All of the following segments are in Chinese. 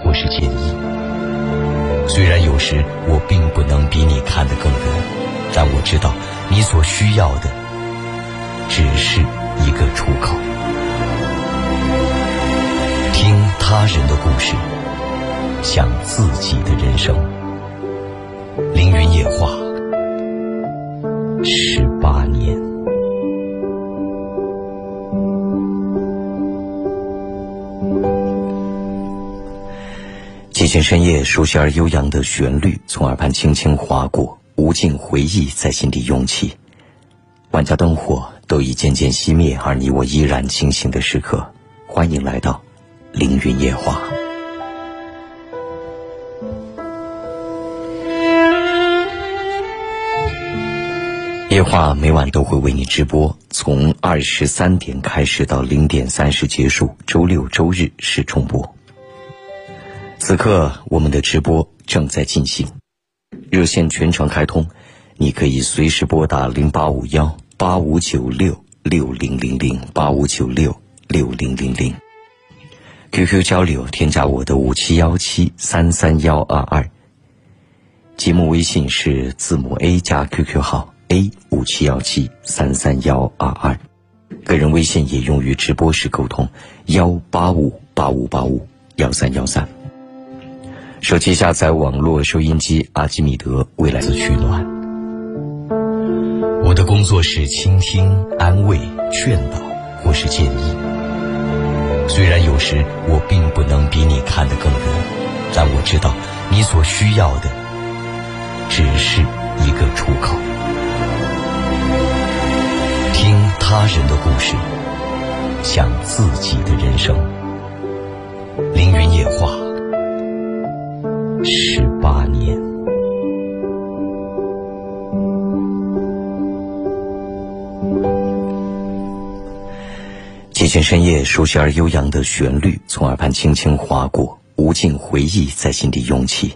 我是简一。虽然有时我并不能比你看得更远，但我知道你所需要的只是一个出口。听他人的故事，想自己的人生。凌云夜话，十八年。几经深夜，熟悉而悠扬的旋律从耳畔轻轻划过，无尽回忆在心底涌起。万家灯火都已渐渐熄灭，而你我依然清醒的时刻。欢迎来到凌云夜话。夜话每晚都会为你直播，从二十三点开始到零点三十结束，周六周日是重播。此刻我们的直播正在进行，热线全程开通，你可以随时拨打零八五幺八五九六六零零零八五九六六零零零。QQ 交流，添加我的五七幺七三三幺二二。节目微信是字母 A 加 QQ 号 A 五七幺七三三幺二二，个人微信也用于直播时沟通幺八五八五八五幺三幺三。手机下载网络收音机阿基米德，未来自取暖。我的工作是倾听、安慰、劝导，或是建议。虽然有时我并不能比你看得更远，但我知道你所需要的只是一个出口。听他人的故事，想自己的人生。凌云夜话。十八年，几经深夜，熟悉而悠扬的旋律从耳畔轻轻划过，无尽回忆在心底涌起。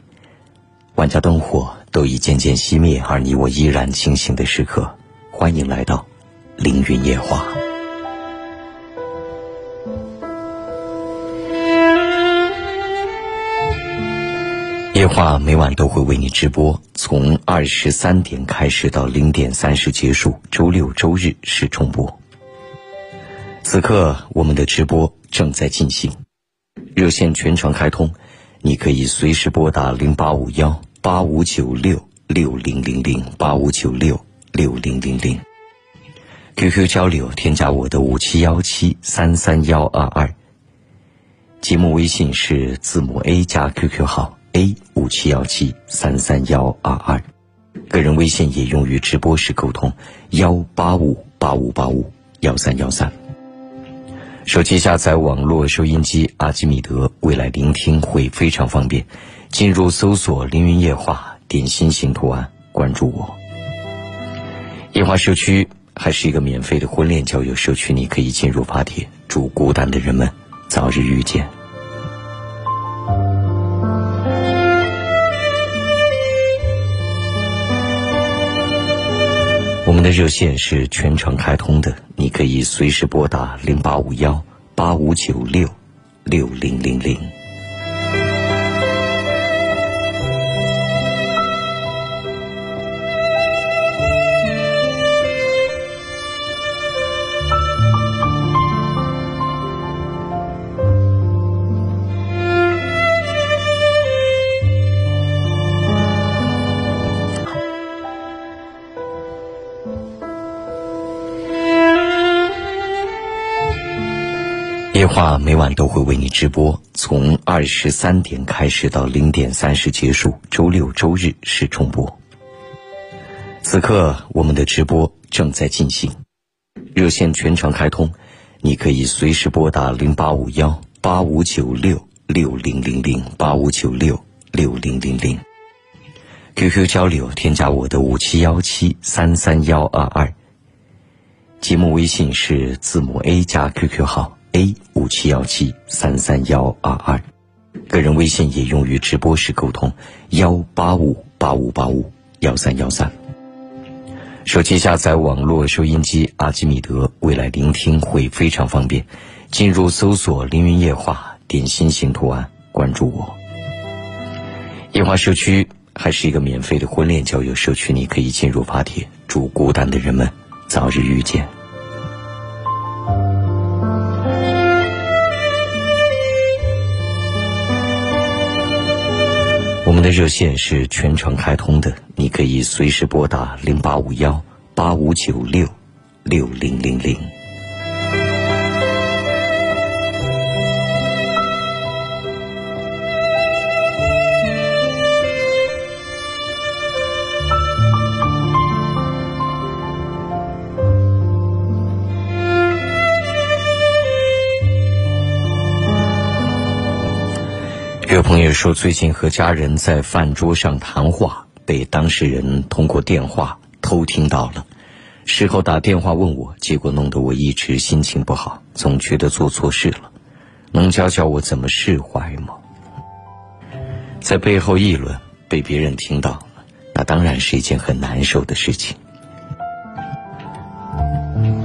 万家灯火都已渐渐熄灭，而你我依然清醒的时刻。欢迎来到凌云夜话。话每晚都会为你直播，从二十三点开始到零点三十结束，周六周日是重播。此刻我们的直播正在进行，热线全程开通，你可以随时拨打零八五幺八五九六六零零零八五九六六零零零。QQ 交流，添加我的五七幺七三三幺二二。节目微信是字母 A 加 QQ 号。A 五七幺七三三幺二二，个人微信也用于直播时沟通幺八五八五八五幺三幺三。手机下载网络收音机阿基米德，未来聆听会非常方便。进入搜索“凌云夜话”，点心形图案关注我。夜话社区还是一个免费的婚恋交友社区，你可以进入发帖，祝孤单的人们早日遇见。我们的热线是全程开通的，你可以随时拨打零八五幺八五九六六零零零。话每晚都会为你直播，从二十三点开始到零点三十结束，周六周日是重播。此刻我们的直播正在进行，热线全程开通，你可以随时拨打零八五幺八五九六六零零零八五九六六零零零。QQ 交流，添加我的五七幺七三三幺二二。节目微信是字母 A 加 QQ 号。A 五七幺七三三幺二二，个人微信也用于直播时沟通幺八五八五八五幺三幺三。手机下载网络收音机阿基米德，未来聆听会非常方便。进入搜索“凌云夜话”，点心形图案关注我。夜话社区还是一个免费的婚恋交友社区，你可以进入发帖，祝孤单的人们早日遇见。热线是全程开通的，你可以随时拨打零八五幺八五九六六零零零。友说，最近和家人在饭桌上谈话，被当事人通过电话偷听到了。事后打电话问我，结果弄得我一直心情不好，总觉得做错事了。能教教我怎么释怀吗？在背后议论，被别人听到，那当然是一件很难受的事情。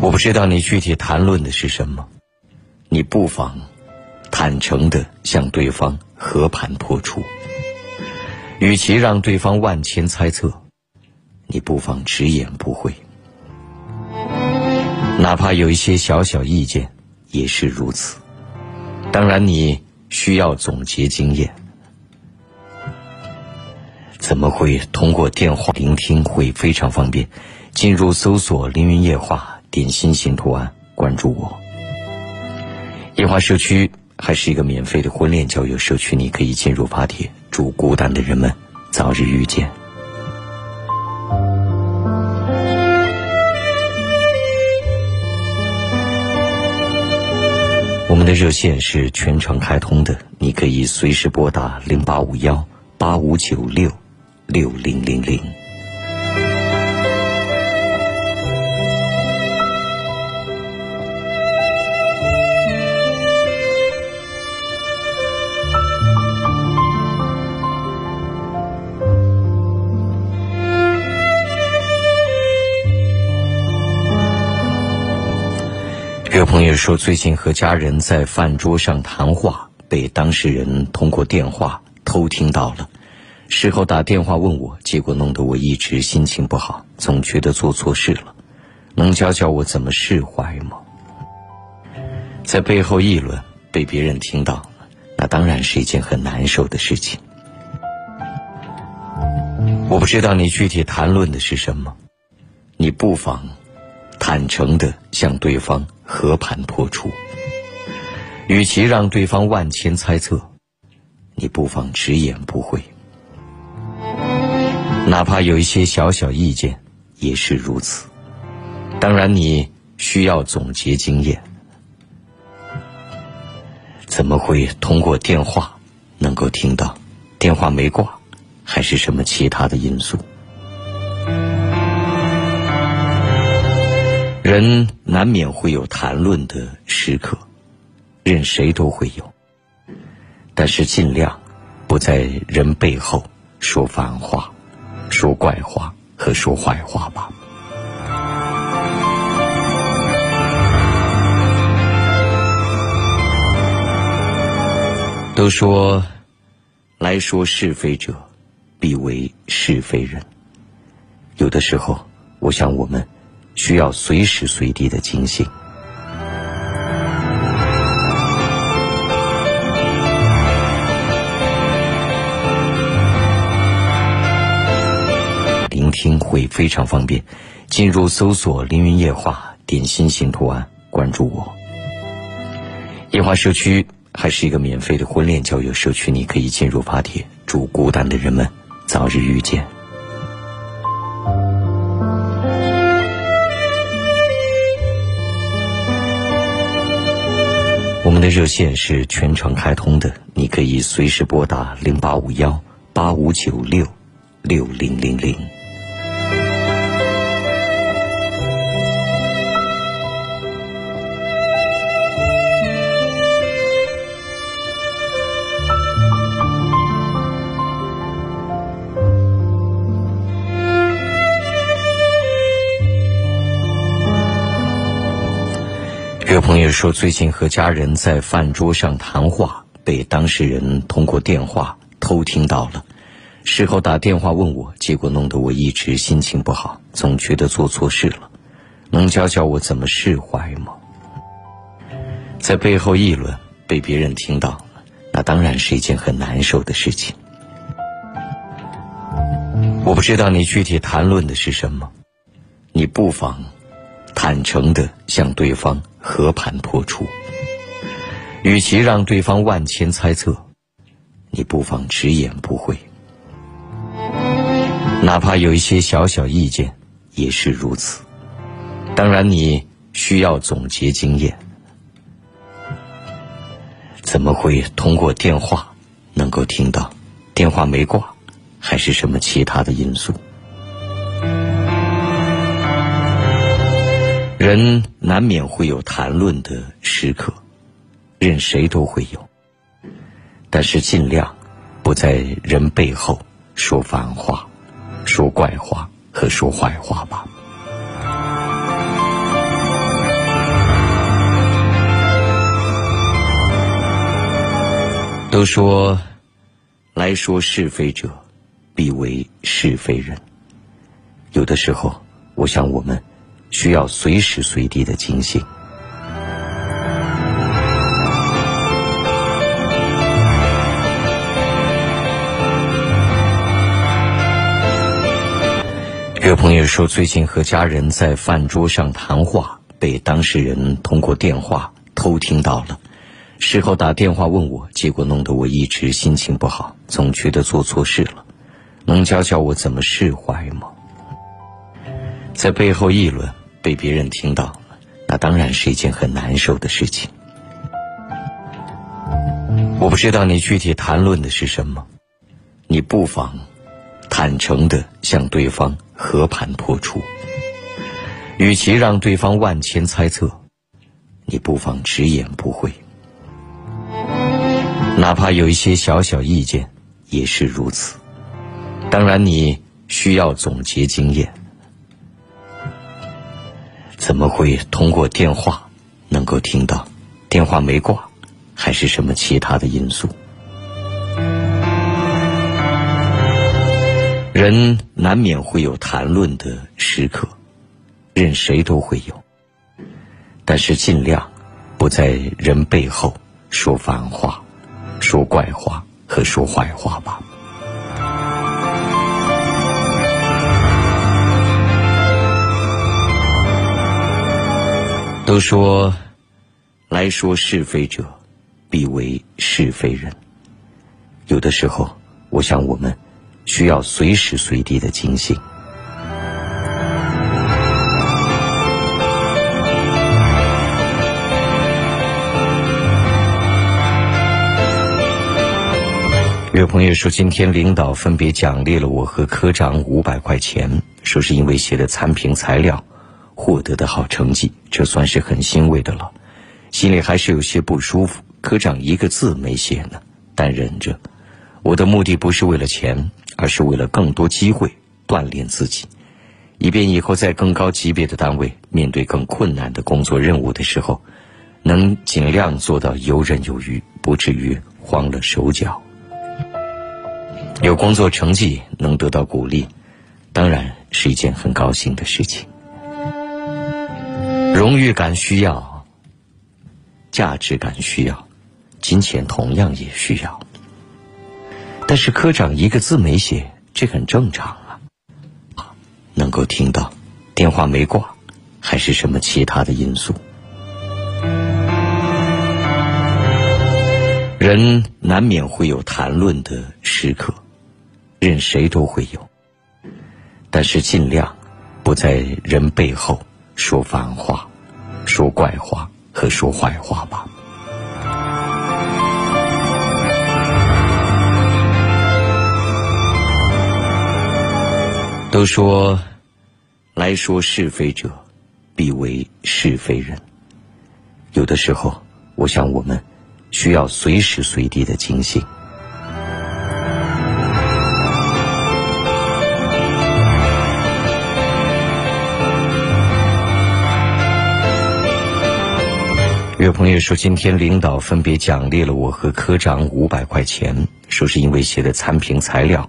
我不知道你具体谈论的是什么，你不妨坦诚的向对方。和盘托出，与其让对方万千猜测，你不妨直言不讳，哪怕有一些小小意见，也是如此。当然，你需要总结经验，怎么会通过电话聆听会非常方便？进入搜索“凌云夜话”，点心形图案，关注我，夜话社区。还是一个免费的婚恋交友社区，你可以进入发帖，祝孤单的人们早日遇见。我们的热线是全程开通的，你可以随时拨打零八五幺八五九六六零零零。有朋友说，最近和家人在饭桌上谈话，被当事人通过电话偷听到了。事后打电话问我，结果弄得我一直心情不好，总觉得做错事了。能教教我怎么释怀吗？在背后议论，被别人听到，那当然是一件很难受的事情。我不知道你具体谈论的是什么，你不妨坦诚的向对方。和盘托出，与其让对方万千猜测，你不妨直言不讳，哪怕有一些小小意见，也是如此。当然，你需要总结经验，怎么会通过电话能够听到？电话没挂，还是什么其他的因素？人难免会有谈论的时刻，任谁都会有。但是尽量不在人背后说反话、说怪话和说坏话吧。都说来说是非者，必为是非人。有的时候，我想我们。需要随时随地的警醒，聆听会非常方便。进入搜索“凌云夜话”，点心形图案，关注我。夜话社区还是一个免费的婚恋交友社区，你可以进入发帖，祝孤单的人们早日遇见。们的热线是全程开通的，你可以随时拨打零八五幺八五九六六零零零。有朋友说，最近和家人在饭桌上谈话，被当事人通过电话偷听到了，事后打电话问我，结果弄得我一直心情不好，总觉得做错事了。能教教我怎么释怀吗？在背后议论，被别人听到，那当然是一件很难受的事情。我不知道你具体谈论的是什么，你不妨坦诚的向对方和盘托出。与其让对方万千猜测，你不妨直言不讳，哪怕有一些小小意见，也是如此。当然，你需要总结经验，怎么会通过电话能够听到？电话没挂，还是什么其他的因素？人难免会有谈论的时刻。任谁都会有，但是尽量不在人背后说反话、说怪话和说坏话吧。都说来说是非者，必为是非人。有的时候，我想我们需要随时随地的警醒。有朋友说，最近和家人在饭桌上谈话，被当事人通过电话偷听到了。事后打电话问我，结果弄得我一直心情不好，总觉得做错事了。能教教我怎么释怀吗？在背后议论，被别人听到，那当然是一件很难受的事情。我不知道你具体谈论的是什么，你不妨坦诚的向对方。和盘托出，与其让对方万千猜测，你不妨直言不讳，哪怕有一些小小意见，也是如此。当然，你需要总结经验，怎么会通过电话能够听到？电话没挂，还是什么其他的因素？人难免会有谈论的时刻，任谁都会有，但是尽量不在人背后说反话、说怪话和说坏话吧。都说来说是非者，必为是非人。有的时候，我想我们。需要随时随地的警醒。有朋友说，今天领导分别奖励了我和科长五百块钱，说是因为写的参评材料获得的好成绩，这算是很欣慰的了。心里还是有些不舒服，科长一个字没写呢，但忍着。我的目的不是为了钱。而是为了更多机会锻炼自己，以便以后在更高级别的单位面对更困难的工作任务的时候，能尽量做到游刃有余，不至于慌了手脚。有工作成绩能得到鼓励，当然是一件很高兴的事情。荣誉感需要，价值感需要，金钱同样也需要。但是科长一个字没写，这很正常啊。能够听到，电话没挂，还是什么其他的因素？人难免会有谈论的时刻，任谁都会有。但是尽量不在人背后说反话、说怪话和说坏话吧。都说，来说是非者，必为是非人。有的时候，我想我们需要随时随地的警醒。有朋友说，今天领导分别奖励了我和科长五百块钱，说是因为写的参评材料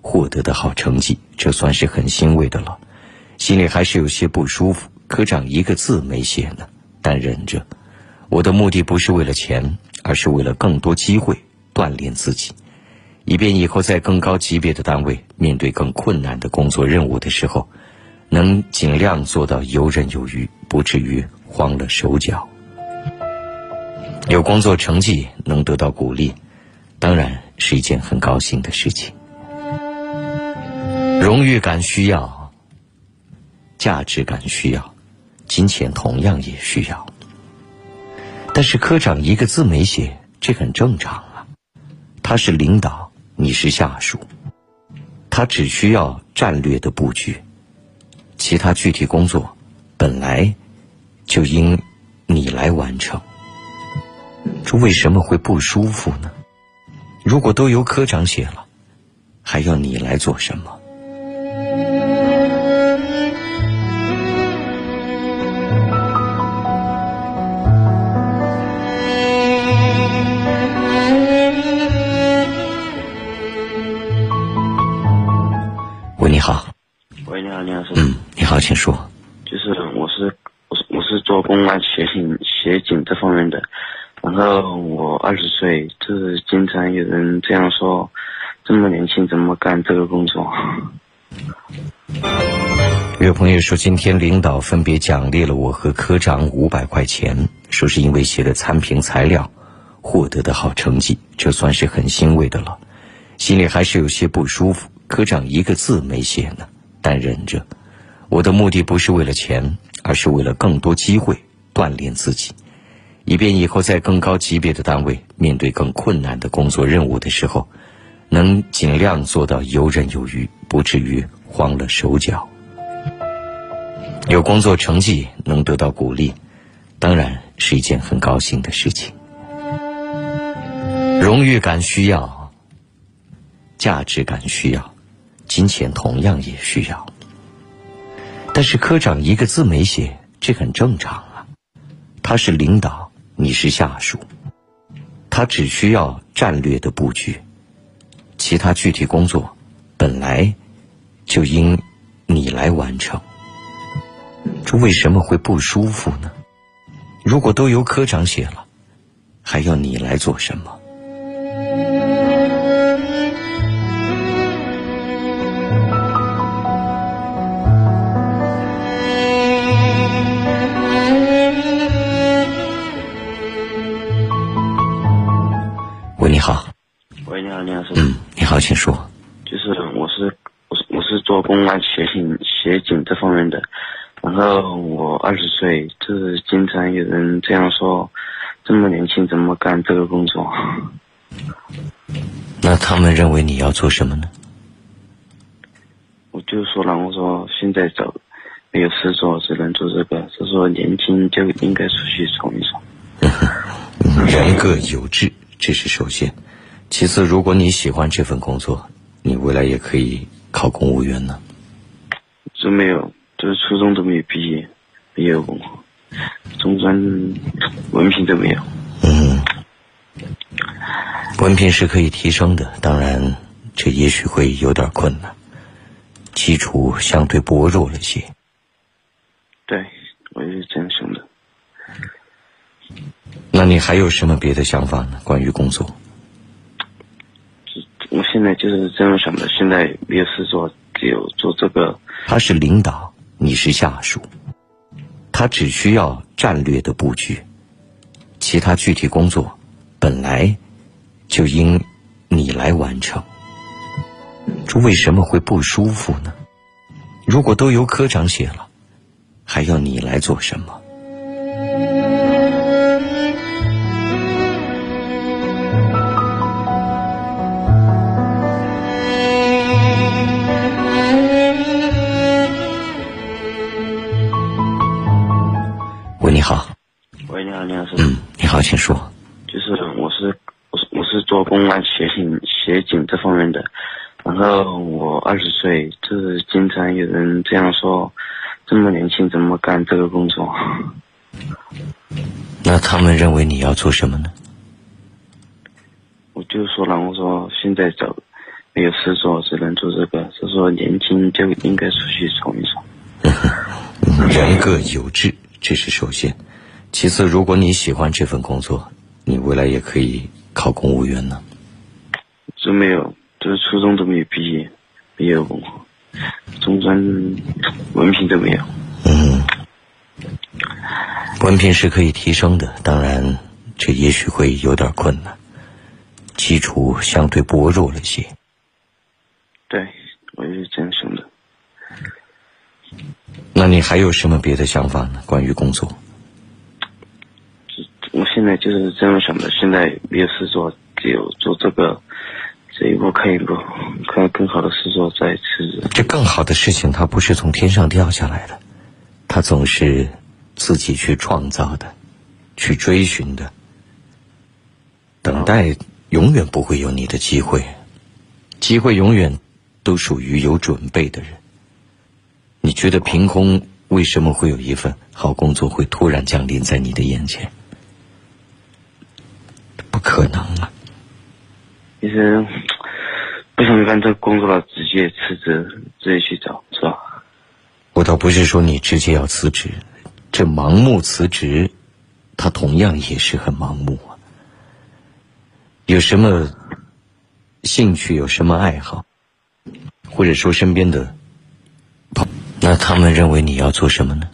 获得的好成绩，这算是很欣慰的了。心里还是有些不舒服，科长一个字没写呢，但忍着。我的目的不是为了钱，而是为了更多机会锻炼自己，以便以后在更高级别的单位面对更困难的工作任务的时候，能尽量做到游刃有余，不至于慌了手脚。有工作成绩能得到鼓励，当然是一件很高兴的事情。荣誉感需要，价值感需要，金钱同样也需要。但是科长一个字没写，这很正常啊。他是领导，你是下属，他只需要战略的布局，其他具体工作本来就应你来完成。这为什么会不舒服呢？如果都由科长写了，还要你来做什么？喂，你好。喂，你好，你好，嗯，你好，请说。就是我是我是我是做公安协警协警这方面的。然后我二十岁，就是经常有人这样说，这么年轻怎么干这个工作？有朋友说，今天领导分别奖励了我和科长五百块钱，说是因为写的参评材料获得的好成绩，这算是很欣慰的了。心里还是有些不舒服，科长一个字没写呢，但忍着。我的目的不是为了钱，而是为了更多机会锻炼自己。以便以后在更高级别的单位面对更困难的工作任务的时候，能尽量做到游刃有余，不至于慌了手脚。有工作成绩能得到鼓励，当然是一件很高兴的事情。荣誉感需要，价值感需要，金钱同样也需要。但是科长一个字没写，这很正常啊，他是领导。你是下属，他只需要战略的布局，其他具体工作本来就应你来完成。这为什么会不舒服呢？如果都由科长写了，还要你来做什么？请说。就是我是我是我是做公安协警协警这方面的，然后我二十岁，就是经常有人这样说，这么年轻怎么干这个工作？那他们认为你要做什么呢？我就说了，我说现在找没有事做，只能做这个。他说年轻就应该出去闯一闯。人各有志。这是首先，其次，如果你喜欢这份工作，你未来也可以考公务员呢。这没有，就是初中都没有毕业，没有中专文凭都没有。嗯，文凭是可以提升的，当然，这也许会有点困难，基础相对薄弱了些。对，我也是这样想的。那你还有什么别的想法呢？关于工作，我现在就是这样想的。现在没有事做，只有做这个。他是领导，你是下属，他只需要战略的布局，其他具体工作本来就应你来完成。这为什么会不舒服呢？如果都由科长写了，还要你来做什么？请说。就是我是我是我是做公安协警协警这方面的，然后我二十岁，就是经常有人这样说，这么年轻怎么干这个工作？那他们认为你要做什么呢？我就说了，我说现在找没有事做，只能做这个。就说年轻就应该出去闯一闯。人各有志，这是首先。其次，如果你喜欢这份工作，你未来也可以考公务员呢。这没有，就是初中都没有毕业，没有文化，中专文凭都没有。嗯，文凭是可以提升的，当然这也许会有点困难，基础相对薄弱了些。对，我也是这样想的。那你还有什么别的想法呢？关于工作？我现在就是这样想的，现在没有事做，只有做这个，这一步看一步，看更好的事做再辞职。这更好的事情，它不是从天上掉下来的，它总是自己去创造的，去追寻的。等待永远不会有你的机会，机会永远都属于有准备的人。你觉得凭空为什么会有一份好工作会突然降临在你的眼前？不可能啊！其实不想干这个工作了，直接辞职，自己去找，是吧？我倒不是说你直接要辞职，这盲目辞职，他同样也是很盲目啊。有什么兴趣，有什么爱好，或者说身边的，那他们认为你要做什么呢？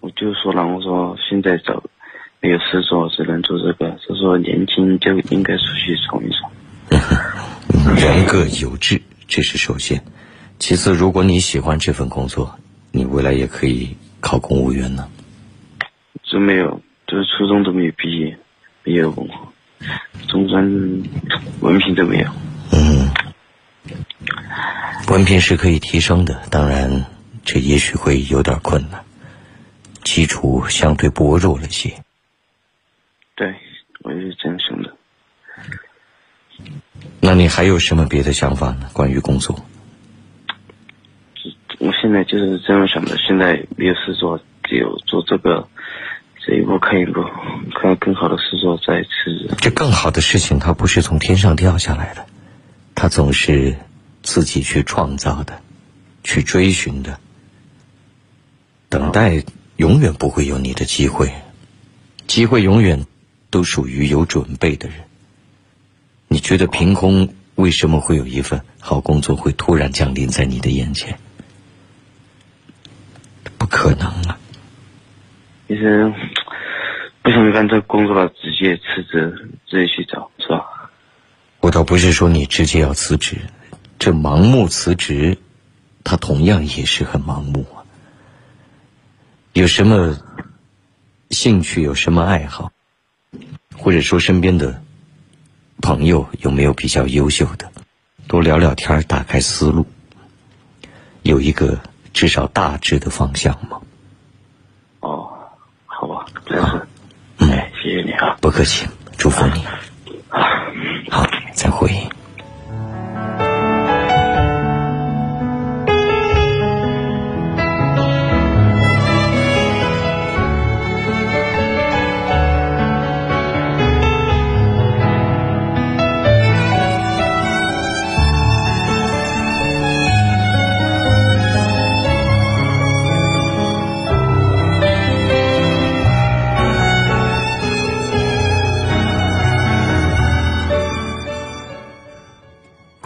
我就说了，我说现在找没有事做，只能做这个。所以说年轻就应该出去闯一闯。人各有志，这是首先。其次，如果你喜欢这份工作，你未来也可以考公务员呢。这没有，就是初中都没有毕业，没有文化，中专文凭都没有。嗯，文凭是可以提升的，当然这也许会有点困难，基础相对薄弱了些。对，我也是这样想的。那你还有什么别的想法呢？关于工作？我现在就是这样想的，现在没有事做，只有做这个，这一步看一步，看更好的事做再辞职。这更好的事情，它不是从天上掉下来的，它总是自己去创造的，去追寻的。等待永远不会有你的机会，机会永远都属于有准备的人。你觉得凭空为什么会有一份好工作会突然降临在你的眼前？不可能啊！其实不想干这工作了，直接辞职，自己去找，是吧？我倒不是说你直接要辞职，这盲目辞职，他同样也是很盲目啊。有什么兴趣，有什么爱好，或者说身边的朋友有没有比较优秀的，多聊聊天，打开思路，有一个至少大致的方向吗。哦，好吧，真是，嗯，谢谢你啊，不客气，祝福你。好，再会。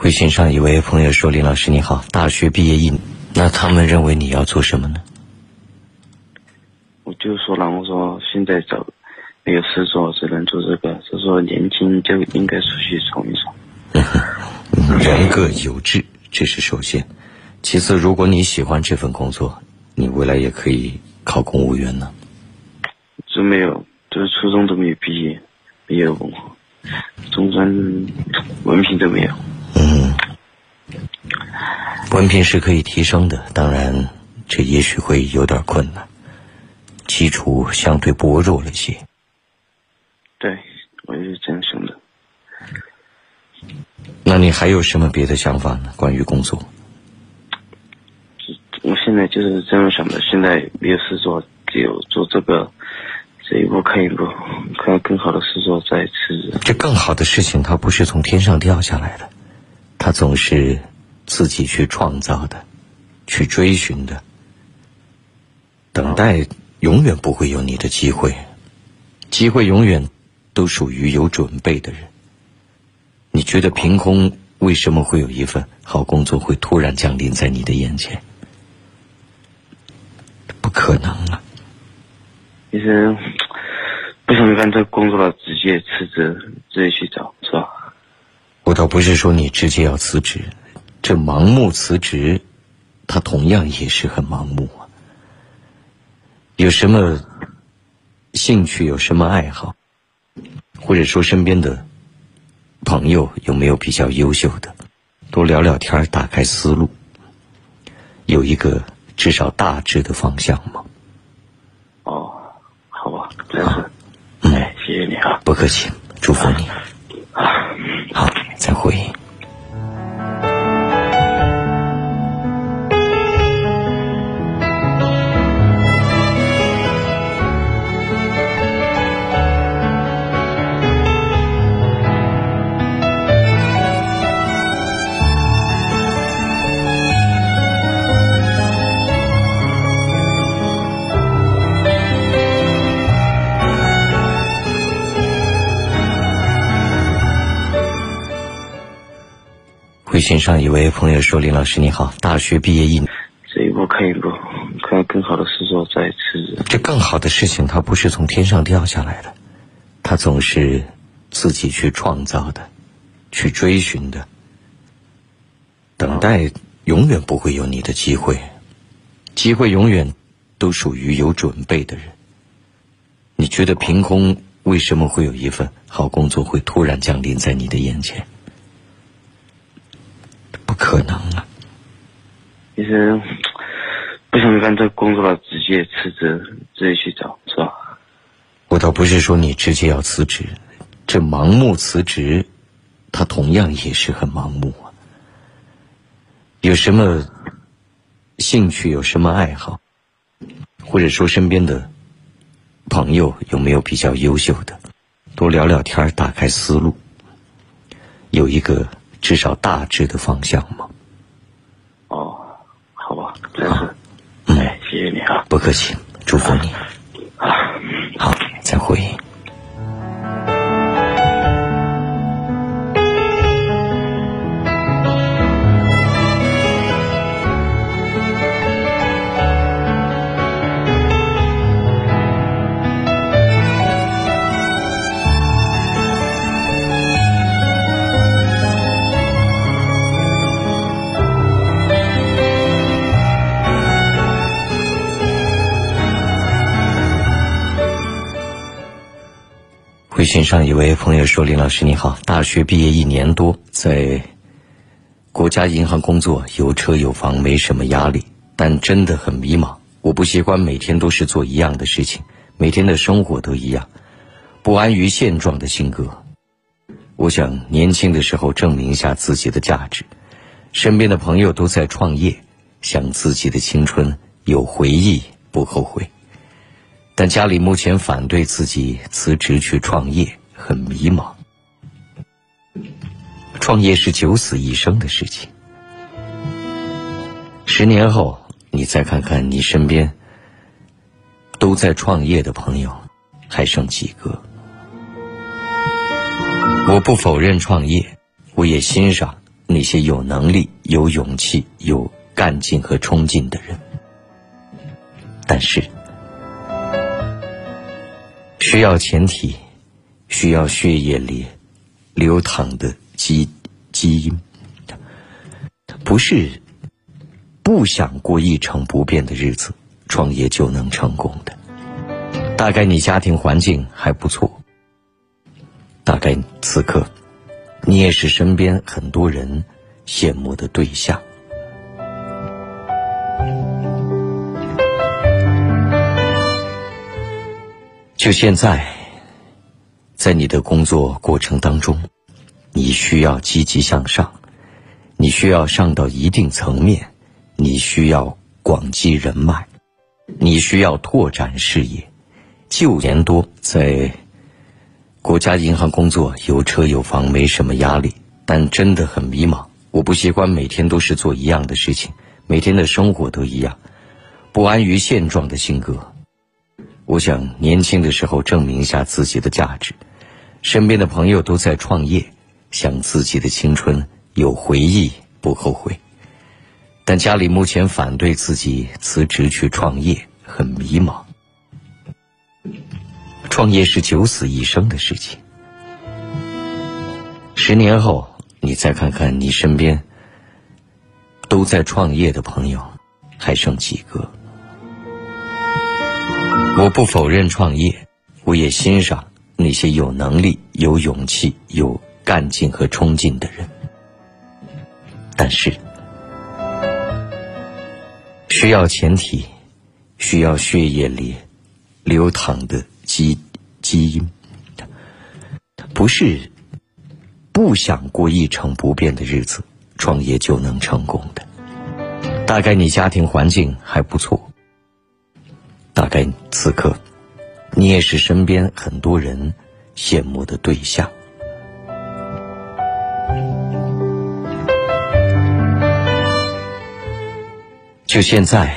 微信上一位朋友说：“林老师你好，大学毕业一，那他们认为你要做什么呢？”我就说了，我说现在找没有事做，只能做这个。就说年轻就应该出去闯一闯。人各有志，这是首先。其次，如果你喜欢这份工作，你未来也可以考公务员呢。这没有，就是初中都没有毕业，没有文化，中专文凭都没有。嗯，文凭是可以提升的，当然这也许会有点困难，基础相对薄弱了些。对，我也是这样想的。那你还有什么别的想法呢？关于工作？我现在就是这样想的，现在没有事做，只有做这个，这一步看一步，看更好的事做再辞职。这更好的事情，它不是从天上掉下来的，它总是自己去创造的，去追寻的。等待永远不会有你的机会，机会永远都属于有准备的人。你觉得凭空为什么会有一份好工作会突然降临在你的眼前？不可能啊！其实不想干这工作了，直接辞职，自己去找，是吧？我倒不是说你直接要辞职，这盲目辞职，他同样也是很盲目啊。有什么兴趣？有什么爱好？或者说身边的朋友有没有比较优秀的？多聊聊天，打开思路，有一个至少大致的方向吗？哦，好吧，真是，哎，谢谢你啊，不客气，祝福你。啊，好，再会。微信上一位朋友说：“林老师你好，大学毕业一年，这一步看一步，看更好的事做再次。这更好的事情，它不是从天上掉下来的，它总是自己去创造的，去追寻的。等待永远不会有你的机会，机会永远都属于有准备的人。你觉得凭空为什么会有一份好工作会突然降临在你的眼前？”不可能啊！其实不想干这工作了，直接辞职，直接去找，是吧？我倒不是说你直接要辞职，这盲目辞职，他同样也是很盲目啊。有什么兴趣？有什么爱好？或者说身边的朋友有没有比较优秀的？多聊聊天，打开思路，有一个。至少大致的方向吗？哦，好吧，真是，哎，谢谢你啊，不客气，祝福你，啊，好，再会。微信上一位朋友说：“林老师你好，大学毕业一年多，在国家银行工作，有车有房，没什么压力，但真的很迷茫。我不习惯每天都是做一样的事情，每天的生活都一样，不安于现状的性格。我想年轻的时候证明一下自己的价值。身边的朋友都在创业，想自己的青春有回忆，不后悔。”但家里目前反对自己辞职去创业，很迷茫。创业是九死一生的事情。十年后，你再看看你身边都在创业的朋友，还剩几个？我不否认创业，我也欣赏那些有能力、有勇气、有干劲和冲劲的人，但是。需要前提，需要血液里流淌的基基因，不是不想过一成不变的日子，创业就能成功的。大概你家庭环境还不错，大概此刻你也是身边很多人羡慕的对象。就现在，在你的工作过程当中，你需要积极向上，你需要上到一定层面，你需要广积人脉，你需要拓展视野，就年多在国家银行工作，有车有房，没什么压力，但真的很迷茫。我不习惯每天都是做一样的事情，每天的生活都一样，不安于现状的性格。我想年轻的时候证明一下自己的价值。身边的朋友都在创业，想自己的青春有回忆不后悔。但家里目前反对自己辞职去创业，很迷茫。创业是九死一生的事情。十年后，你再看看你身边都在创业的朋友，还剩几个？我不否认创业，我也欣赏那些有能力、有勇气、有干劲和冲劲的人。但是，需要前提，需要血液里流淌的基基因，不是不想过一成不变的日子，创业就能成功的。大概你家庭环境还不错。大概此刻，你也是身边很多人羡慕的对象。就现在，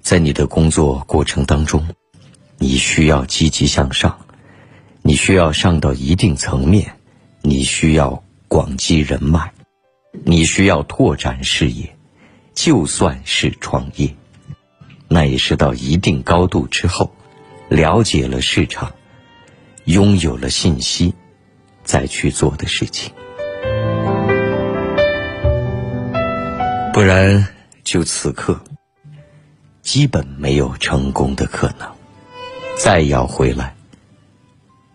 在你的工作过程当中，你需要积极向上，你需要上到一定层面，你需要广积人脉，你需要拓展事业，就算是创业。那也是到一定高度之后，了解了市场，拥有了信息，再去做的事情。不然，就此刻，基本没有成功的可能。再要回来，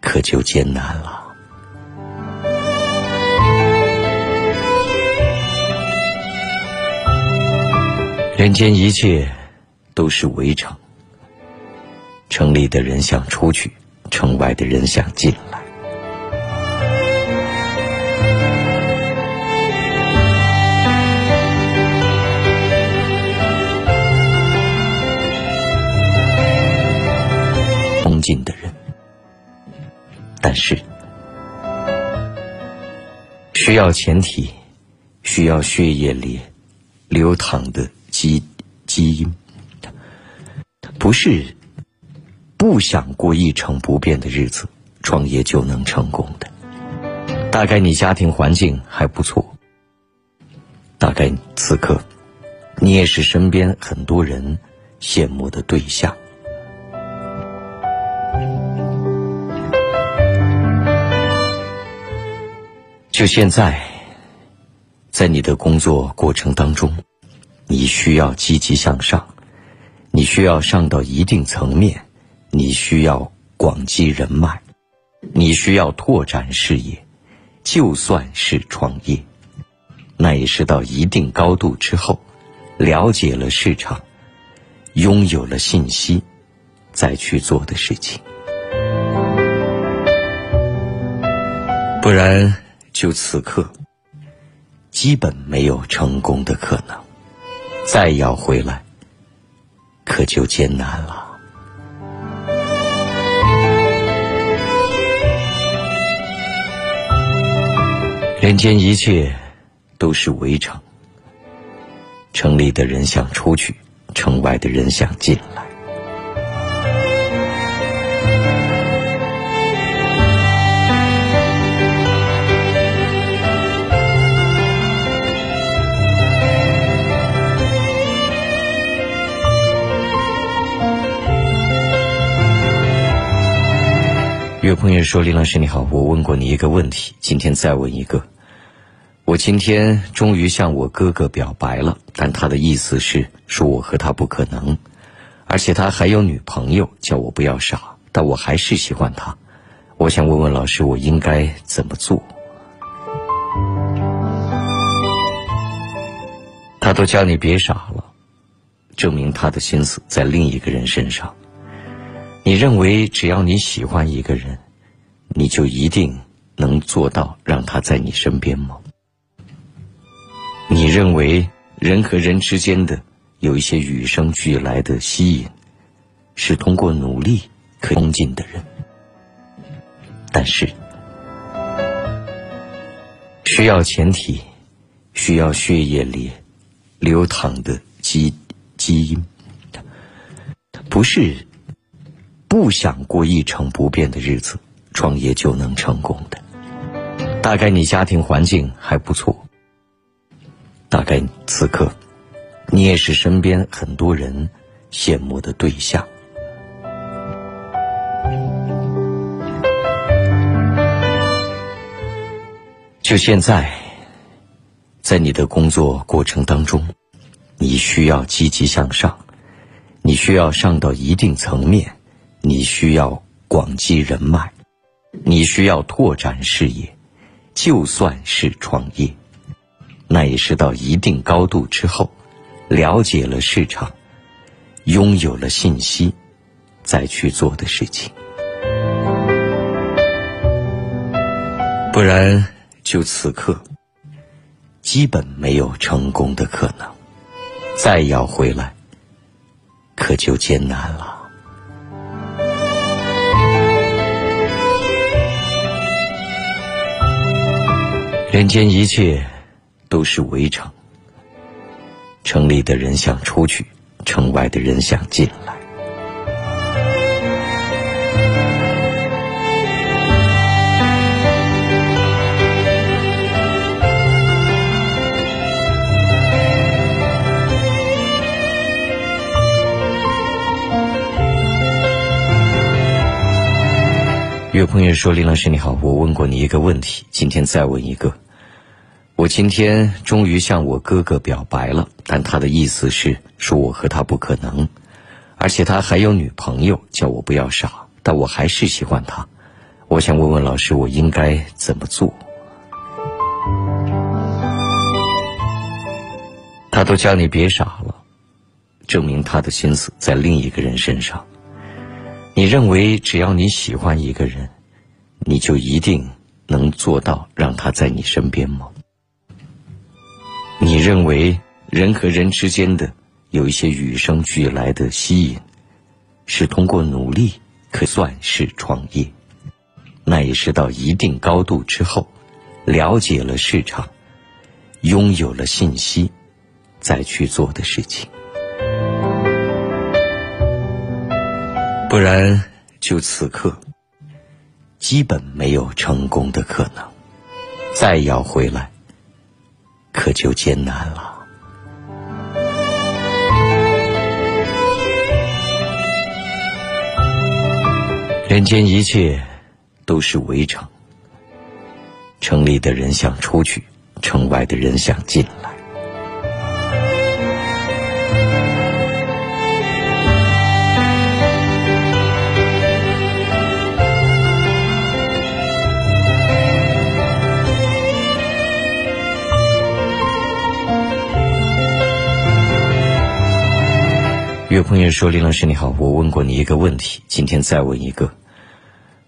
可就艰难了。人间一切。都是围城，城里的人想出去，城外的人想进来。冲劲的人，但是需要前提，需要血液里流淌的基基因。不是不想过一成不变的日子，创业就能成功的。大概你家庭环境还不错，大概此刻你也是身边很多人羡慕的对象。就现在，在你的工作过程当中，你需要积极向上。你需要上到一定层面，你需要广积人脉，你需要拓展事业，就算是创业，那也是到一定高度之后，了解了市场，拥有了信息，再去做的事情。不然，就此刻，基本没有成功的可能。再要回来。可就艰难了。人间一切都是围城，城里的人想出去，城外的人想进来。有朋友说：“林老师你好，我问过你一个问题，今天再问一个。我今天终于向我哥哥表白了，但他的意思是说我和他不可能，而且他还有女朋友，叫我不要傻。但我还是喜欢他，我想问问老师，我应该怎么做？他都叫你别傻了，证明他的心思在另一个人身上。”你认为只要你喜欢一个人，你就一定能做到让他在你身边吗？你认为人和人之间的有一些与生俱来的吸引，是通过努力可攻进的人，但是需要前提，需要血液里流淌的基基因，不是不想过一成不变的日子，创业就能成功的。大概你家庭环境还不错，大概此刻你也是身边很多人羡慕的对象。就现在，在你的工作过程当中，你需要积极向上，你需要上到一定层面，你需要广积人脉，你需要拓展视野。就算是创业，那也是到一定高度之后，了解了市场，拥有了信息，再去做的事情。不然，就此刻，基本没有成功的可能。再要回来，可就艰难了。人间一切都是围城，城里的人想出去，城外的人想进来。有朋友说：“林老师你好，我问过你一个问题，今天再问一个。我今天终于向我哥哥表白了，但他的意思是说我和他不可能，而且他还有女朋友，叫我不要傻。但我还是喜欢他。我想问问老师，我应该怎么做？他都叫你别傻了，证明他的心思在另一个人身上。”你认为只要你喜欢一个人，你就一定能做到让他在你身边吗？你认为人和人之间的有一些与生俱来的吸引，是通过努力可算是创业？那也是到一定高度之后，了解了市场，拥有了信息，再去做的事情。不然，就此刻，基本没有成功的可能。再要回来，可就艰难了。人间一切都是围城，城里的人想出去，城外的人想进来。有朋友说：“林老师你好，我问过你一个问题，今天再问一个。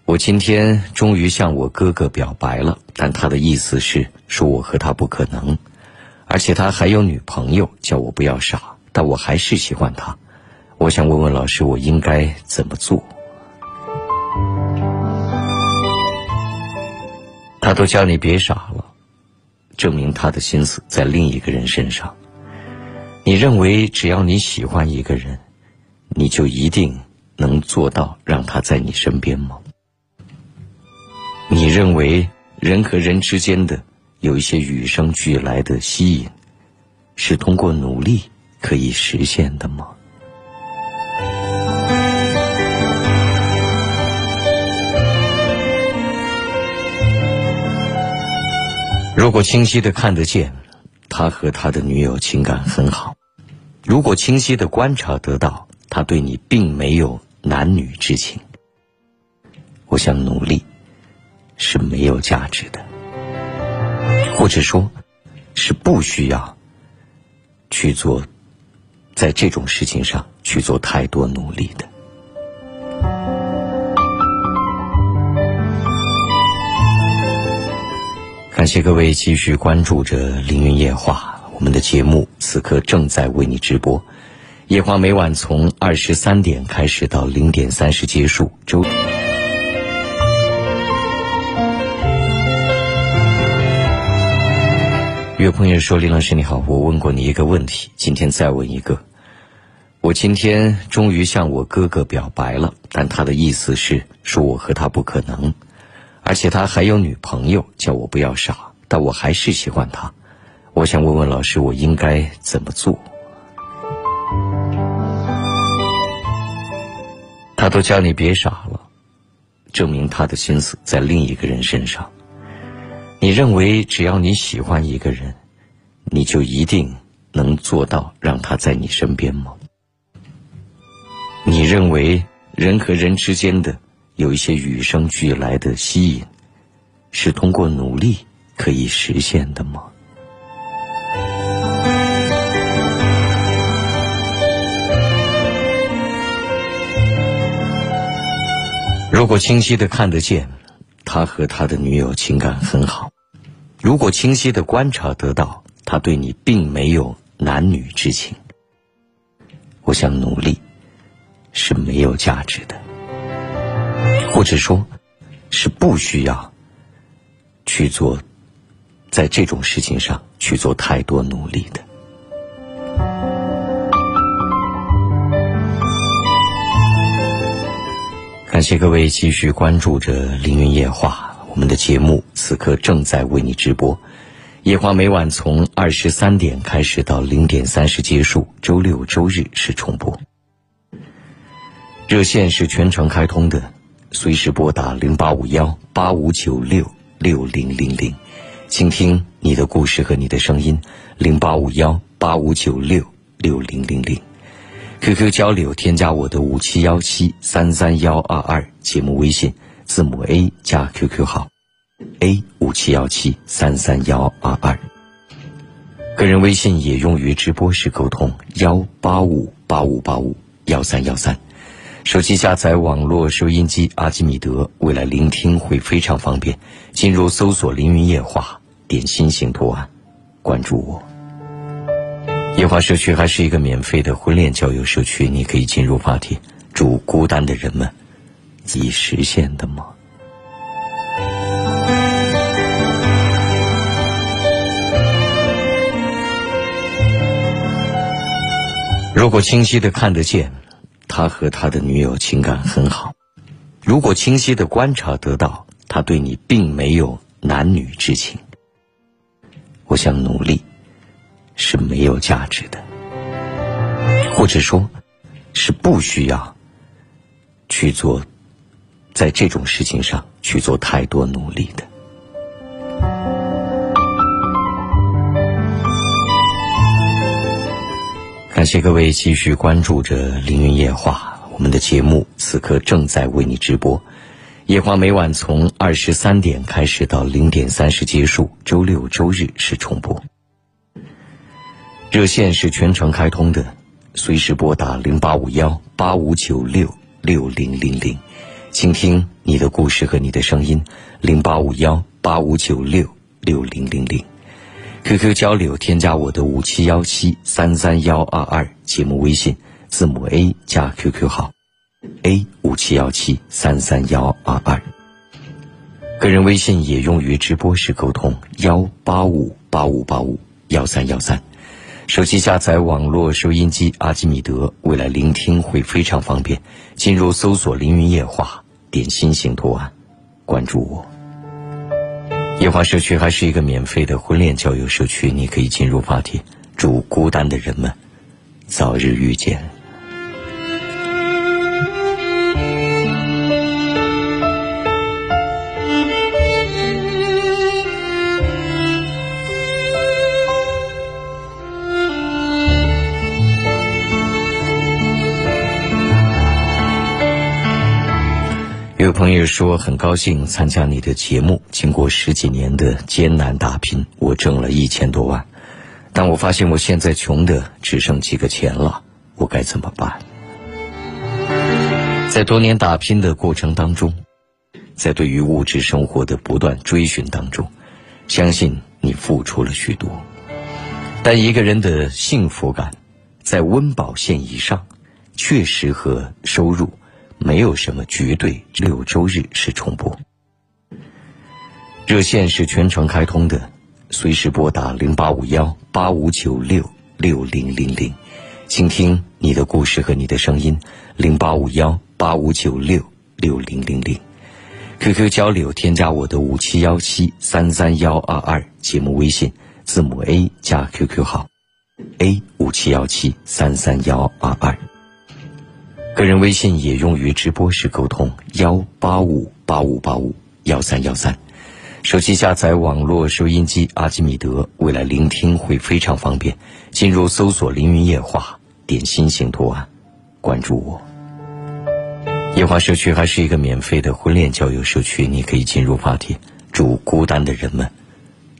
我今天终于向我哥哥表白了，但他的意思是说我和他不可能，而且他还有女朋友，叫我不要傻。但我还是喜欢他。我想问问老师，我应该怎么做？他都叫你别傻了，证明他的心思在另一个人身上。”你认为只要你喜欢一个人，你就一定能做到让他在你身边吗？你认为人和人之间的有一些与生俱来的吸引，是通过努力可以实现的吗？如果清晰的看得见。他和他的女友情感很好，如果清晰的观察得到他对你并没有男女之情，我想努力是没有价值的，或者说，是不需要去做在这种事情上去做太多努力的。感谢各位继续关注着《凌云夜话》，我们的节目此刻正在为你直播。夜话每晚从二十三点开始到零点三十结束。周。有朋友说：“林老师你好，我问过你一个问题，今天再问一个。我今天终于向我哥哥表白了，但他的意思是说我和他不可能，而且他还有女朋友，叫我不要傻。但我还是喜欢他。我想问问老师，我应该怎么做？”他都叫你别傻了，证明他的心思在另一个人身上。你认为只要你喜欢一个人，你就一定能做到让他在你身边吗？你认为人和人之间的有一些与生俱来的吸引，是通过努力可以实现的吗？如果清晰的看得见，他和他的女友情感很好；如果清晰的观察得到，他对你并没有男女之情，我想努力是没有价值的，或者说，是不需要去做在这种事情上去做太多努力的。感谢各位继续关注着《凌云夜话》，我们的节目此刻正在为你直播。夜话每晚从二十三点开始到零点三十结束，周六周日是重播。热线是全程开通的，随时拨打零八五幺八五九六六零零零，倾听你的故事和你的声音。零八五幺八五九六六零零零。QQ 交流，添加我的五七幺七三三幺二二节目微信，字母 A 加 QQ 号，A 五七幺七三三幺二二。个人微信也用于直播时沟通，幺八五八五八五幺三幺三。手机下载网络收音机阿基米德，未来聆听会非常方便。进入搜索“凌云夜话”，点心形图案，关注我。夜话社区还是一个免费的婚恋交友社区，你可以进入话题。祝孤单的人们，已实现的吗？如果清晰的看得见，他和他的女友情感很好；如果清晰的观察得到，他对你并没有男女之情，我想努力。是没有价值的，或者说，是不需要去做在这种事情上去做太多努力的。感谢各位继续关注着《凌云夜话》，我们的节目此刻正在为你直播。夜话每晚从二十三点开始到零点三十结束，周六周日是重播。热线是全程开通的，随时拨打零八五幺八五九六六零零零，倾听你的故事和你的声音。零八五幺八五九六六零零零，QQ 交流，添加我的五七幺七三三幺二二节目微信，字母 A 加 QQ 号，A 五七幺七三三幺二二。个人微信也用于直播时沟通，幺八五八五八五幺三幺三。手机下载网络收音机阿基米德，未来聆听会非常方便。进入搜索“凌云夜话”，点心形图案，关注我。夜华社区还是一个免费的婚恋交友社区，你可以进入发帖。祝孤单的人们早日遇见。有朋友说很高兴参加你的节目，经过十几年的艰难打拼，我挣了一千多万，但我发现我现在穷的只剩几个钱了，我该怎么办？在多年打拼的过程当中，在对于物质生活的不断追寻当中，相信你付出了许多，但一个人的幸福感在温饱线以上，确实和收入没有什么绝对。六周日是重播，热线是全程开通的，随时拨打零八五幺八五九六六零零零，倾听你的故事和你的声音。零八五幺八五九六六零零零，QQ 交流添加我的五七幺七三三幺二二节目微信，字母 A 加 QQ 号。A 五七幺七三三幺二二，个人微信也用于直播时沟通，幺八五八五八五幺三幺三。手机下载网络收音机阿基米德，未来聆听会非常方便。进入搜索“凌云夜话”，点心形图案，关注我。夜话社区还是一个免费的婚恋交友社区，你可以进入话题。祝孤单的人们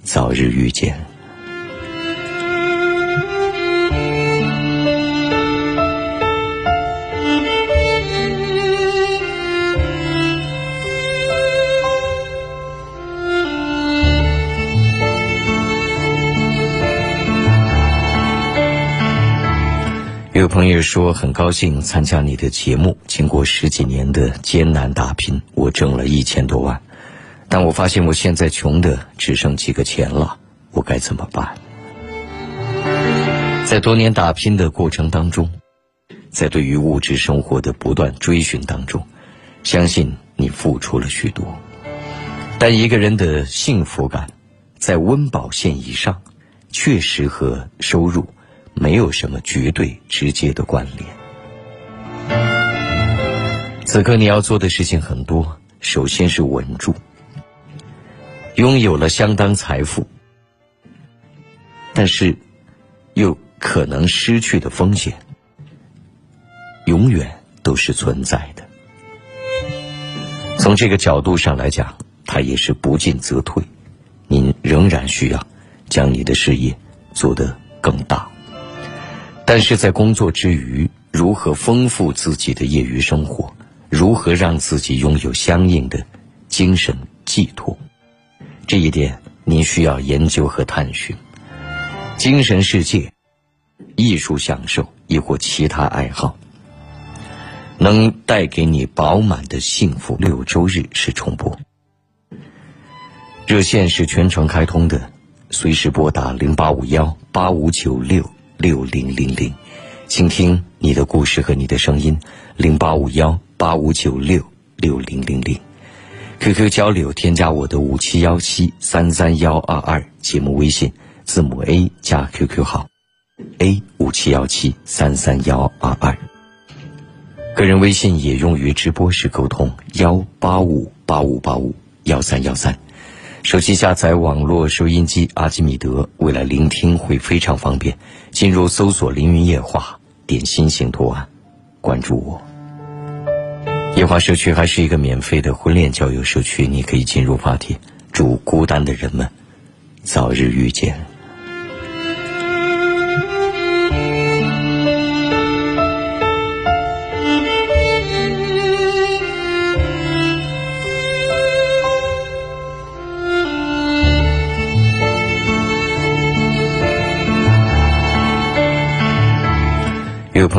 早日遇见。有朋友说很高兴参加你的节目，经过十几年的艰难打拼，我挣了一千多万，但我发现我现在穷的只剩几个钱了，我该怎么办？在多年打拼的过程当中，在对于物质生活的不断追寻当中，相信你付出了许多，但一个人的幸福感，在温饱线以上，确实和收入。没有什么绝对直接的关联。此刻你要做的事情很多，首先是稳住。拥有了相当财富，但是又可能失去的风险，永远都是存在的。从这个角度上来讲，它也是不进则退。您仍然需要将你的事业做得更大。但是在工作之余，如何丰富自己的业余生活？如何让自己拥有相应的精神寄托？这一点您需要研究和探寻。精神世界、艺术享受，亦或其他爱好，能带给你饱满的幸福。六周日是重播，热线是全程开通的，随时拨打零八五幺八五九六。六零零零，倾听你的故事和你的声音，零八五幺八五九六六零零零，QQ 交流添加我的五七幺七三三幺二二节目微信，字母 A 加 QQ 号，A 五七幺七三三幺二二，个人微信也用于直播时沟通，幺八五八五八五幺三幺三。手机下载网络收音机阿基米德，未来聆听会非常方便。进入搜索“凌云夜话”，点心型图案，关注我。夜话社区还是一个免费的婚恋交友社区，你可以进入发帖。祝孤单的人们早日遇见。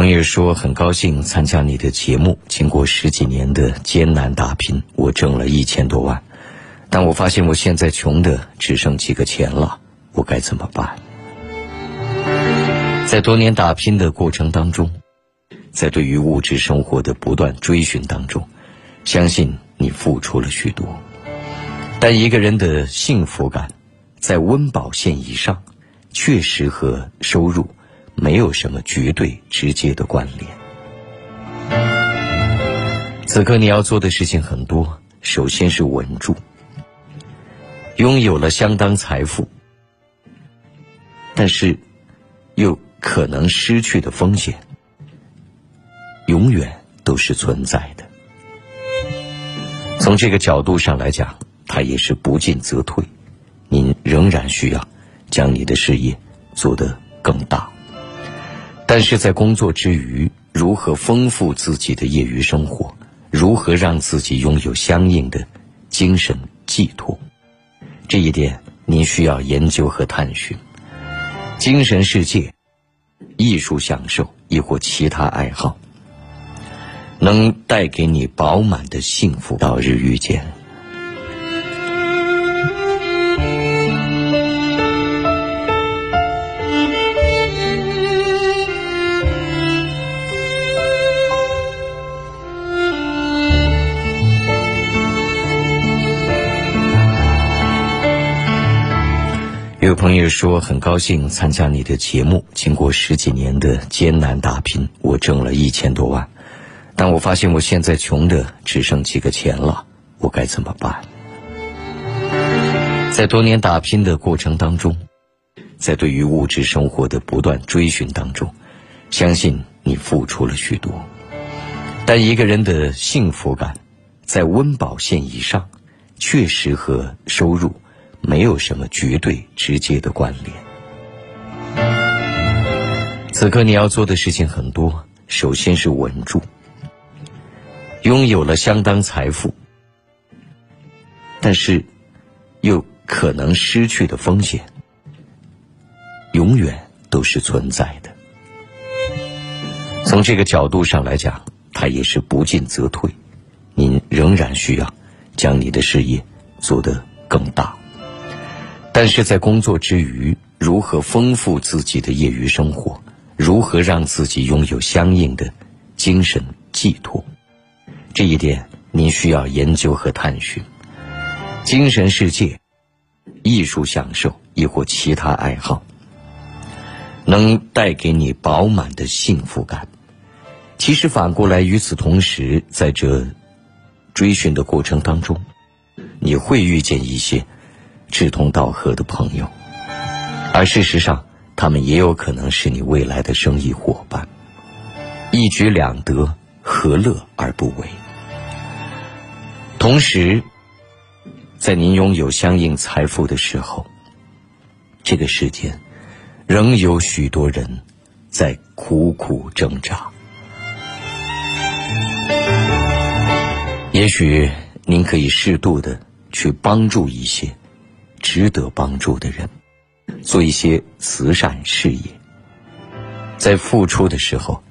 朋友说很高兴参加你的节目，经过十几年的艰难打拼，我挣了一千多万，但我发现我现在穷的只剩几个钱了，我该怎么办？在多年打拼的过程当中，在对于物质生活的不断追寻当中，相信你付出了许多，但一个人的幸福感，在温饱线以上，确实和收入。没有什么绝对直接的关联。此刻你要做的事情很多，首先是稳住。拥有了相当财富，但是又可能失去的风险，永远都是存在的。从这个角度上来讲，它也是不进则退。您仍然需要将你的事业做得更大。但是在工作之余，如何丰富自己的业余生活？如何让自己拥有相应的精神寄托？这一点您需要研究和探寻。精神世界、艺术享受，亦或其他爱好，能带给你饱满的幸福。早日遇见。有朋友说很高兴参加你的节目，经过十几年的艰难打拼，我挣了一千多万，但我发现我现在穷的只剩几个钱了，我该怎么办？在多年打拼的过程当中，在对于物质生活的不断追寻当中，相信你付出了许多，但一个人的幸福感，在温饱线以上，确实和收入。没有什么绝对直接的关联。此刻你要做的事情很多，首先是稳住。拥有了相当财富，但是又可能失去的风险，永远都是存在的。从这个角度上来讲，它也是不进则退。您仍然需要将你的事业做得更大。但是在工作之余，如何丰富自己的业余生活？如何让自己拥有相应的精神寄托？这一点您需要研究和探寻。精神世界、艺术享受，亦或其他爱好，能带给你饱满的幸福感。其实反过来，与此同时，在这追寻的过程当中，你会遇见一些。志同道合的朋友，而事实上，他们也有可能是你未来的生意伙伴。一举两得，何乐而不为？同时，在您拥有相应财富的时候，这个世间仍有许多人在苦苦挣扎。也许您可以适度的去帮助一些。值得帮助的人，做一些慈善事业，在付出的时候，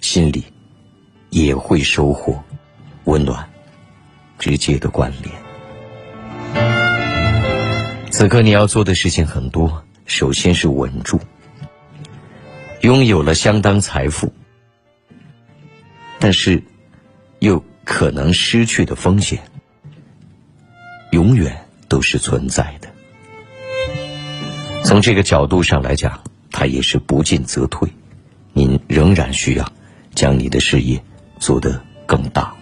心里也会收获温暖、直接的关联。此刻你要做的事情很多，首先是稳住。拥有了相当财富，但是又可能失去的风险，永远都是存在的。从这个角度上来讲，他也是不进则退。您仍然需要将你的事业做得更大，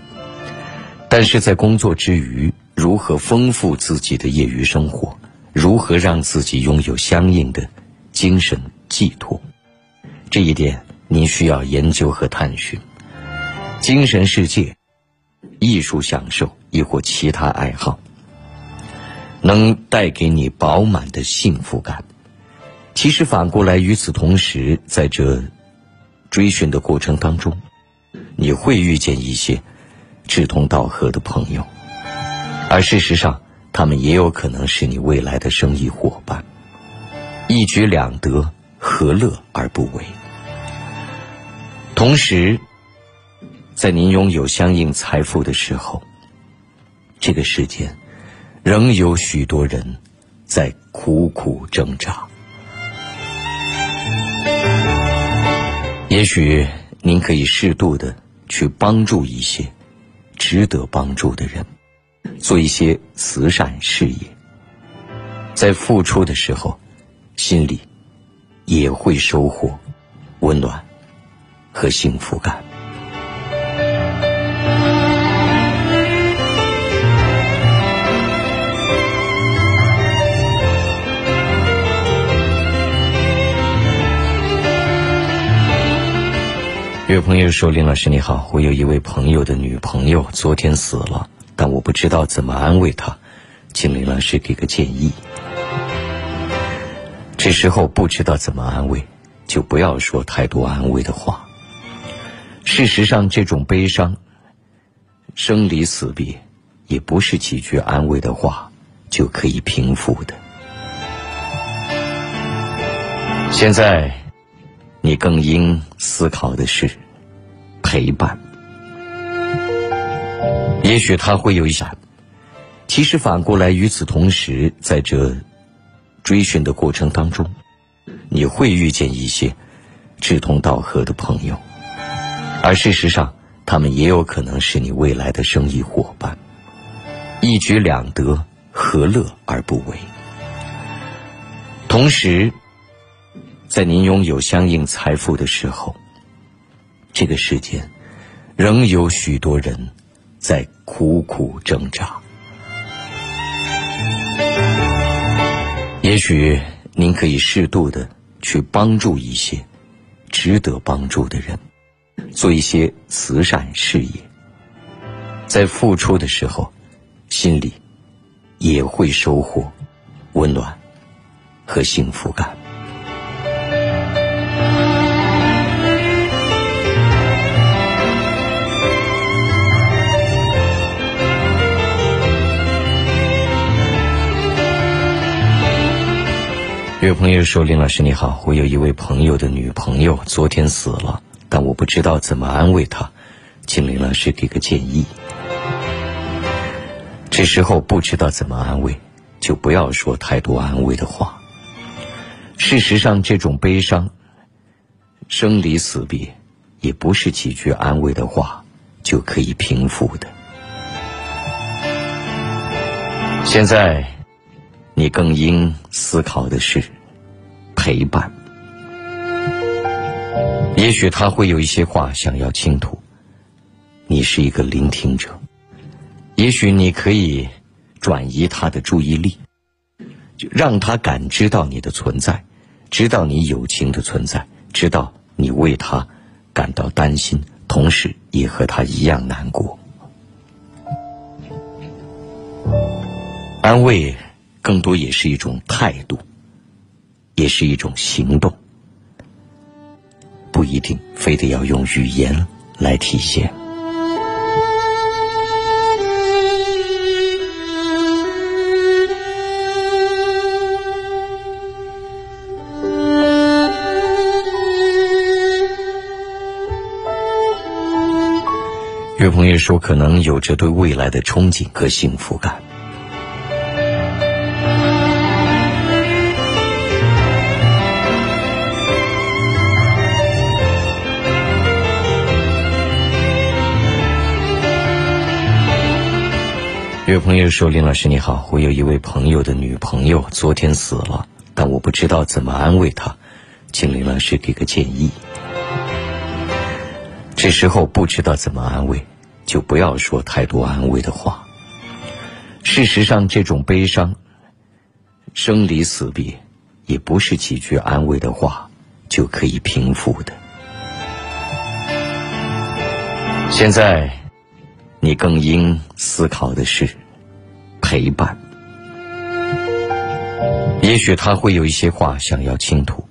但是在工作之余，如何丰富自己的业余生活？如何让自己拥有相应的精神寄托？这一点您需要研究和探寻。精神世界、艺术享受，亦或其他爱好，能带给你饱满的幸福感。其实反过来，与此同时，在这追寻的过程当中，你会遇见一些志同道合的朋友，而事实上，他们也有可能是你未来的生意伙伴。一举两得，何乐而不为？同时，在您拥有相应财富的时候，这个世间仍有许多人在苦苦挣扎。也许您可以适度的去帮助一些值得帮助的人，做一些慈善事业，在付出的时候，心里也会收获温暖和幸福感。有朋友说：“林老师你好，我有一位朋友的女朋友昨天死了，但我不知道怎么安慰她，请林老师给个建议。”这时候不知道怎么安慰，就不要说太多安慰的话。事实上，这种悲伤、生离死别，也不是几句安慰的话就可以平复的。现在。你更应思考的是陪伴。也许他会有一闪，其实反过来，与此同时，在这追寻的过程当中，你会遇见一些志同道合的朋友，而事实上，他们也有可能是你未来的生意伙伴，一举两得，何乐而不为？同时。在您拥有相应财富的时候，这个世间仍有许多人在苦苦挣扎。也许您可以适度的去帮助一些值得帮助的人，做一些慈善事业。在付出的时候，心里也会收获温暖和幸福感。有朋友说：“林老师你好，我有一位朋友的女朋友昨天死了，但我不知道怎么安慰她，请林老师给个建议。”这时候不知道怎么安慰，就不要说太多安慰的话。事实上，这种悲伤、生离死别，也不是几句安慰的话就可以平复的。现在。你更应思考的是陪伴。也许他会有一些话想要倾吐，你是一个聆听者。也许你可以转移他的注意力，让他感知到你的存在，知道你友情的存在，知道你为他感到担心，同时也和他一样难过。安慰。更多也是一种态度，也是一种行动，不一定非得要用语言来体现。有朋友说，可能有着对未来的憧憬和幸福感。有朋友说：“林老师你好，我有一位朋友的女朋友昨天死了，但我不知道怎么安慰她，请林老师给个建议。”这时候不知道怎么安慰，就不要说太多安慰的话。事实上，这种悲伤、生离死别，也不是几句安慰的话就可以平复的。现在。你更应思考的是陪伴。也许他会有一些话想要倾吐，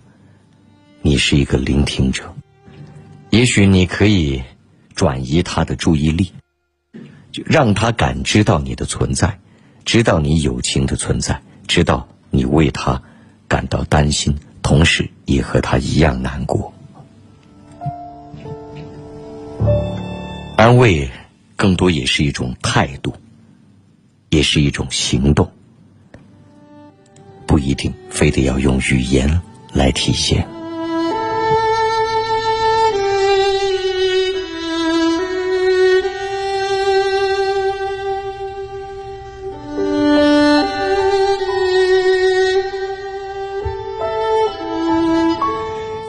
你是一个聆听者。也许你可以转移他的注意力，就让他感知到你的存在，知道你友情的存在，知道你为他感到担心，同时也和他一样难过。安慰。更多也是一种态度，也是一种行动，不一定非得要用语言来体现。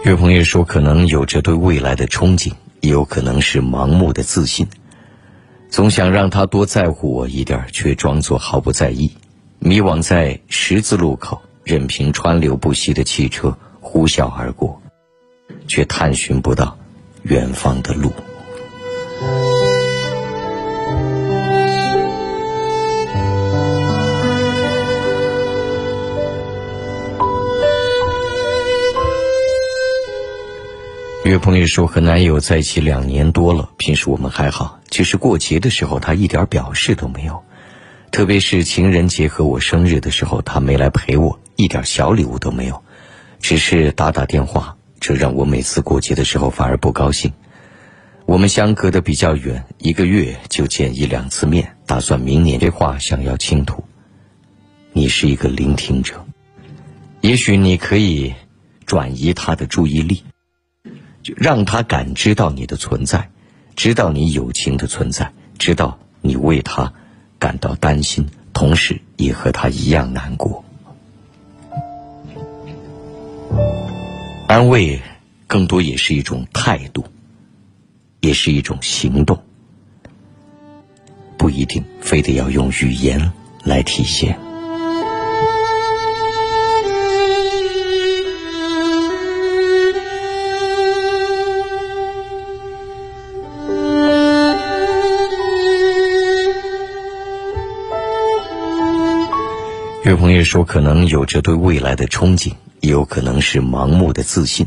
有朋友说，可能有着对未来的憧憬，也有可能是盲目的自信。总想让他多在乎我一点，却装作毫不在意。迷惘在十字路口，任凭川流不息的汽车呼啸而过，却探寻不到远方的路。有朋友说和男友在一起两年多了，平时我们还好，就是过节的时候他一点表示都没有，特别是情人节和我生日的时候，他没来陪我，一点小礼物都没有，只是打打电话，这让我每次过节的时候反而不高兴。我们相隔的比较远，一个月就见一两次面，打算明年这话想要倾吐。你是一个聆听者，也许你可以转移他的注意力，就让他感知到你的存在，知道你友情的存在，知道你为他感到担心，同时也和他一样难过。安慰，更多也是一种态度。也是一种行动，不一定非得要用语言来体现。有朋友说，可能有着对未来的憧憬，也有可能是盲目的自信。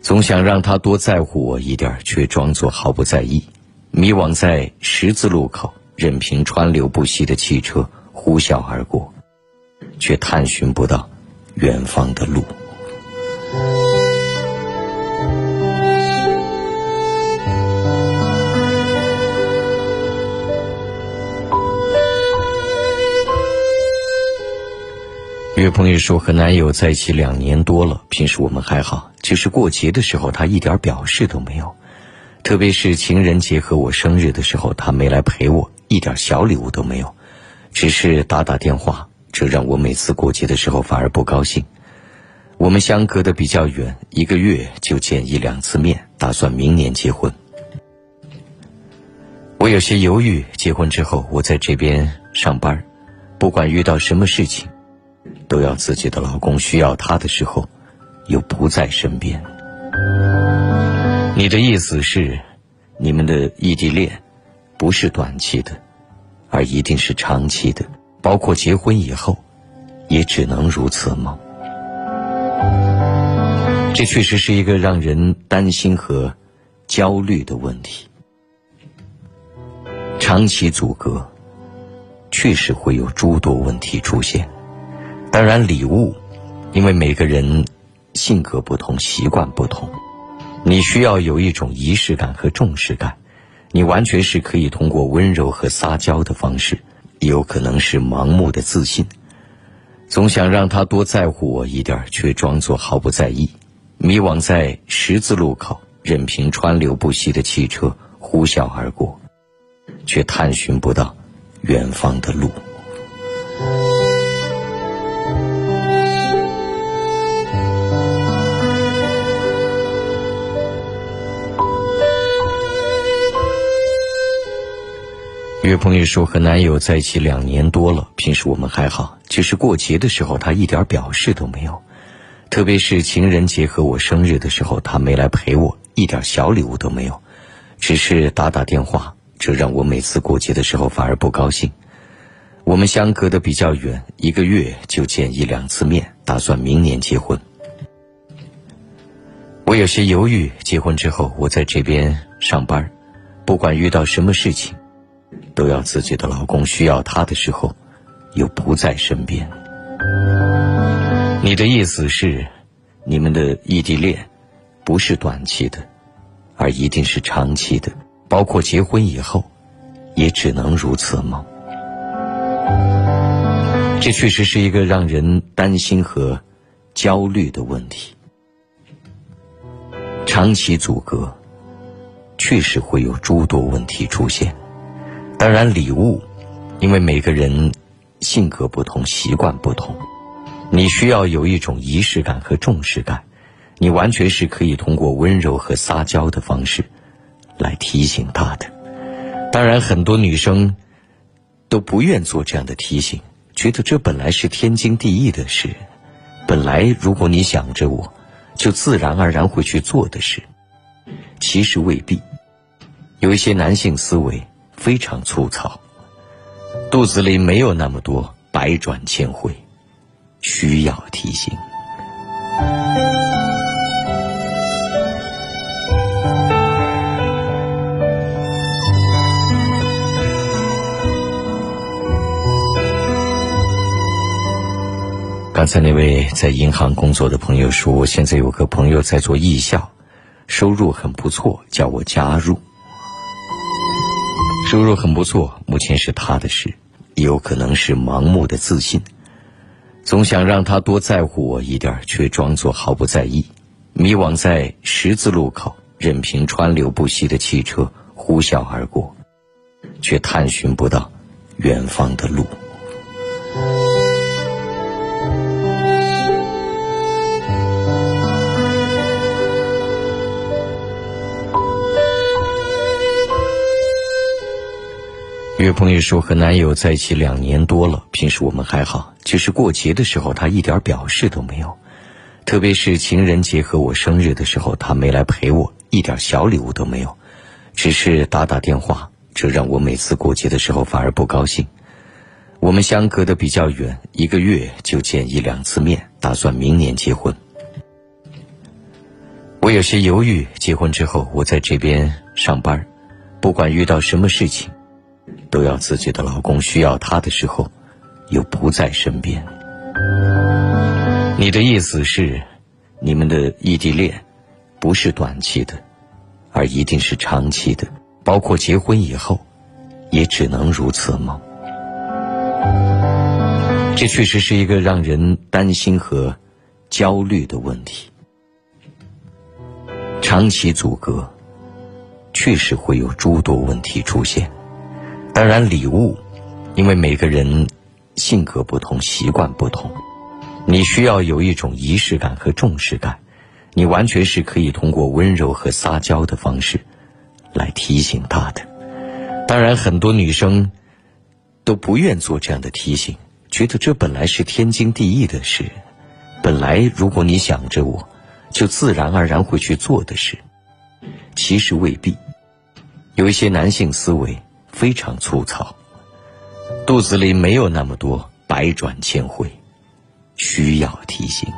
总想让他多在乎我一点，却装作毫不在意。迷惘在十字路口，任凭川流不息的汽车呼啸而过，却探寻不到远方的路。朋友说和男友在一起两年多了，平时我们还好，只是过节的时候他一点表示都没有，特别是情人节和我生日的时候，他没来陪我，一点小礼物都没有，只是打打电话，这让我每次过节的时候反而不高兴。我们相隔的比较远，一个月就见一两次面，打算明年结婚。我有些犹豫，结婚之后我在这边上班，不管遇到什么事情。都要自己的老公需要她的时候，又不在身边。你的意思是，你们的异地恋不是短期的，而一定是长期的，包括结婚以后，也只能如此吗？这确实是一个让人担心和焦虑的问题。长期阻隔，确实会有诸多问题出现。当然，礼物，因为每个人性格不同，习惯不同，你需要有一种仪式感和重视感。你完全是可以通过温柔和撒娇的方式，也有可能是盲目的自信，总想让他多在乎我一点，却装作毫不在意。迷惘在十字路口，任凭川流不息的汽车呼啸而过，却探寻不到远方的路。有朋友说和男友在一起两年多了，平时我们还好，只是过节的时候他一点表示都没有，特别是情人节和我生日的时候，他没来陪我，一点小礼物都没有，只是打打电话，这让我每次过节的时候反而不高兴。我们相隔的比较远，一个月就见一两次面，打算明年结婚。我有些犹豫，结婚之后我在这边上班，不管遇到什么事情。都要自己的老公需要她的时候，又不在身边。你的意思是，你们的异地恋不是短期的，而一定是长期的，包括结婚以后，也只能如此吗？这确实是一个让人担心和焦虑的问题。长期阻隔，确实会有诸多问题出现。当然，礼物，因为每个人性格不同，习惯不同，你需要有一种仪式感和重视感。你完全是可以通过温柔和撒娇的方式来提醒他的。当然，很多女生都不愿做这样的提醒，觉得这本来是天经地义的事，本来如果你想着我，就自然而然会去做的事。其实未必，有一些男性思维。非常粗糙，肚子里没有那么多百转千回，需要提醒。刚才那位在银行工作的朋友说，现在有个朋友在做艺校，收入很不错，叫我加入。收入很不错，目前是他的事，也有可能是盲目的自信，总想让他多在乎我一点，却装作毫不在意，迷惘在十字路口，任凭川流不息的汽车呼啸而过，却探寻不到远方的路。一位朋友说，和男友在一起两年多了，平时我们还好，只是过节的时候他一点表示都没有，特别是情人节和我生日的时候，他没来陪我，一点小礼物都没有，只是打打电话，这让我每次过节的时候反而不高兴。我们相隔的比较远，一个月就见一两次面，打算明年结婚。我有些犹豫，结婚之后我在这边上班，不管遇到什么事情。都要自己的老公需要他的时候，又不在身边。你的意思是，你们的异地恋不是短期的，而一定是长期的，包括结婚以后，也只能如此吗？这确实是一个让人担心和焦虑的问题。长期阻隔，确实会有诸多问题出现。当然，礼物，因为每个人性格不同，习惯不同，你需要有一种仪式感和重视感。你完全是可以通过温柔和撒娇的方式来提醒他的。当然，很多女生都不愿做这样的提醒，觉得这本来是天经地义的事，本来如果你想着我，就自然而然会去做的事。其实未必，有一些男性思维。非常粗糙，肚子里没有那么多百转千回，需要提醒。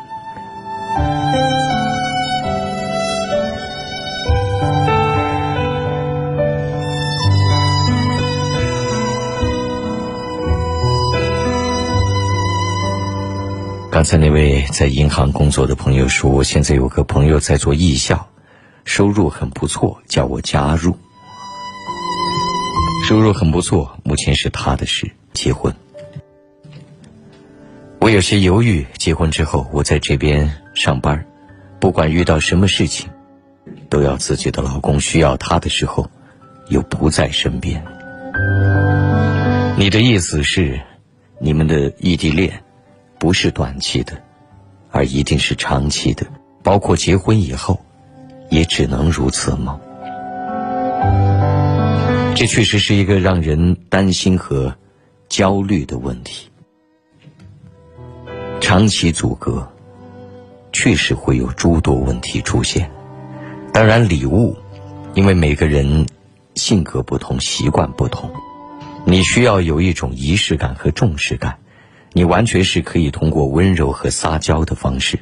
刚才那位在银行工作的朋友说，我现在有个朋友在做艺校，收入很不错，叫我加入。收入很不错，目前是他的事。结婚，我有些犹豫。结婚之后，我在这边上班，不管遇到什么事情，都要自己的老公需要他的时候，又不在身边。你的意思是，你们的异地恋不是短期的，而一定是长期的，包括结婚以后，也只能如此吗？这确实是一个让人担心和焦虑的问题。长期阻隔，确实会有诸多问题出现。当然，礼物，因为每个人性格不同，习惯不同，你需要有一种仪式感和重视感。你完全是可以通过温柔和撒娇的方式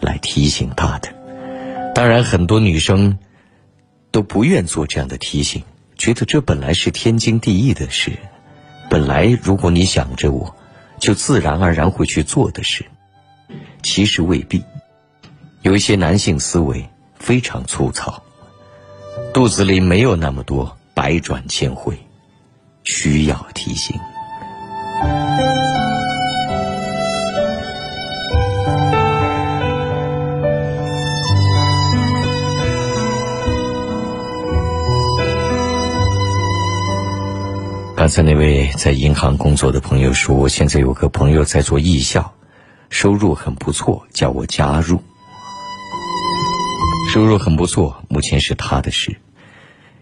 来提醒他的。当然，很多女生都不愿做这样的提醒。觉得这本来是天经地义的事，本来如果你想着我，就自然而然会去做的事，其实未必。有一些男性思维非常粗糙，肚子里没有那么多百转千回，需要提醒。刚才那位在银行工作的朋友说，我现在有个朋友在做艺校，收入很不错，叫我加入。收入很不错，目前是他的事，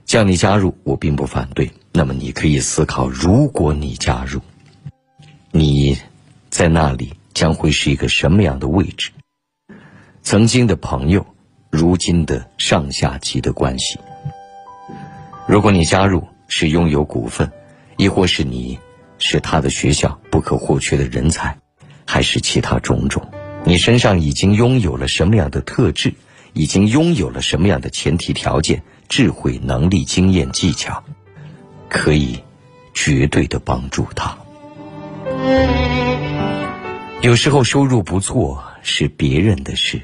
叫你加入，我并不反对。那么你可以思考，如果你加入，你在那里将会是一个什么样的位置？曾经的朋友，如今的上下级的关系。如果你加入，是拥有股份。亦或是你，是他的学校不可或缺的人才，还是其他种种？你身上已经拥有了什么样的特质？已经拥有了什么样的前提条件、智慧、能力、经验、技巧，可以绝对的帮助他？有时候收入不错是别人的事，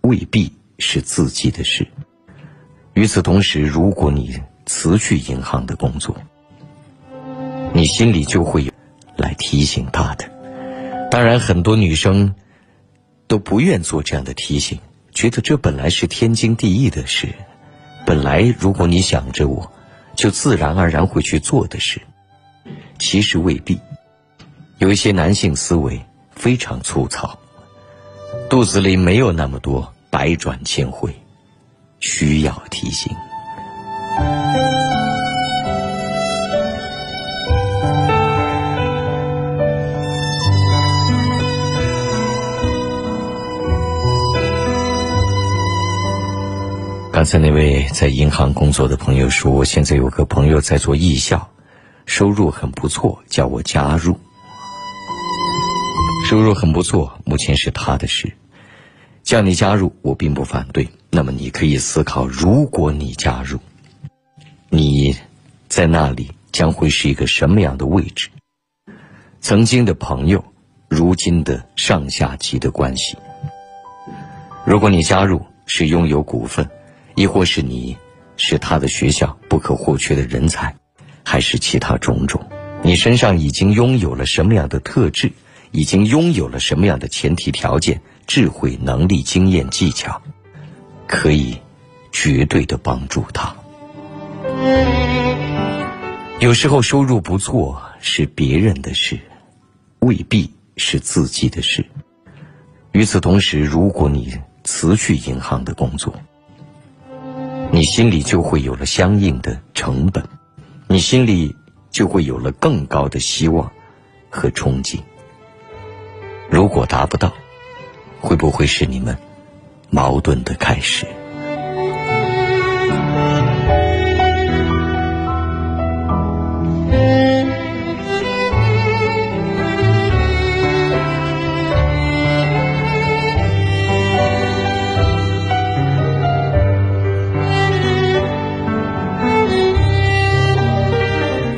未必是自己的事。与此同时，如果你辞去银行的工作，你心里就会有来提醒他的。当然，很多女生都不愿做这样的提醒，觉得这本来是天经地义的事，本来如果你想着我，就自然而然会去做的事。其实未必，有一些男性思维。非常粗糙，肚子里没有那么多百转千回，需要提醒。刚才那位在银行工作的朋友说：“现在有个朋友在做艺校，收入很不错，叫我加入。”收入很不错，目前是他的事。叫你加入，我并不反对。那么你可以思考，如果你加入，你在那里将会是一个什么样的位置？曾经的朋友，如今的上下级的关系。如果你加入是拥有股份，亦或是你是他的学校不可或缺的人才，还是其他种种，你身上已经拥有了什么样的特质？已经拥有了什么样的前提条件、智慧、能力、经验、技巧，可以绝对的帮助他。有时候收入不错是别人的事，未必是自己的事。与此同时，如果你辞去银行的工作，你心里就会有了相应的成本，你心里就会有了更高的希望和憧憬。如果达不到，会不会是你们矛盾的开始？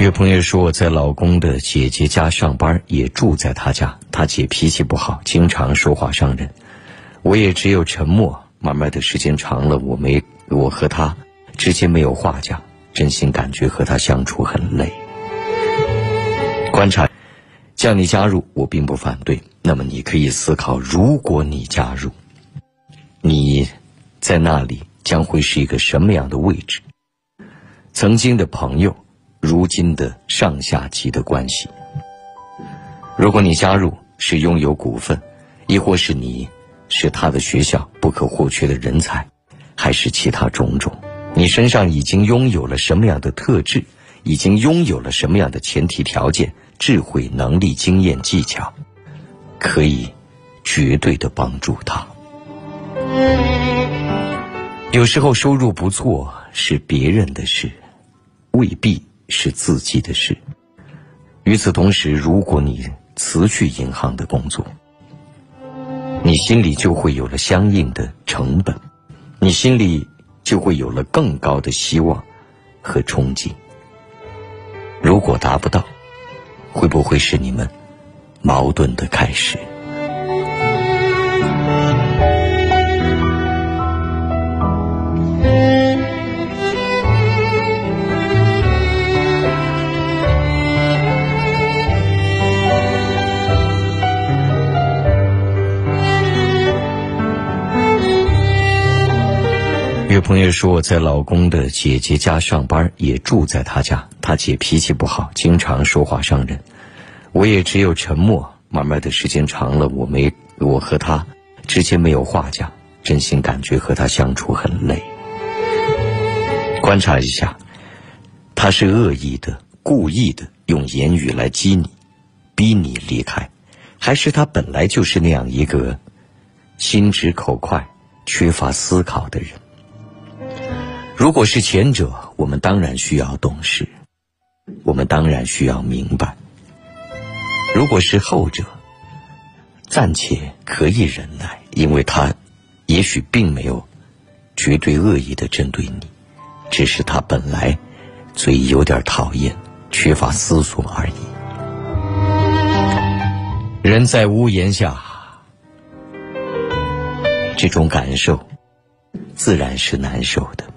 有朋友说在老公的姐姐家上班，也住在他家。他姐脾气不好，经常说话伤人。我也只有沉默。慢慢的时间长了，我没我和他之间没有话讲，真心感觉和他相处很累。观察，叫你加入，我并不反对。那么你可以思考，如果你加入，你在那里将会是一个什么样的位置？曾经的朋友。如今的上下级的关系，如果你加入是拥有股份，亦或是你是他的学校不可或缺的人才，还是其他种种，你身上已经拥有了什么样的特质，已经拥有了什么样的前提条件、智慧、能力、经验、技巧，可以绝对的帮助他。有时候收入不错是别人的事，未必。是自己的事。与此同时，如果你辞去银行的工作，你心里就会有了相应的成本，你心里就会有了更高的希望和憧憬。如果达不到，会不会是你们矛盾的开始？有朋友说我在老公的姐姐家上班，也住在他家。他姐脾气不好，经常说话伤人。我也只有沉默。慢慢的时间长了，我没我和他之间没有话讲，真心感觉和他相处很累。观察一下，他是恶意的、故意的，用言语来激你，逼你离开，还是他本来就是那样一个心直口快、缺乏思考的人？如果是前者，我们当然需要懂事，我们当然需要明白；如果是后者，暂且可以忍耐，因为他也许并没有绝对恶意的针对你，只是他本来嘴有点讨厌，缺乏思索而已。人在屋檐下，这种感受自然是难受的。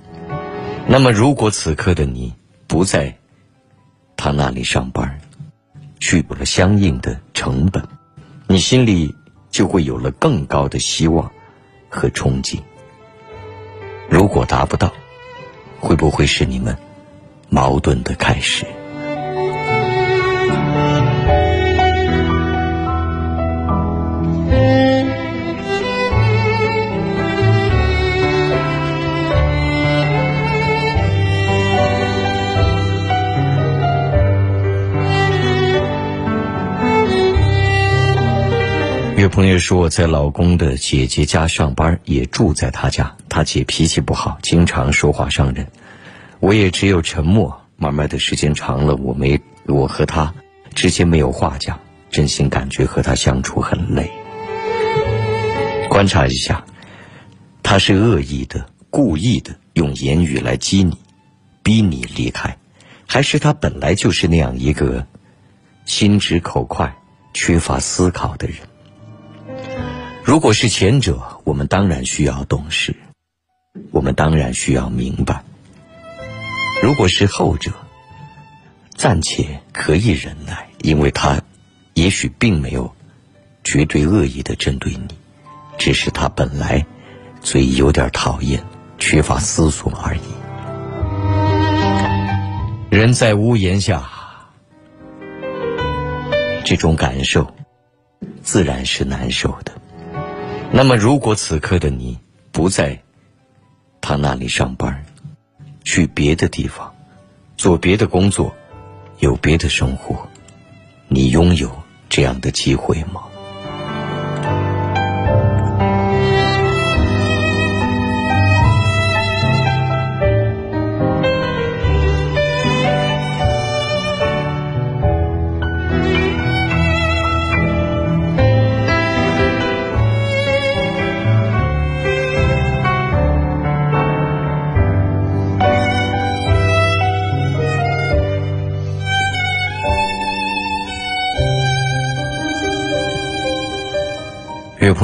那么，如果此刻的你不在他那里上班，去补了相应的成本，你心里就会有了更高的希望和憧憬。如果达不到，会不会是你们矛盾的开始？有朋友说在老公的姐姐家上班，也住在他家。他姐脾气不好，经常说话伤人，我也只有沉默。慢慢的时间长了，我没我和他之间没有话讲，真心感觉和他相处很累。观察一下，他是恶意的、故意的用言语来激你，逼你离开，还是他本来就是那样一个心直口快、缺乏思考的人？如果是前者，我们当然需要懂事，我们当然需要明白；如果是后者，暂且可以忍耐，因为他也许并没有绝对恶意的针对你，只是他本来嘴有点讨厌，缺乏思索而已。人在屋檐下，这种感受自然是难受的。那么，如果此刻的你不在他那里上班，去别的地方做别的工作，有别的生活，你拥有这样的机会吗？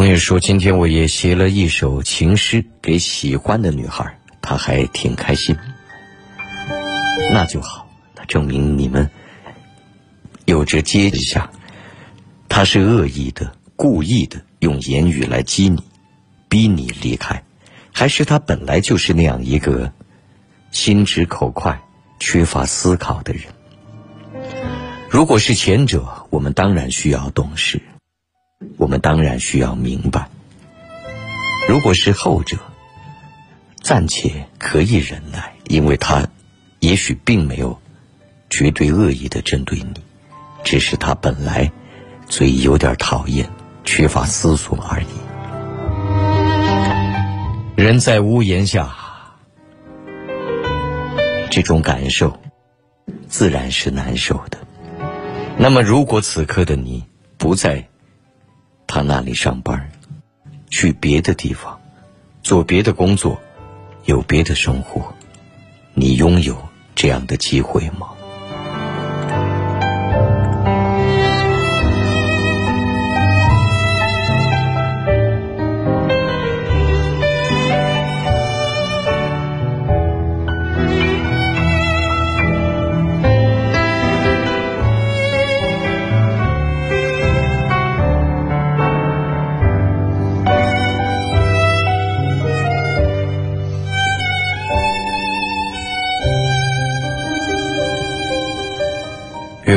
朋友说，今天我也写了一首情诗给喜欢的女孩，她还挺开心。那就好，那证明你们有着接一下。他是恶意的、故意的用言语来激你，逼你离开，还是他本来就是那样一个心直口快、缺乏思考的人？如果是前者，我们当然需要懂事。我们当然需要明白，如果是后者，暂且可以忍耐，因为他也许并没有绝对恶意的针对你，只是他本来嘴有点讨厌，缺乏思索而已。人在屋檐下，这种感受自然是难受的。那么，如果此刻的你不在，他那里上班，去别的地方做别的工作，有别的生活，你拥有这样的机会吗？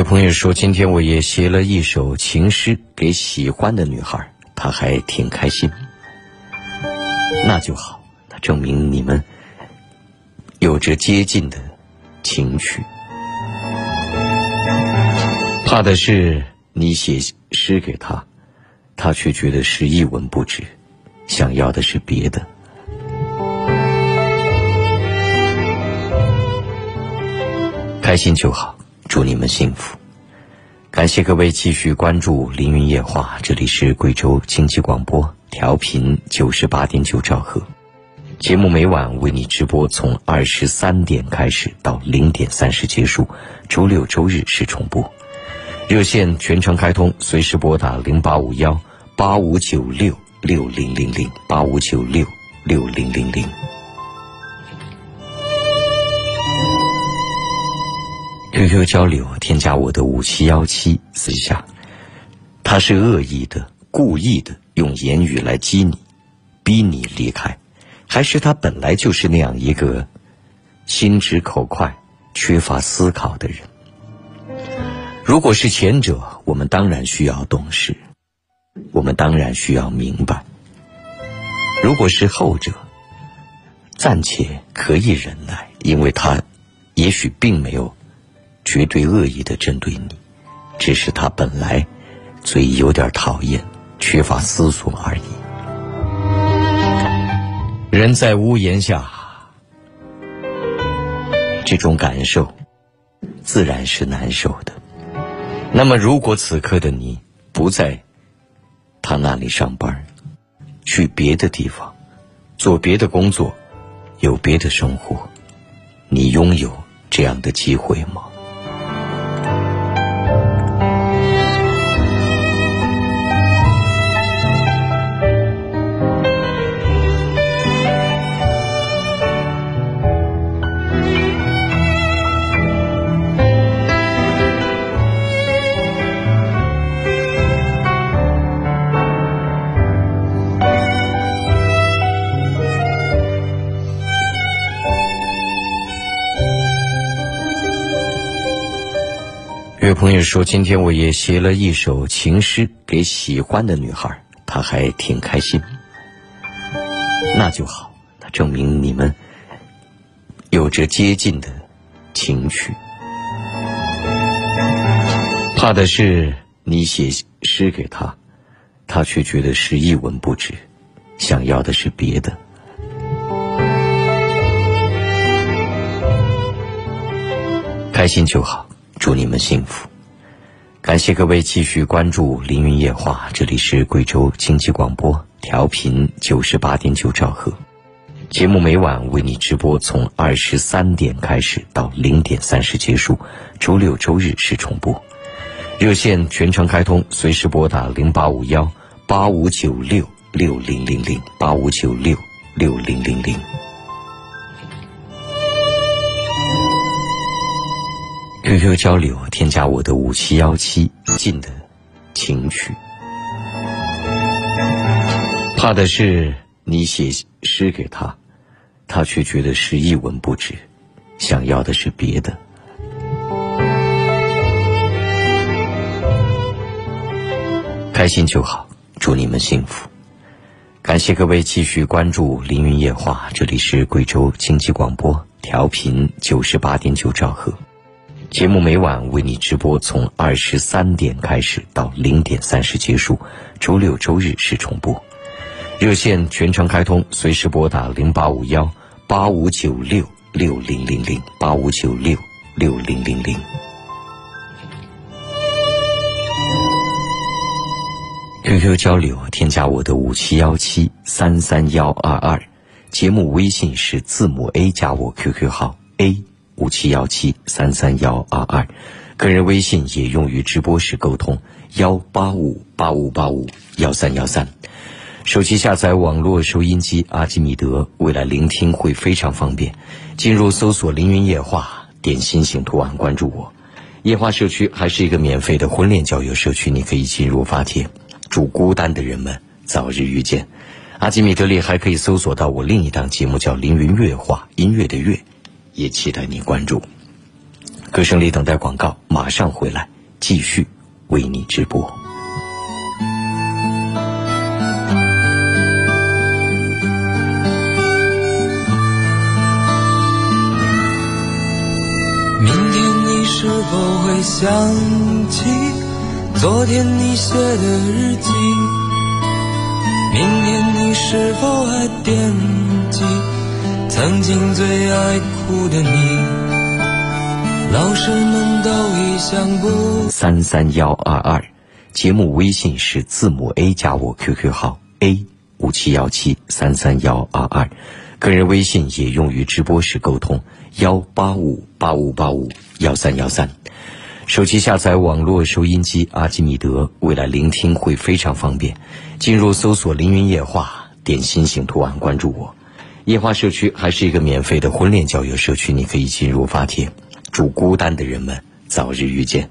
朋友说，今天我也写了一首情诗给喜欢的女孩，她还挺开心。那就好，那证明你们有着接近的情趣。怕的是你写诗给他，他却觉得是一文不值，想要的是别的。开心就好。祝你们幸福！感谢各位继续关注《凌云夜话》，这里是贵州经济广播，调频九十八点九兆赫。节目每晚为你直播，从二十三点开始到零点三十结束，周六周日是重播。热线全程开通，随时拨打零八五幺八五九六六零零零八五九六六零零零。QQ 交流，添加我的五七幺七私下。他是恶意的、故意的，用言语来激你，逼你离开，还是他本来就是那样一个心直口快、缺乏思考的人？如果是前者，我们当然需要懂事，我们当然需要明白；如果是后者，暂且可以忍耐，因为他也许并没有绝对恶意的针对你，只是他本来。嘴有点讨厌，缺乏思索而已。人在屋檐下，这种感受自然是难受的。那么，如果此刻的你不在他那里上班，去别的地方做别的工作，有别的生活，你拥有这样的机会吗？有朋友说，今天我也写了一首情诗给喜欢的女孩，她还挺开心。那就好，那证明你们有着接近的情趣。怕的是你写诗给她，她却觉得是一文不值，想要的是别的。开心就好。祝你们幸福！感谢各位继续关注《凌云夜话》，这里是贵州经济广播，调频九十八点九兆赫。节目每晚为你直播，从二十三点开始到零点三十结束，周六周日是重播。热线全程开通，随时拨打零八五幺八五九六六零零零八五九六六零零零。QQ 交流，添加我的五七幺七，近的情趣。怕的是你写诗给他，他却觉得是一文不值，想要的是别的。开心就好，祝你们幸福。感谢各位继续关注《凌云夜话》，这里是贵州经济广播，调频九十八点九兆赫。节目每晚为你直播，从二十三点开始到零点三十结束，周六周日是重播。热线全程开通，随时拨打零八五幺八五九六六零零零八五九六六零零零。QQ 交流，添加我的五七幺七三三幺二二，节目微信是字母 A 加我 QQ 号 A。五七幺七三三幺二二，个人微信也用于直播时沟通，幺八五八五八五幺三幺三。手机下载网络收音机阿基米德，未来聆听会非常方便。进入搜索“凌云夜话”，点心形图案关注我。夜话社区还是一个免费的婚恋交友社区，你可以进入发帖。祝孤单的人们早日遇见。阿基米德里还可以搜索到我另一档节目，叫“凌云乐话”，音乐的乐。也期待你关注。歌声里等待广告，马上回来继续为你直播。明天你是否会想起昨天你写的日记？明天你是否还惦记？曾经最爱哭的你，老师们都已想不。三三幺二二，节目微信是字母 A 加我 QQ 号 A 五七幺七三三幺二二，个人微信也用于直播时沟通幺八五八五八五幺三幺三。手机下载网络收音机阿基米德，未来聆听会非常方便。进入搜索“凌云夜话”，点心形图案关注我。夜话社区还是一个免费的婚恋交友社区，你可以进入发帖。祝孤单的人们早日遇见。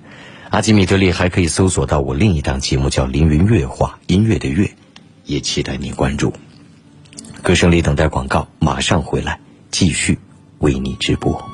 阿基米德利还可以搜索到我另一档节目，叫《凌云乐话》，音乐的乐，也期待你关注。歌声里等待广告，马上回来继续为你直播。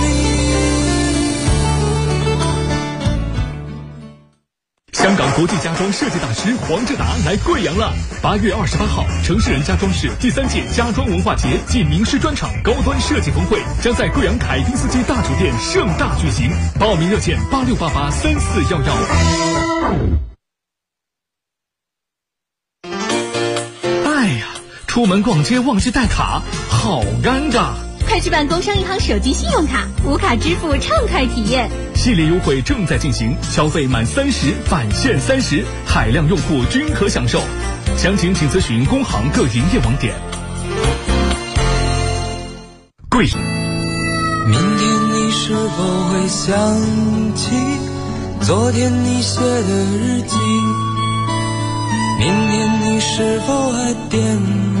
里香港国际家装设计大师黄志达来贵阳了。八月二十八号，城市人家装饰第三届家装文化节暨名师专场高端设计峰会将在贵阳凯宾斯基大酒店盛大举行。报名热线八六八八三四幺幺。哎呀，出门逛街忘记带卡，好尴尬。快去办工商银行手机信用卡，无卡支付畅快体验。系列优惠正在进行，消费满三十返现三十，海量用户均可享受。详情请咨询工行各营业网点。贵。明天你是否会想起昨天你写的日记？明天你是否还惦记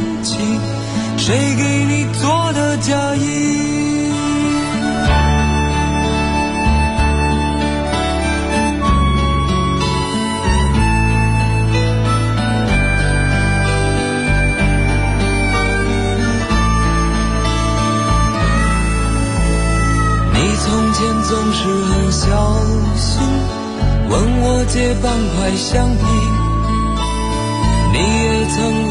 起？谁给你做的嫁衣？你从前总是很小心，问我借半块橡皮。你也曾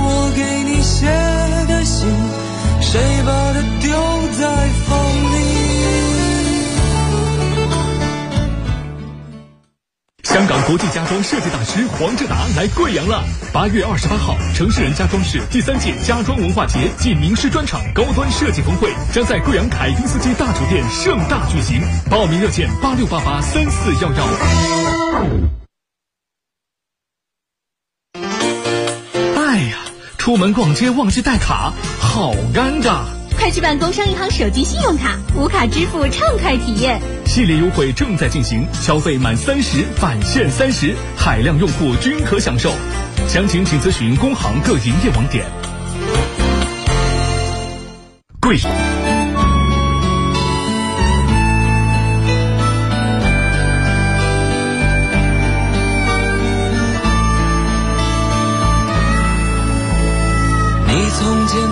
写的信？谁把它丢在风里？香港国际家装设计大师黄志达来贵阳了。八月二十八号，城市人家装饰第三届家装文化节暨名师专场高端设计峰会将在贵阳凯宾斯基大酒店盛大举行。报名热线八六八八三四幺幺。出门逛街忘记带卡，好尴尬。快去办工商银行手机信用卡，无卡支付畅快体验。系列优惠正在进行，消费满三十返现三十，海量用户均可享受。详情请咨询工行各营业网点。贵。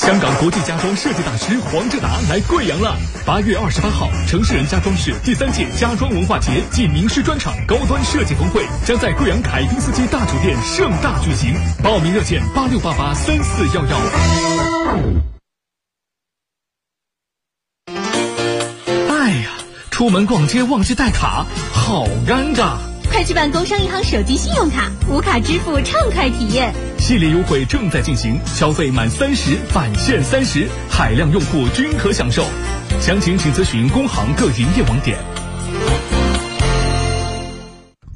香港国际家装设计大师黄志达来贵阳了。八月二十八号，城市人家装饰第三届家装文化节暨名师专场高端设计峰会将在贵阳凯宾斯基大酒店盛大举行。报名热线八六八八三四幺幺。哎呀，出门逛街忘记带卡，好尴尬。快去办工商银行手机信用卡，无卡支付畅快体验。系列优惠正在进行，消费满三十返现三十，海量用户均可享受。详情请咨询工行各营业网点。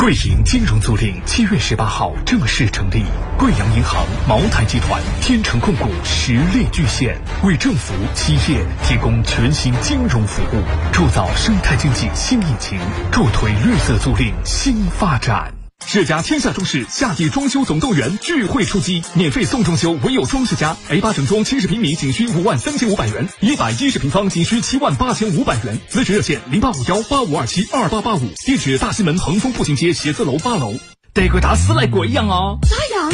贵银金融租赁七月十八号正式成立，贵阳银行、茅台集团、天成控股实力巨献，为政府、企业提供全新金融服务，铸造生态经济新引擎，助推绿色租赁新发展。世家天下装饰夏季装修总动员聚会出击，免费送装修，唯有装饰家。A 八整装七十平米仅需五万三千五百元，一百一十平方仅需七万八千五百元。咨询热线零八五幺八五二七二八八五，地址大西门恒丰步行街写字楼八楼。德国大师来贵阳哦！咋样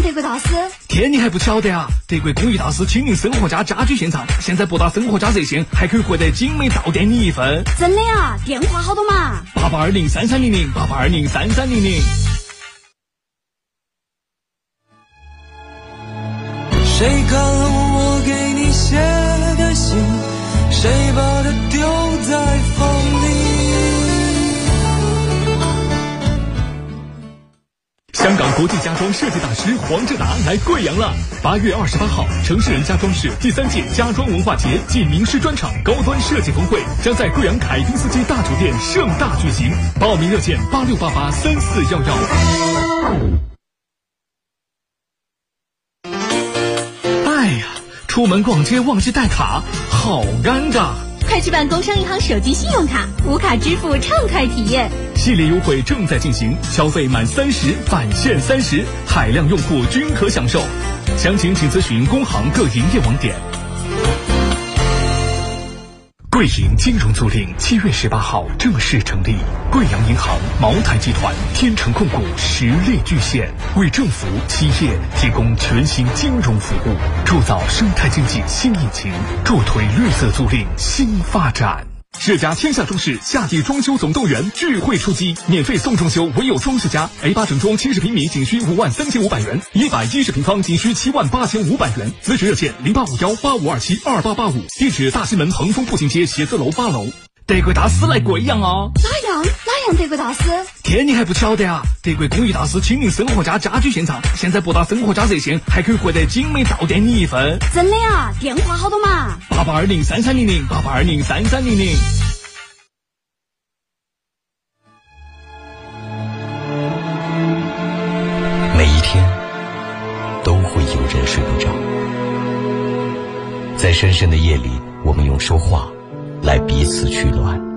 德国大师？天，你还不晓得啊？德国工艺大师亲临生活家家居现场，现在拨打生活家热线还可以获得精美到店礼一份。真的啊？电话好多嘛？八八二零三三零零八八二零三三零零。谁看了我给你写的信？谁把它丢在风香港国际家装设计大师黄志达来贵阳了。八月二十八号，城市人家装饰第三届家装文化节暨名师专场高端设计峰会将在贵阳凯宾斯基大酒店盛大举行。报名热线八六八八三四幺幺。哎呀，出门逛街忘记带卡，好尴尬。快去办工商银行手机信用卡，无卡支付畅快体验。系列优惠正在进行，消费满三十返现三十，海量用户均可享受。详情请咨询工行各营业网点。贵银金融租赁七月十八号正式成立，贵阳银行、茅台集团、天成控股实力巨献，为政府、企业提供全新金融服务，铸造生态经济新引擎，助推绿色租赁新发展。世家天下装饰夏季装修总动员聚会出击，免费送装修，唯有装饰家。A 八整装七十平米仅需五万三千五百元，一百一十平方仅需七万八千五百元。咨询热线零八五幺八五二七二八八五，地址大西门恒丰步行街写字楼八楼。德国大师来贵阳哦！哪样德国大师？天，你还不晓得啊？德国工艺大师亲临生活家家居现场，现在拨打生活家热线还可以获得精美到店礼一份。真的啊？电话好多嘛？八八二零三三零零八八二零三三零零。每一天都会有人睡不着，在深深的夜里，我们用说话来彼此取暖。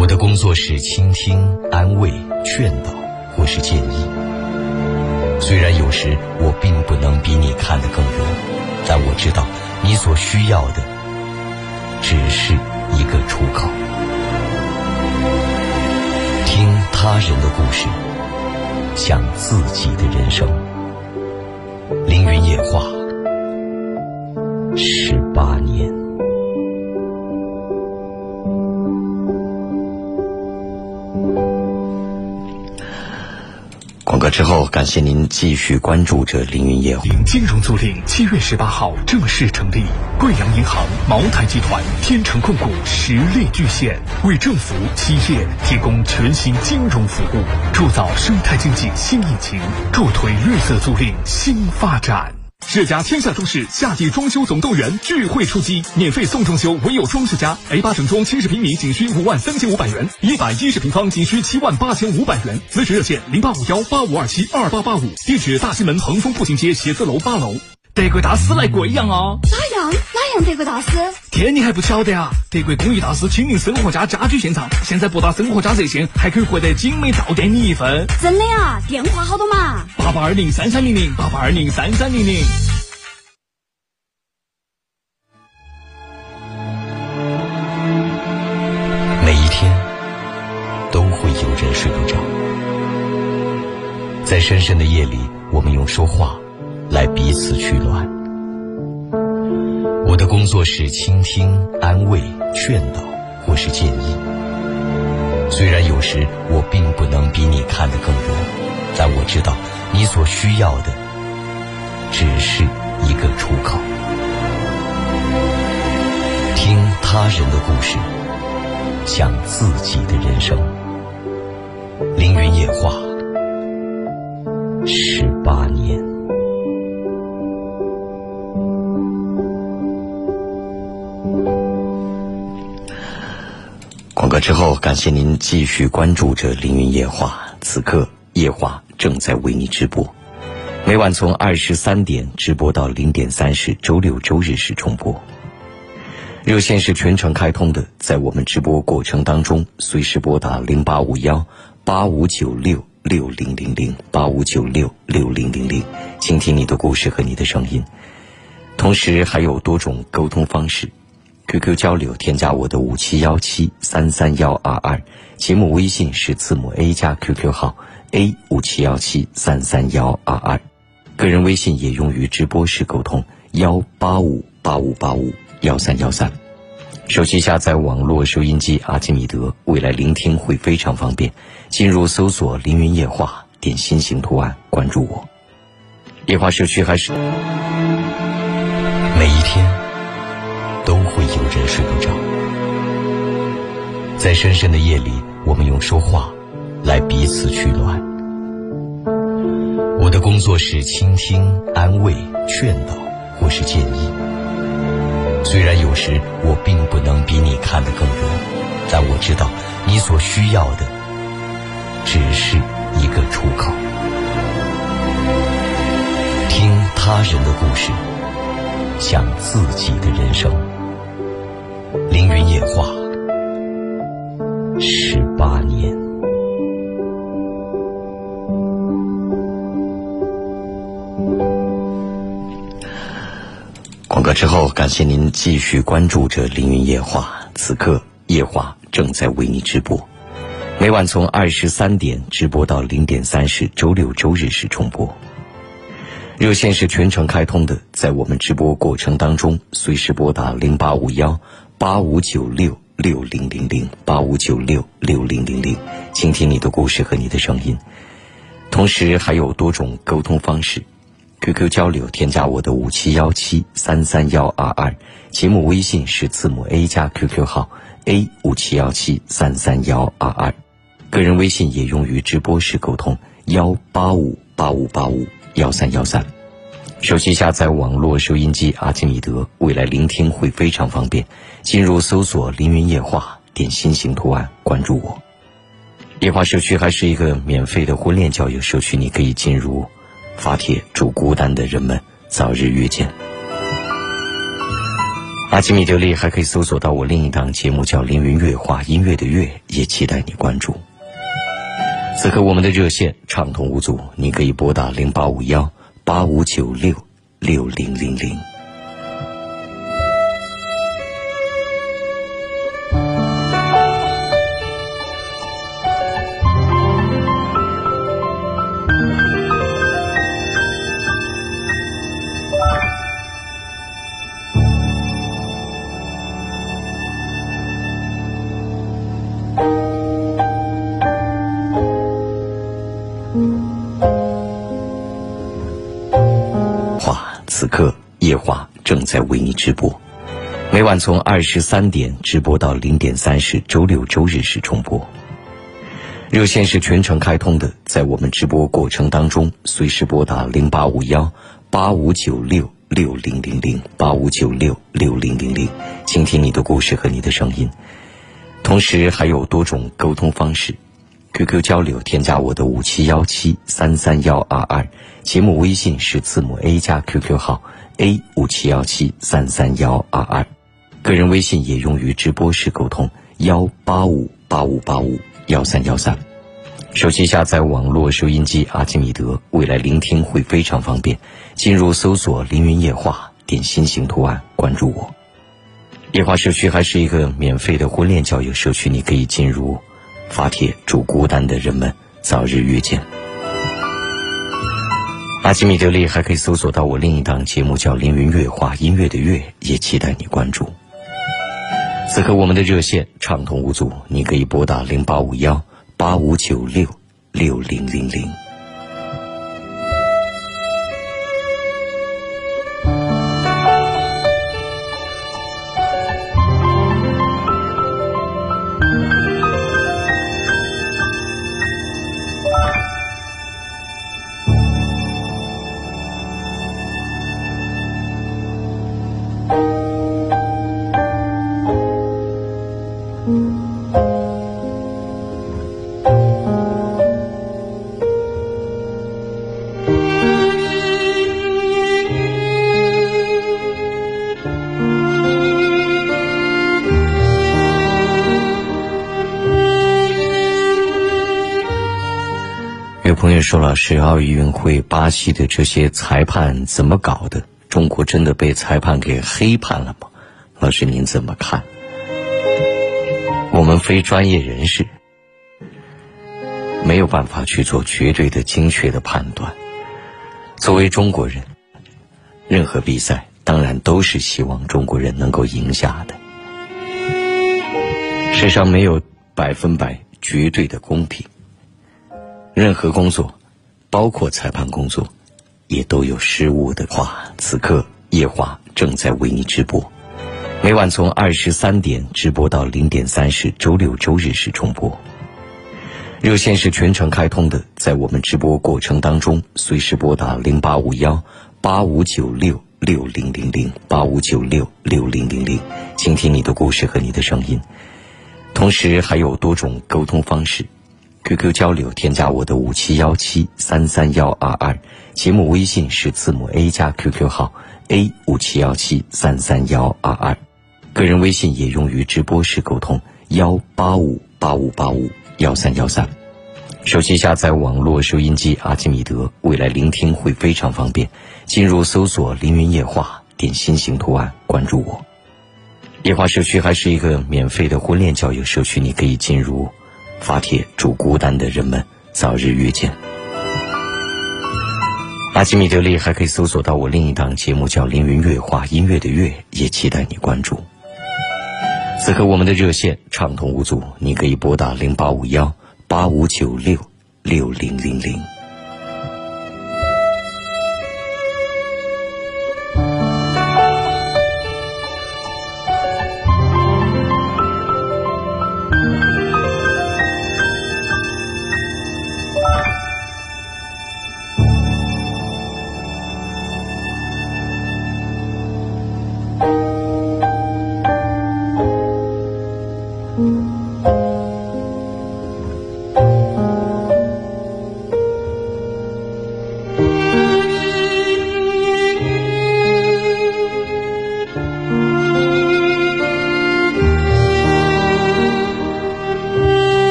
我的工作是倾听、安慰、劝导，或是建议。虽然有时我并不能比你看得更远，但我知道你所需要的只是一个出口。听他人的故事，想自己的人生。凌云夜话，十八年。广告之后，感谢您继续关注着凌云夜话。金融租赁七月十八号正式成立，贵阳银行、茅台集团、天成控股实力巨献，为政府、企业提供全新金融服务，铸造生态经济新引擎，助推绿色租赁新发展。世家天下装饰夏季装修总动员聚会出击，免费送装修，唯有装饰家。A 八整装七十平米仅需五万三千五百元，一百一十平方仅需七万八千五百元。咨询热线零八五幺八五二七二八八五，地址大西门恒丰步行街写字楼八楼。德国大师来贵阳啊！哪样哪样德国大师？天，你还不晓得啊？德国工艺大师亲临生活家家居现场，现在拨打生活家热线还可以获得精美到店礼一份。真的啊？电话好多嘛？八八二零三三零零八八二零三三零零。每一天都会有人睡不着，在深深的夜里，我们用说话。来彼此取暖。我的工作是倾听、安慰、劝导，或是建议。虽然有时我并不能比你看得更远，但我知道你所需要的只是一个出口。听他人的故事，想自己的人生。凌云夜话，十八年。之后，感谢您继续关注着凌云夜话。此刻夜话正在为你直播，每晚从二十三点直播到零点三十，周六周日是重播。热线是全程开通的，在我们直播过程当中，随时拨打零八五幺八五九六六零零零八五九六六零零零，倾听你的故事和你的声音。同时还有多种沟通方式。QQ 交流，添加我的五七幺七三三幺二二，节目微信是字母 A 加 QQ 号 A 五七幺七三三幺二二，个人微信也用于直播时沟通幺八五八五八五幺三幺三，手机下载网络收音机阿基米德，未来聆听会非常方便。进入搜索“凌云夜话”，点心形图案关注我。夜话社区还是每一天。会有人睡不着，在深深的夜里，我们用说话来彼此取暖。我的工作是倾听、安慰、劝导，或是建议。虽然有时我并不能比你看得更远，但我知道你所需要的只是一个出口。听他人的故事，想自己的人生。凌云夜话，十八年。广告之后，感谢您继续关注着凌云夜话。此刻夜话正在为你直播，每晚从二十三点直播到零点三十，周六周日是重播。热线是全程开通的，在我们直播过程当中，随时拨打零八五幺。八五九六六零零零八五九六六零零零，倾听你的故事和你的声音。同时还有多种沟通方式：QQ 交流，添加我的五七幺七三三幺二二；节目微信是字母 A 加 QQ 号 A 五七幺七三三幺二二；个人微信也用于直播时沟通幺八五八五八五幺三幺三。手机下载网络收音机阿基米德，未来聆听会非常方便。进入搜索“凌云夜话”，点心形图案关注我。夜话社区还是一个免费的婚恋交友社区，你可以进入，发帖祝孤单的人们早日遇见。阿基米德里还可以搜索到我另一档节目叫《凌云月话》，音乐的乐，也期待你关注。此刻我们的热线畅通无阻，你可以拨打零八五幺八五九六六零零零。在为你直播，每晚从二十三点直播到零点三十，周六周日是重播。热线是全程开通的，在我们直播过程当中，随时拨打零八五幺八五九六六零零零八五九六六零零零，倾听你的故事和你的声音。同时还有多种沟通方式，QQ 交流，添加我的五七幺七三三幺二二。节目微信是字母 A 加 QQ 号 A 五七幺七三三幺二二，个人微信也用于直播时沟通幺八五八五八五幺三幺三。手机下载网络收音机阿基米德，未来聆听会非常方便。进入搜索“凌云夜话”，点心形图案关注我。夜话社区还是一个免费的婚恋交友社区，你可以进入，发帖祝孤单的人们早日遇见。阿基米德利还可以搜索到我另一档节目叫《凌云乐话》，音乐的乐，也期待你关注。此刻我们的热线畅通无阻，你可以拨打零八五幺八五九六六零零零。友说：“老师，奥运会巴西的这些裁判怎么搞的？中国真的被裁判给黑判了吗？老师您怎么看？我们非专业人士没有办法去做绝对的精确的判断。作为中国人，任何比赛当然都是希望中国人能够赢下的。世上没有百分百绝对的公平。”任何工作，包括裁判工作，也都有失误的话。此刻夜话正在为你直播，每晚从二十三点直播到零点三十，周六周日是重播。热线是全程开通的，在我们直播过程当中，随时拨打零八五幺八五九六六零零零八五九六六零零零，倾听你的故事和你的声音。同时还有多种沟通方式。QQ 交流，添加我的五七幺七三三幺二二，节目微信是字母 A 加 QQ 号 A 五七幺七三三幺二二，个人微信也用于直播时沟通幺八五八五八五幺三幺三。手机下载网络收音机阿基米德，未来聆听会非常方便。进入搜索“凌云夜话”，点心形图案关注我。夜话社区还是一个免费的婚恋交友社区，你可以进入。发帖祝孤单的人们早日遇见。阿基米德利还可以搜索到我另一档节目叫《凌云乐话》，音乐的乐，也期待你关注。此刻我们的热线畅通无阻，你可以拨打零八五幺八五九六六零零零。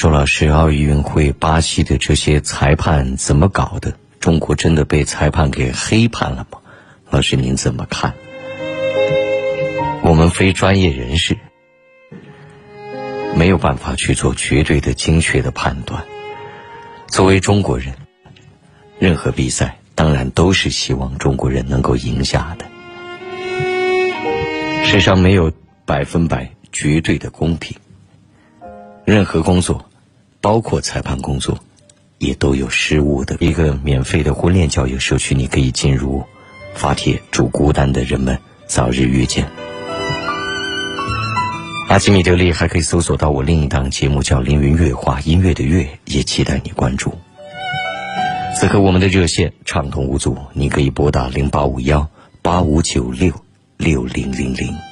说：“老师，奥运会巴西的这些裁判怎么搞的？中国真的被裁判给黑判了吗？”老师，您怎么看？我们非专业人士，没有办法去做绝对的精确的判断。作为中国人，任何比赛当然都是希望中国人能够赢下的。世上没有百分百绝对的公平。任何工作，包括裁判工作，也都有失误的。一个免费的婚恋交友社区，你可以进入，发帖祝孤单的人们早日遇见。阿基米德利还可以搜索到我另一档节目叫《凌云乐话》，音乐的乐，也期待你关注。此刻我们的热线畅通无阻，你可以拨打零八五幺八五九六六零零零。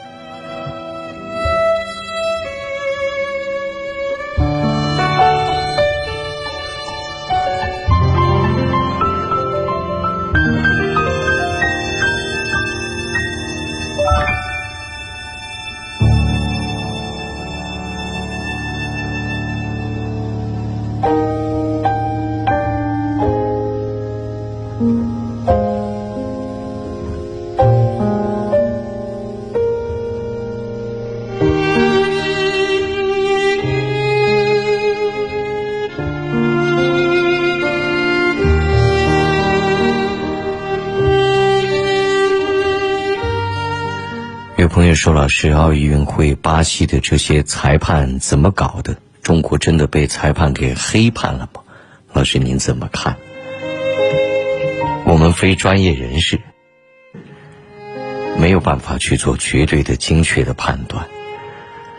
奥运会巴西的这些裁判怎么搞的？中国真的被裁判给黑判了吗？”老师，您怎么看？我们非专业人士，没有办法去做绝对的精确的判断。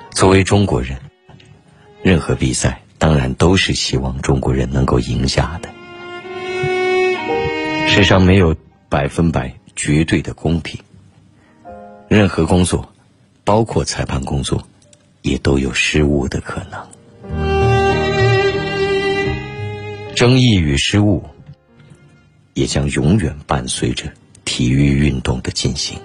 作为中国人，任何比赛当然都是希望中国人能够赢下的。世上没有百分百绝对的公平。任何工作，包括裁判工作，也都有失误的可能。争议与失误，也将永远伴随着体育运动的进行。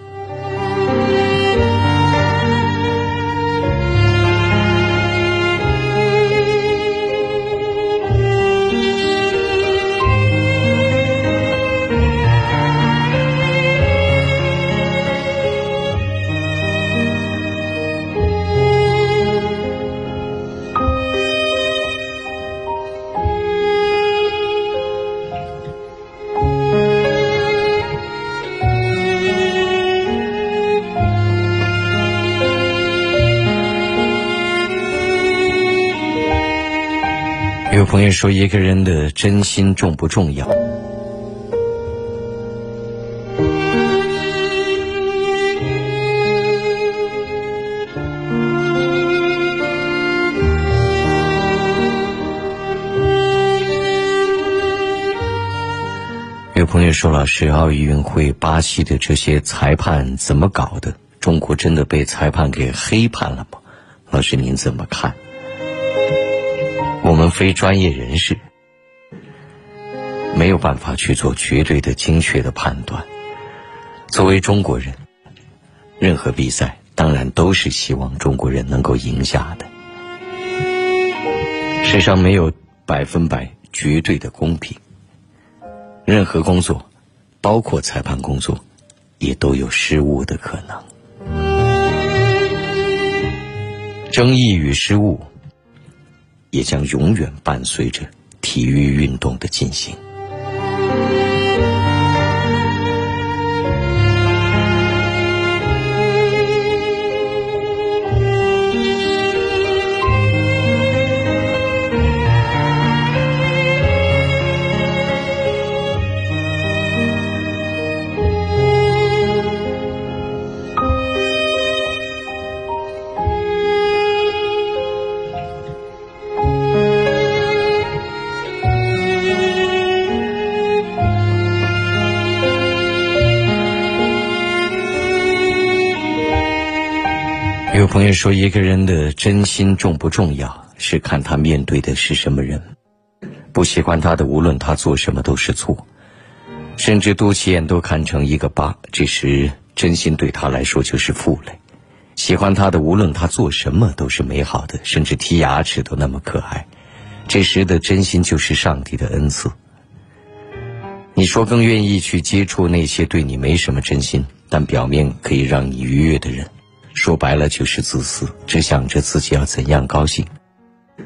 有朋友说，一个人的真心重不重要？有朋友说，老师，奥运会巴西的这些裁判怎么搞的？中国真的被裁判给黑判了吗？老师，您怎么看？我们非专业人士，没有办法去做绝对的精确的判断。作为中国人，任何比赛当然都是希望中国人能够赢下的。世上没有百分百绝对的公平。任何工作，包括裁判工作，也都有失误的可能。争议与失误。也将永远伴随着体育运动的进行。说，一个人的真心重不重要，是看他面对的是什么人。不喜欢他的，无论他做什么都是错，甚至肚脐眼都看成一个疤，这时真心对他来说就是负累。喜欢他的无论他做什么都是美好的，甚至剔牙齿都那么可爱。这时的真心就是上帝的恩赐。你说更愿意去接触那些对你没什么真心，但表面可以让你愉悦的人，说白了就是自私，只想着自己要怎样高兴，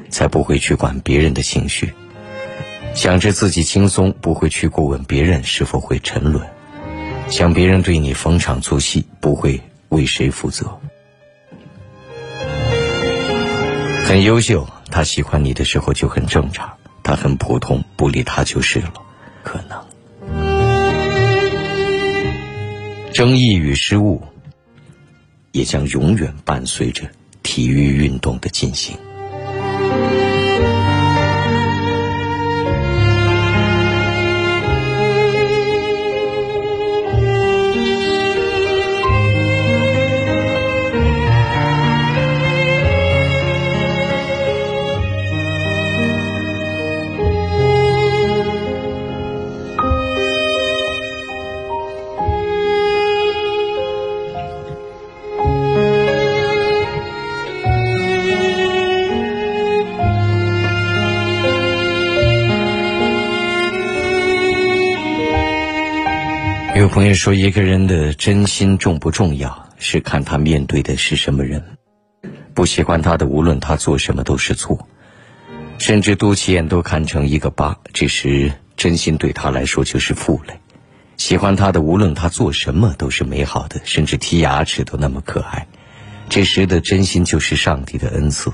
才不会去管别人的情绪。想着自己轻松，不会去过问别人是否会沉沦；想别人对你逢场作戏，不会为谁负责。很优秀，他喜欢你的时候就很正常；他很普通，不理他就是了。可能争议与失误，也将永远伴随着体育运动的进行。朋友说，一个人的真心重不重要，是看他面对的是什么人。不喜欢他的，无论他做什么都是错，甚至肚脐眼都看成一个疤。这时，真心对他来说就是负累。喜欢他的，无论他做什么都是美好的，甚至剔牙齿都那么可爱。这时的真心就是上帝的恩赐。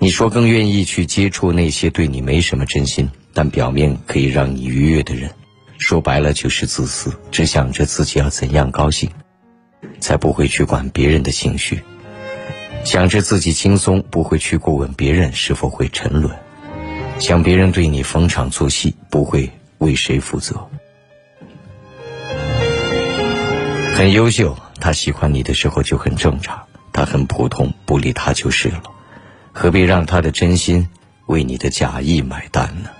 你说更愿意去接触那些对你没什么真心，但表面可以让你愉悦的人。说白了就是自私，只想着自己要怎样高兴，才不会去管别人的情绪。想着自己轻松，不会去过问别人是否会沉沦。想别人对你逢场作戏，不会为谁负责。很优秀，他喜欢你的时候就很正常；他很普通，不理他就是了。何必让他的真心为你的假意买单呢？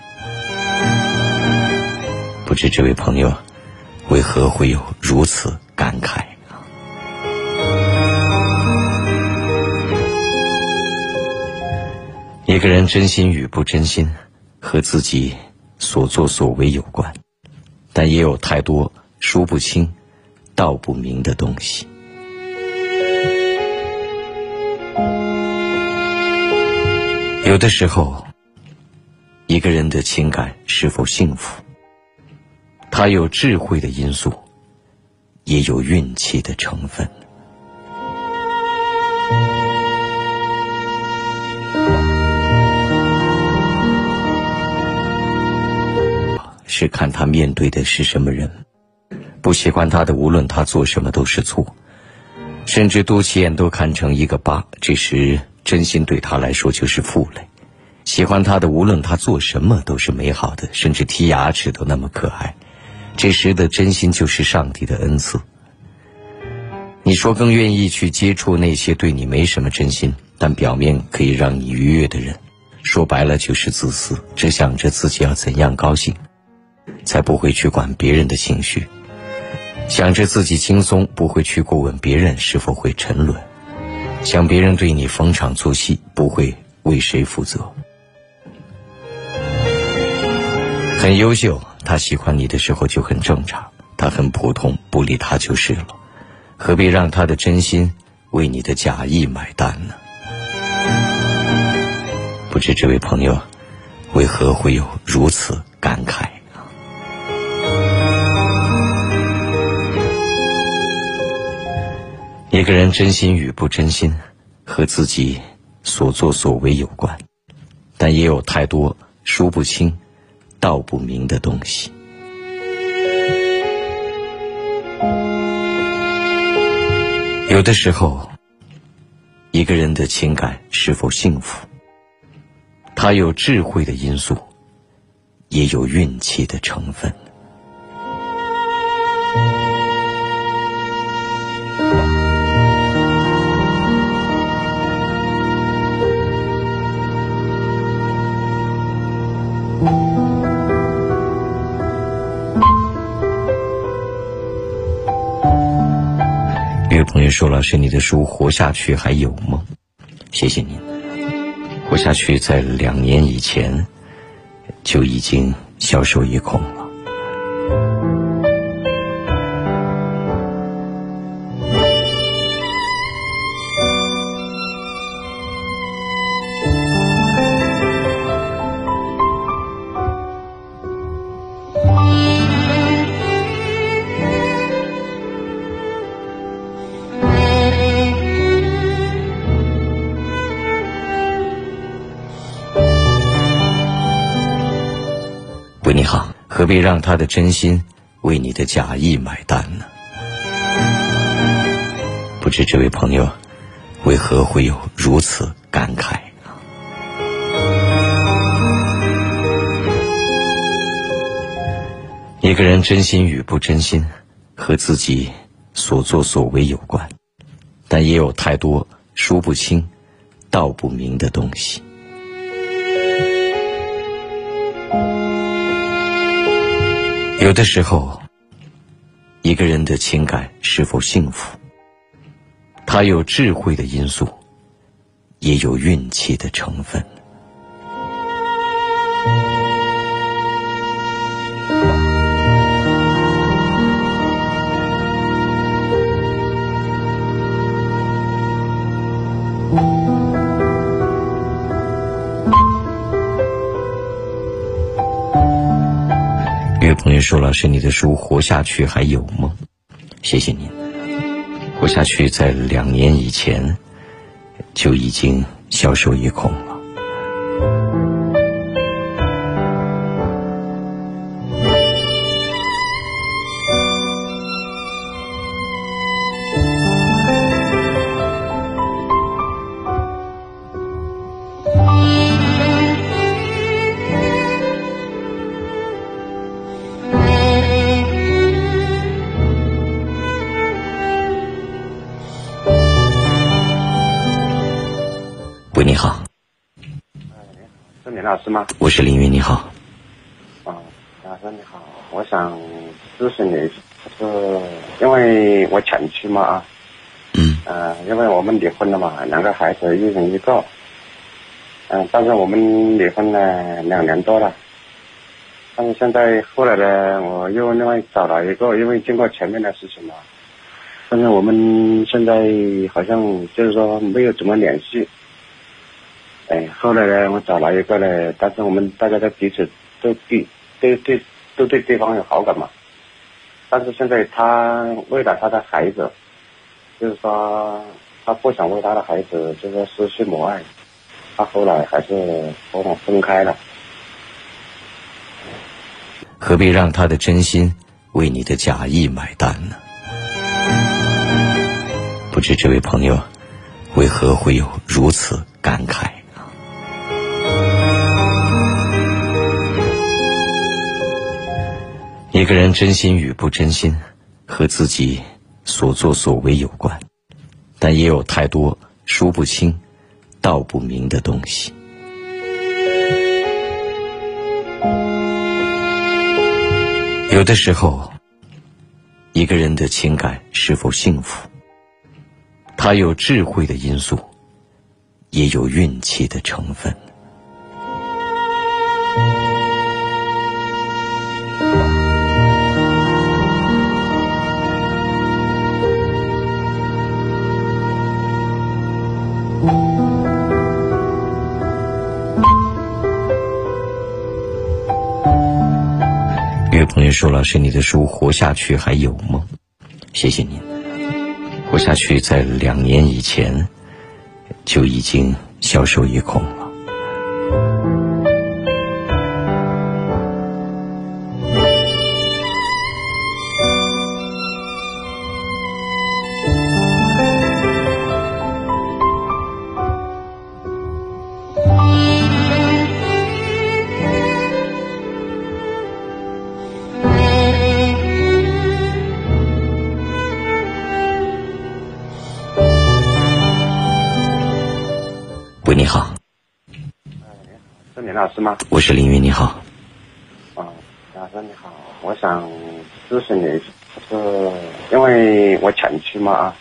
不知这位朋友为何会有如此感慨？一个人真心与不真心，和自己所作所为有关，但也有太多说不清、道不明的东西。有的时候，一个人的情感是否幸福？他有智慧的因素，也有运气的成分。是看他面对的是什么人。不喜欢他的，无论他做什么都是错，甚至肚脐眼都看成一个疤。这时，真心对他来说就是负累。喜欢他的，无论他做什么都是美好的，甚至剔牙齿都那么可爱。这时的真心就是上帝的恩赐。你说更愿意去接触那些对你没什么真心，但表面可以让你愉悦的人，说白了就是自私，只想着自己要怎样高兴，才不会去管别人的情绪。想着自己轻松，不会去过问别人是否会沉沦。想别人对你逢场作戏，不会为谁负责。很优秀。他喜欢你的时候就很正常，他很普通，不理他就是了。何必让他的真心为你的假意买单呢？不知这位朋友为何会有如此感慨？一个人真心与不真心，和自己所作所为有关，但也有太多说不清。道不明的东西。有的时候，一个人的情感是否幸福，他有智慧的因素，也有运气的成分。说：“老师，你的书《活下去》还有吗？”谢谢您，《活下去》在两年以前就已经销售一空了。必让他的真心为你的假意买单呢？不知这位朋友为何会有如此感慨？一个人真心与不真心，和自己所作所为有关，但也有太多说不清、道不明的东西。有的时候，一个人的情感是否幸福，他有智慧的因素，也有运气的成分。有朋友说：“老师，你的书《活下去》还有吗？”谢谢您，《活下去》在两年以前就已经销售一空了。师吗？我是林云，你好。啊，老师你好，我想咨询你，就是因为我前妻嘛啊，嗯呃，因为我们离婚了嘛，两个孩子一人一个，嗯、但是我们离婚了两年多了，但是现在后来呢，我又另外找了一个，因为经过前面的事情嘛，但是我们现在好像就是说没有怎么联系。哎，后来呢，我找了一个呢，但是我们大家都彼此都对对对都对对方有好感嘛。但是现在他为了他的孩子，就是说他不想为他的孩子就是失去母爱，他后来还是和我分开了。何必让他的真心为你的假意买单呢？不知这位朋友为何会有如此感慨？一个人真心与不真心，和自己所作所为有关，但也有太多说不清、道不明的东西。有的时候，一个人的情感是否幸福，他有智慧的因素，也有运气的成分。同学说：“老师，你的书《活下去》还有吗？”谢谢您，《活下去》在两年以前就已经销售一空了。师吗？我是林云，你好。啊，老师你好，我想咨询你，就是因为我前妻嘛啊，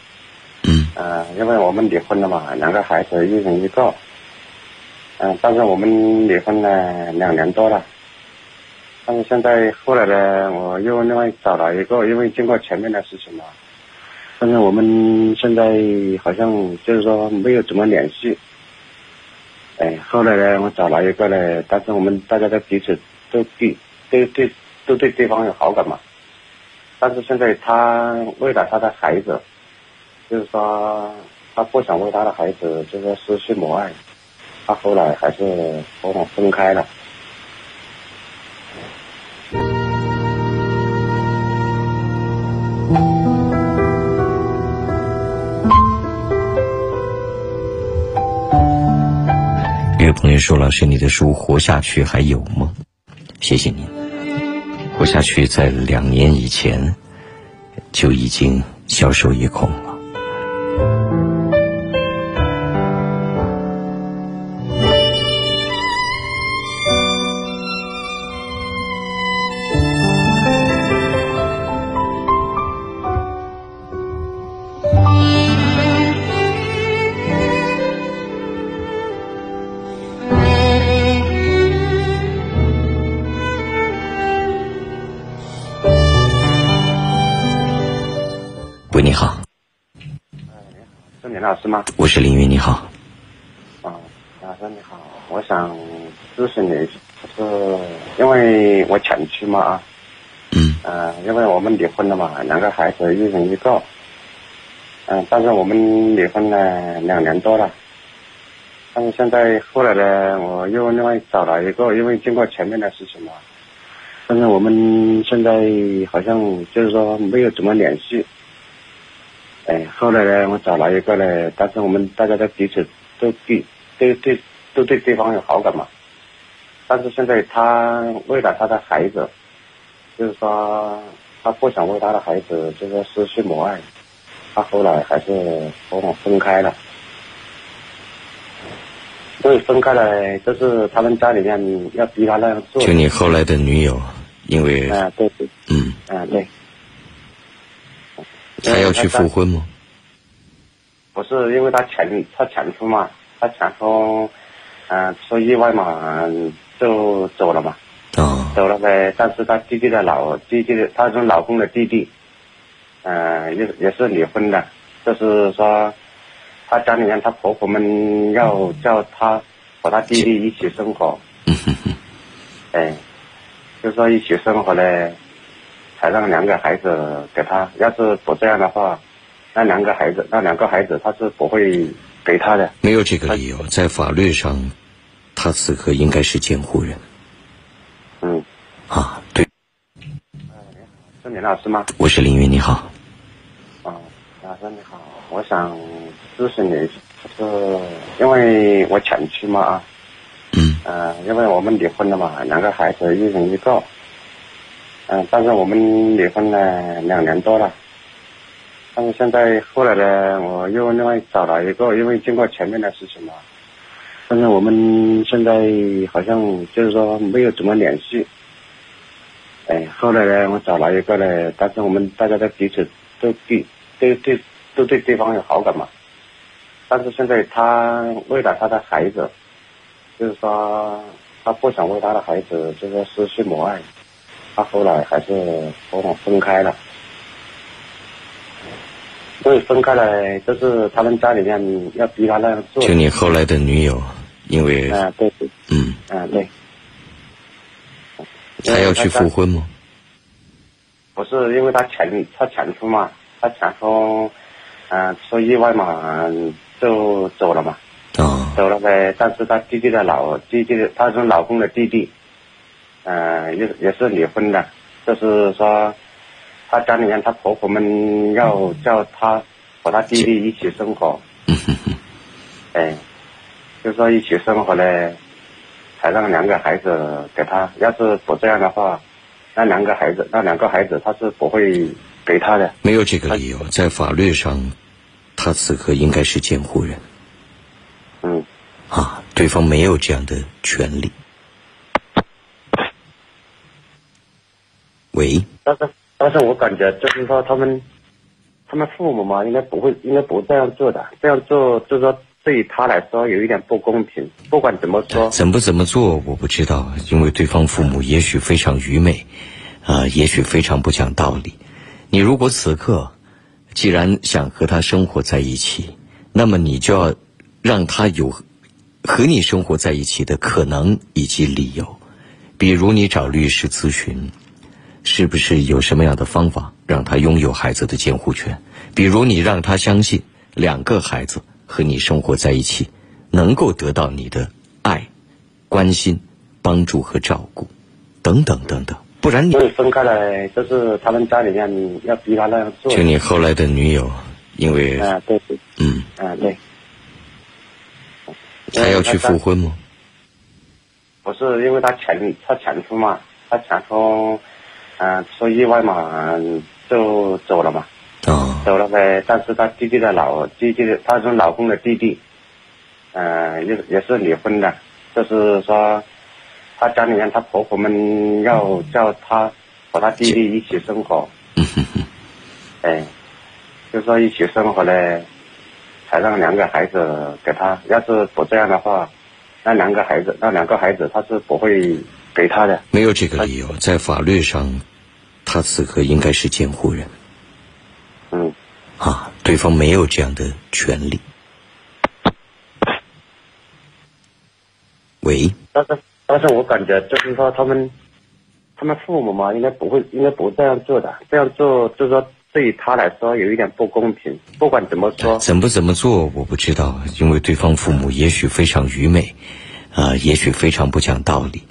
嗯呃，因为我们离婚了嘛，两个孩子一人一个。嗯、但是我们离婚了两年多了。但是现在后来呢，我又另外找了一个，因为经过前面的事情嘛，但是我们现在好像就是说没有怎么联系。哎，后来呢，我找了一个呢，但是我们大家都彼此都对对对都对对方有好感嘛。但是现在他为了他的孩子，就是说他不想为他的孩子就是说失去母爱，他后来还是和我分开了。说：“老师，你的书《活下去》还有吗？”谢谢您。《活下去》在两年以前就已经销售一空了。老师吗？我是林云，你好。啊，老师你好，我想咨询你，就是因为我前妻嘛啊，嗯呃，因为我们离婚了嘛，两个孩子一人一个，嗯、但是我们离婚了两年多了，但是现在后来呢，我又另外找了一个，因为经过前面的事情嘛，但是我们现在好像就是说没有怎么联系。哎，后来呢，我找了一个呢，但是我们大家都彼此都对对对都对对方有好感嘛。但是现在他为了他的孩子，就是说他不想为他的孩子就是说失去母爱，他后来还是和我分开了。所以分开了，就是他们家里面要逼他那样做。就你后来的女友，因为啊、对对，嗯，啊、对。她要去复婚吗？不是因为他前他前夫嘛，他前夫嗯、出意外嘛，嗯就走了嘛，啊、走了呗。但是他弟弟的老弟弟的，他是老公的弟弟，嗯、也也是离婚的，就是说他家里面他婆婆们要叫他和他弟弟一起生活，嗯哼哼，哎，就说一起生活呢，才让两个孩子给他。要是不这样的话，那两个孩子，那两个孩子他是不会给他的。没有这个理由，在法律上，他此刻应该是监护人嗯，啊。对，是林老师吗？我是林云，你好。啊，老师你好，我想咨询你，就是因为我前妻嘛啊，嗯呃，因为我们离婚了嘛，两个孩子一人一个，嗯、但是我们离婚了两年多了，但是现在后来呢，我又另外找了一个，因为经过前面的事情嘛，但是我们现在好像就是说没有怎么联系。哎，后来呢，我找了一个呢，但是我们大家都彼此都对对对都对对方有好感嘛。但是现在他为了他的孩子，就是说他不想为他的孩子就是说失去母爱，他后来还是和我分开了。所以分开了，就是他们家里面要逼他那样做。就你后来的女友，因为啊、对对，嗯，啊、对。他要去复婚吗？不是因为他前他前夫嘛，他前夫嗯、出意外嘛，嗯就走了嘛，啊、走了呗。但是他弟弟的老弟弟的，他是老公的弟弟，嗯、也也是离婚的，就是说她家里面她婆婆们要叫她和她弟弟一起生活，哎，就说一起生活呢，才让两个孩子给他。要是不这样的话，那两个孩子，那两个孩子他是不会给他的。没有这个理由，在法律上，他此刻应该是监护人嗯，啊，对方没有这样的权利。喂，但是但是我感觉就是说他们他们父母嘛，应该不会，应该不这样做的。这样做就是说对于他来说有一点不公平。不管怎么说，怎么怎么做我不知道，因为对方父母也许非常愚昧，啊、也许非常不讲道理。你如果此刻既然想和他生活在一起，那么你就要让他有和你生活在一起的可能以及理由。比如你找律师咨询，是不是有什么样的方法让他拥有孩子的监护权？比如你让他相信两个孩子和你生活在一起，能够得到你的爱、关心、帮助和照顾，等等等等。不然你分开来就是他们家里面要逼他那样做。就你后来的女友，因为啊，对对，嗯，啊对。他要去复婚吗？不是因为他前他前夫嘛，他前夫，嗯、出意外嘛，嗯就走了嘛，啊、走了呗。但是她弟弟的老弟弟的，他是老公的弟弟，嗯、也也是离婚的，就是说，他家里面他婆婆们要叫他和他弟弟一起生活，嗯哼哼，哎，就说一起生活呢，才让两个孩子给他。要是不这样的话，那两个孩子，那两个孩子他是不会给他的。没有这个理由，在法律上，他此刻应该是监护人嗯，啊，对方没有这样的权利。喂，但是但是我感觉就是说他们，他们父母嘛，应该不会，应该不这样做的。这样做就是说对于他来说有一点不公平。不管怎么说，怎么怎么做我不知道，因为对方父母也许非常愚昧，啊、也许非常不讲道理。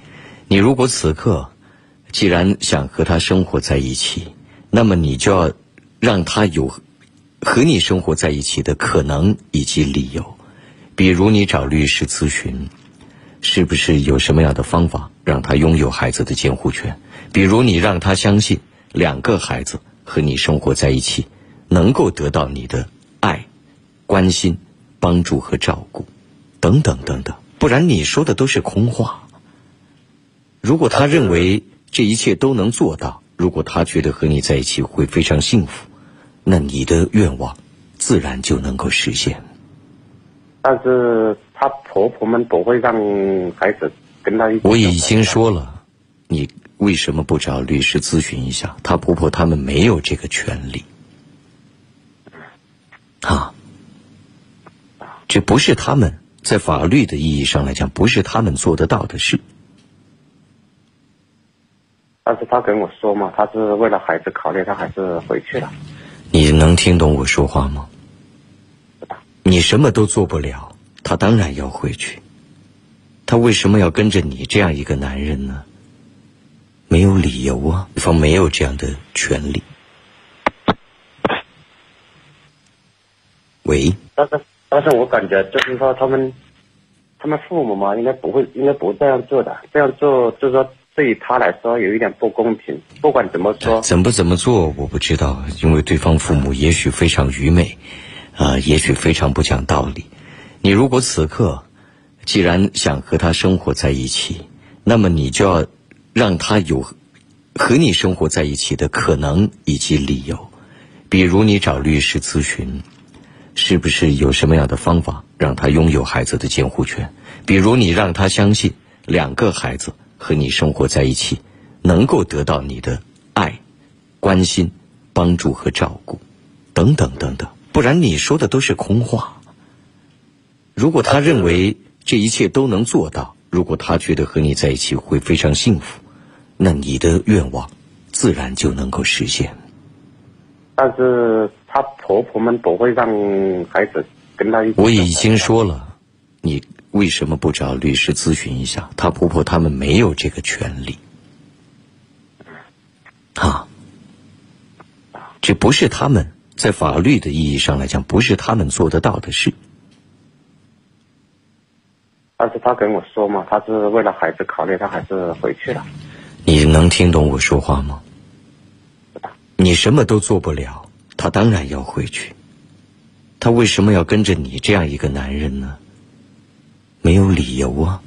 你如果此刻既然想和他生活在一起，那么你就要让他有和你生活在一起的可能以及理由。比如你找律师咨询，是不是有什么样的方法让他拥有孩子的监护权？比如你让他相信两个孩子和你生活在一起，能够得到你的爱、关心、帮助和照顾，等等等等。不然你说的都是空话。如果他认为这一切都能做到，如果他觉得和你在一起会非常幸福，那你的愿望自然就能够实现。但是她婆婆们不会让孩子跟他一起。我已经说了，你为什么不找律师咨询一下？她婆婆他们没有这个权利，啊，这不是他们在法律的意义上来讲，不是他们做得到的事。但是他跟我说嘛，他是为了孩子考虑，他还是回去了。你能听懂我说话吗？你什么都做不了，他当然要回去。他为什么要跟着你这样一个男人呢？没有理由啊，对方没有这样的权利。喂，但是但是我感觉就是说他们，他们父母嘛，应该不会，应该不这样做的。这样做就是说对于他来说有一点不公平。不管怎么说，怎么怎么做我不知道，因为对方父母也许非常愚昧，啊、也许非常不讲道理。你如果此刻既然想和他生活在一起，那么你就要让他有和你生活在一起的可能以及理由。比如你找律师咨询，是不是有什么样的方法让他拥有孩子的监护权？比如你让他相信两个孩子和你生活在一起，能够得到你的爱、关心、帮助和照顾，等等等等。不然你说的都是空话。如果他认为这一切都能做到，如果他觉得和你在一起会非常幸福，那你的愿望自然就能够实现。但是她婆婆们不会让孩子跟他一起。我已经说了，你为什么不找律师咨询一下？她婆婆他们没有这个权利，啊，这不是他们在法律的意义上来讲，不是他们做得到的事。但是他跟我说嘛，他是为了孩子考虑，他还是回去了。你能听懂我说话吗？你什么都做不了，他当然要回去。他为什么要跟着你这样一个男人呢？没有理由啊。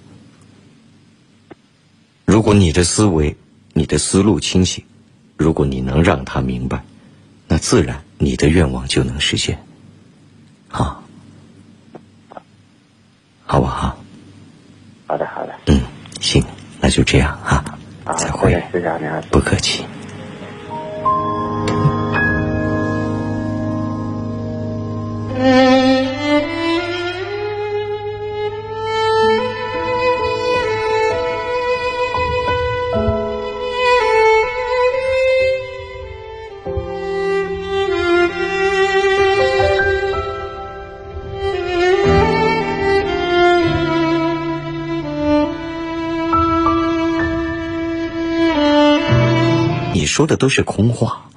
如果你的思维、你的思路清醒，如果你能让他明白，那自然你的愿望就能实现。好，好不好？好的，好的。嗯，行，那就这样哈。好，再会，谢谢你啊。不客气。你说的都是空话。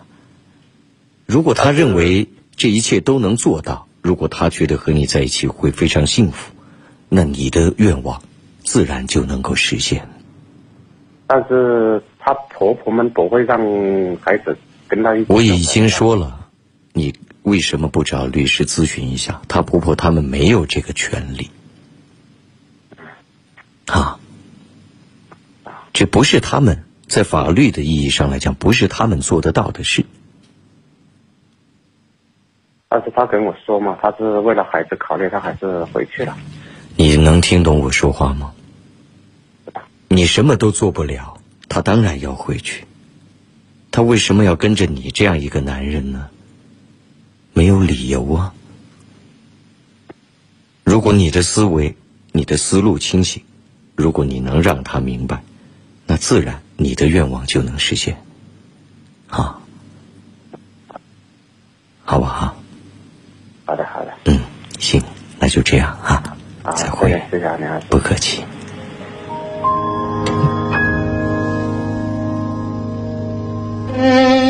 如果他认为这一切都能做到，如果他觉得和你在一起会非常幸福，那你的愿望自然就能够实现。但是她婆婆们不会让孩子跟她一起。我已经说了，你为什么不找律师咨询一下？她婆婆他们没有这个权利。啊，这不是他们在法律的意义上来讲，不是他们做得到的事。但是他跟我说嘛，他是为了孩子考虑，他还是回去了。你能听懂我说话吗？你什么都做不了，他当然要回去。他为什么要跟着你这样一个男人呢？没有理由啊。如果你的思维、你的思路清醒，如果你能让他明白，那自然你的愿望就能实现。好，好不好？好的，好的。嗯，行，那就这样哈。好，再会，谢谢谢谢你啊。不客气。感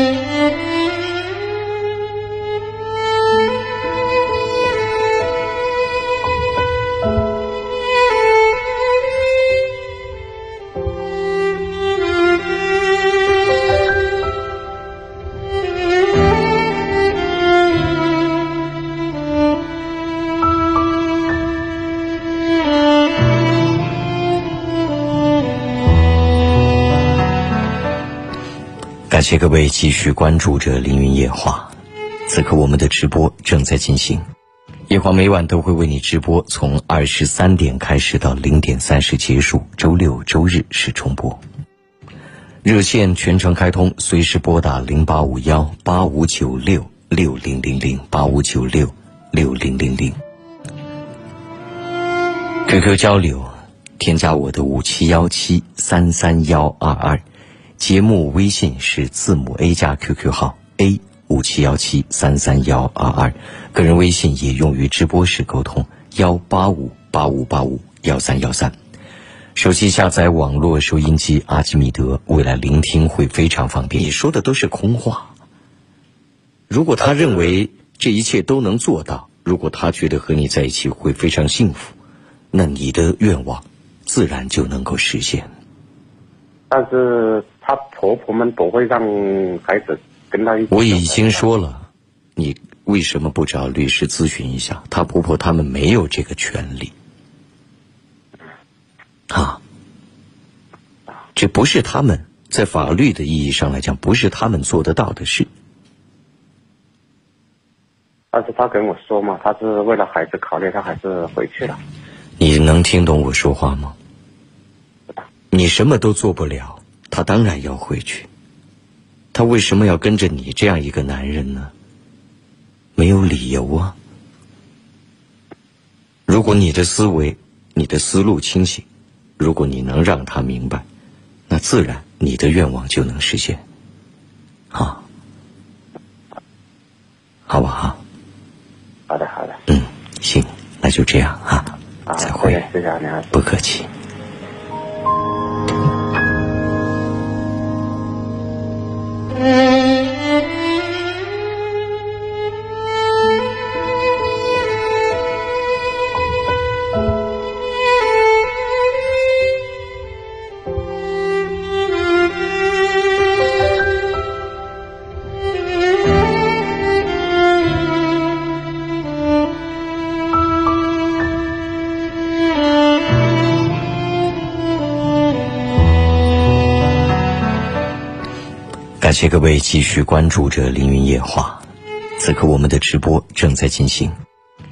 谢各位继续关注着凌云夜话，此刻我们的直播正在进行。夜话每晚都会为你直播，从二十三点开始到零点三十结束，周六周日是重播。热线全程开通，随时拨打零八五幺八五九六六零零零八五九六六零零零。QQ 交流，添加我的五七幺七三三幺二二。节目微信是字母 A 加 QQ 号 A 五七幺七三三幺二二，个人微信也用于直播时沟通幺八五八五八五幺三幺三。手机下载网络收音机阿基米德，未来聆听会非常方便。你说的都是空话。如果他认为这一切都能做到，如果他觉得和你在一起会非常幸福，那你的愿望自然就能够实现。但是她婆婆们不会让孩子跟她一起。我已经说了，你为什么不找律师咨询一下？她婆婆他们没有这个权利。啊，这不是他们在法律的意义上来讲，不是他们做得到的事。但是他跟我说嘛，他是为了孩子考虑，他还是回去了。你能听懂我说话吗？你什么都做不了，他当然要回去。他为什么要跟着你这样一个男人呢？没有理由啊。如果你的思维、你的思路清醒，如果你能让他明白，那自然你的愿望就能实现。好，好不好？好的，好的。嗯，行，那就这样啊。再会，谢谢。不客气。感谢各位继续关注着凌云夜话，此刻我们的直播正在进行。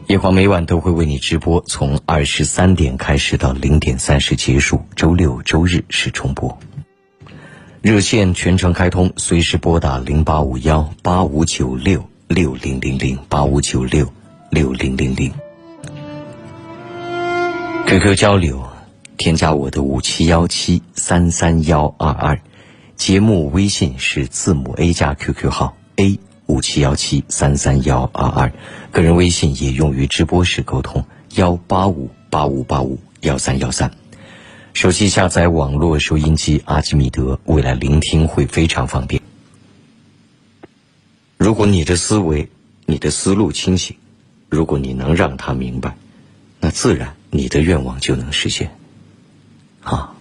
夜话每晚都会为你直播，从二十三点开始到零点三十结束，周六周日是重播。热线全程开通，随时拨打零八五幺八五九六六零零零八五九六六零零零。QQ 交流，添加我的五七幺七三三幺二二。节目微信是字母 A 加 QQ 号 A 五七幺七三三幺二二，个人微信也用于直播时沟通幺八五八五八五幺三幺三。手机下载网络收音机阿基米德，未来聆听会非常方便。如果你的思维、你的思路清醒，如果你能让他明白，那自然你的愿望就能实现。好。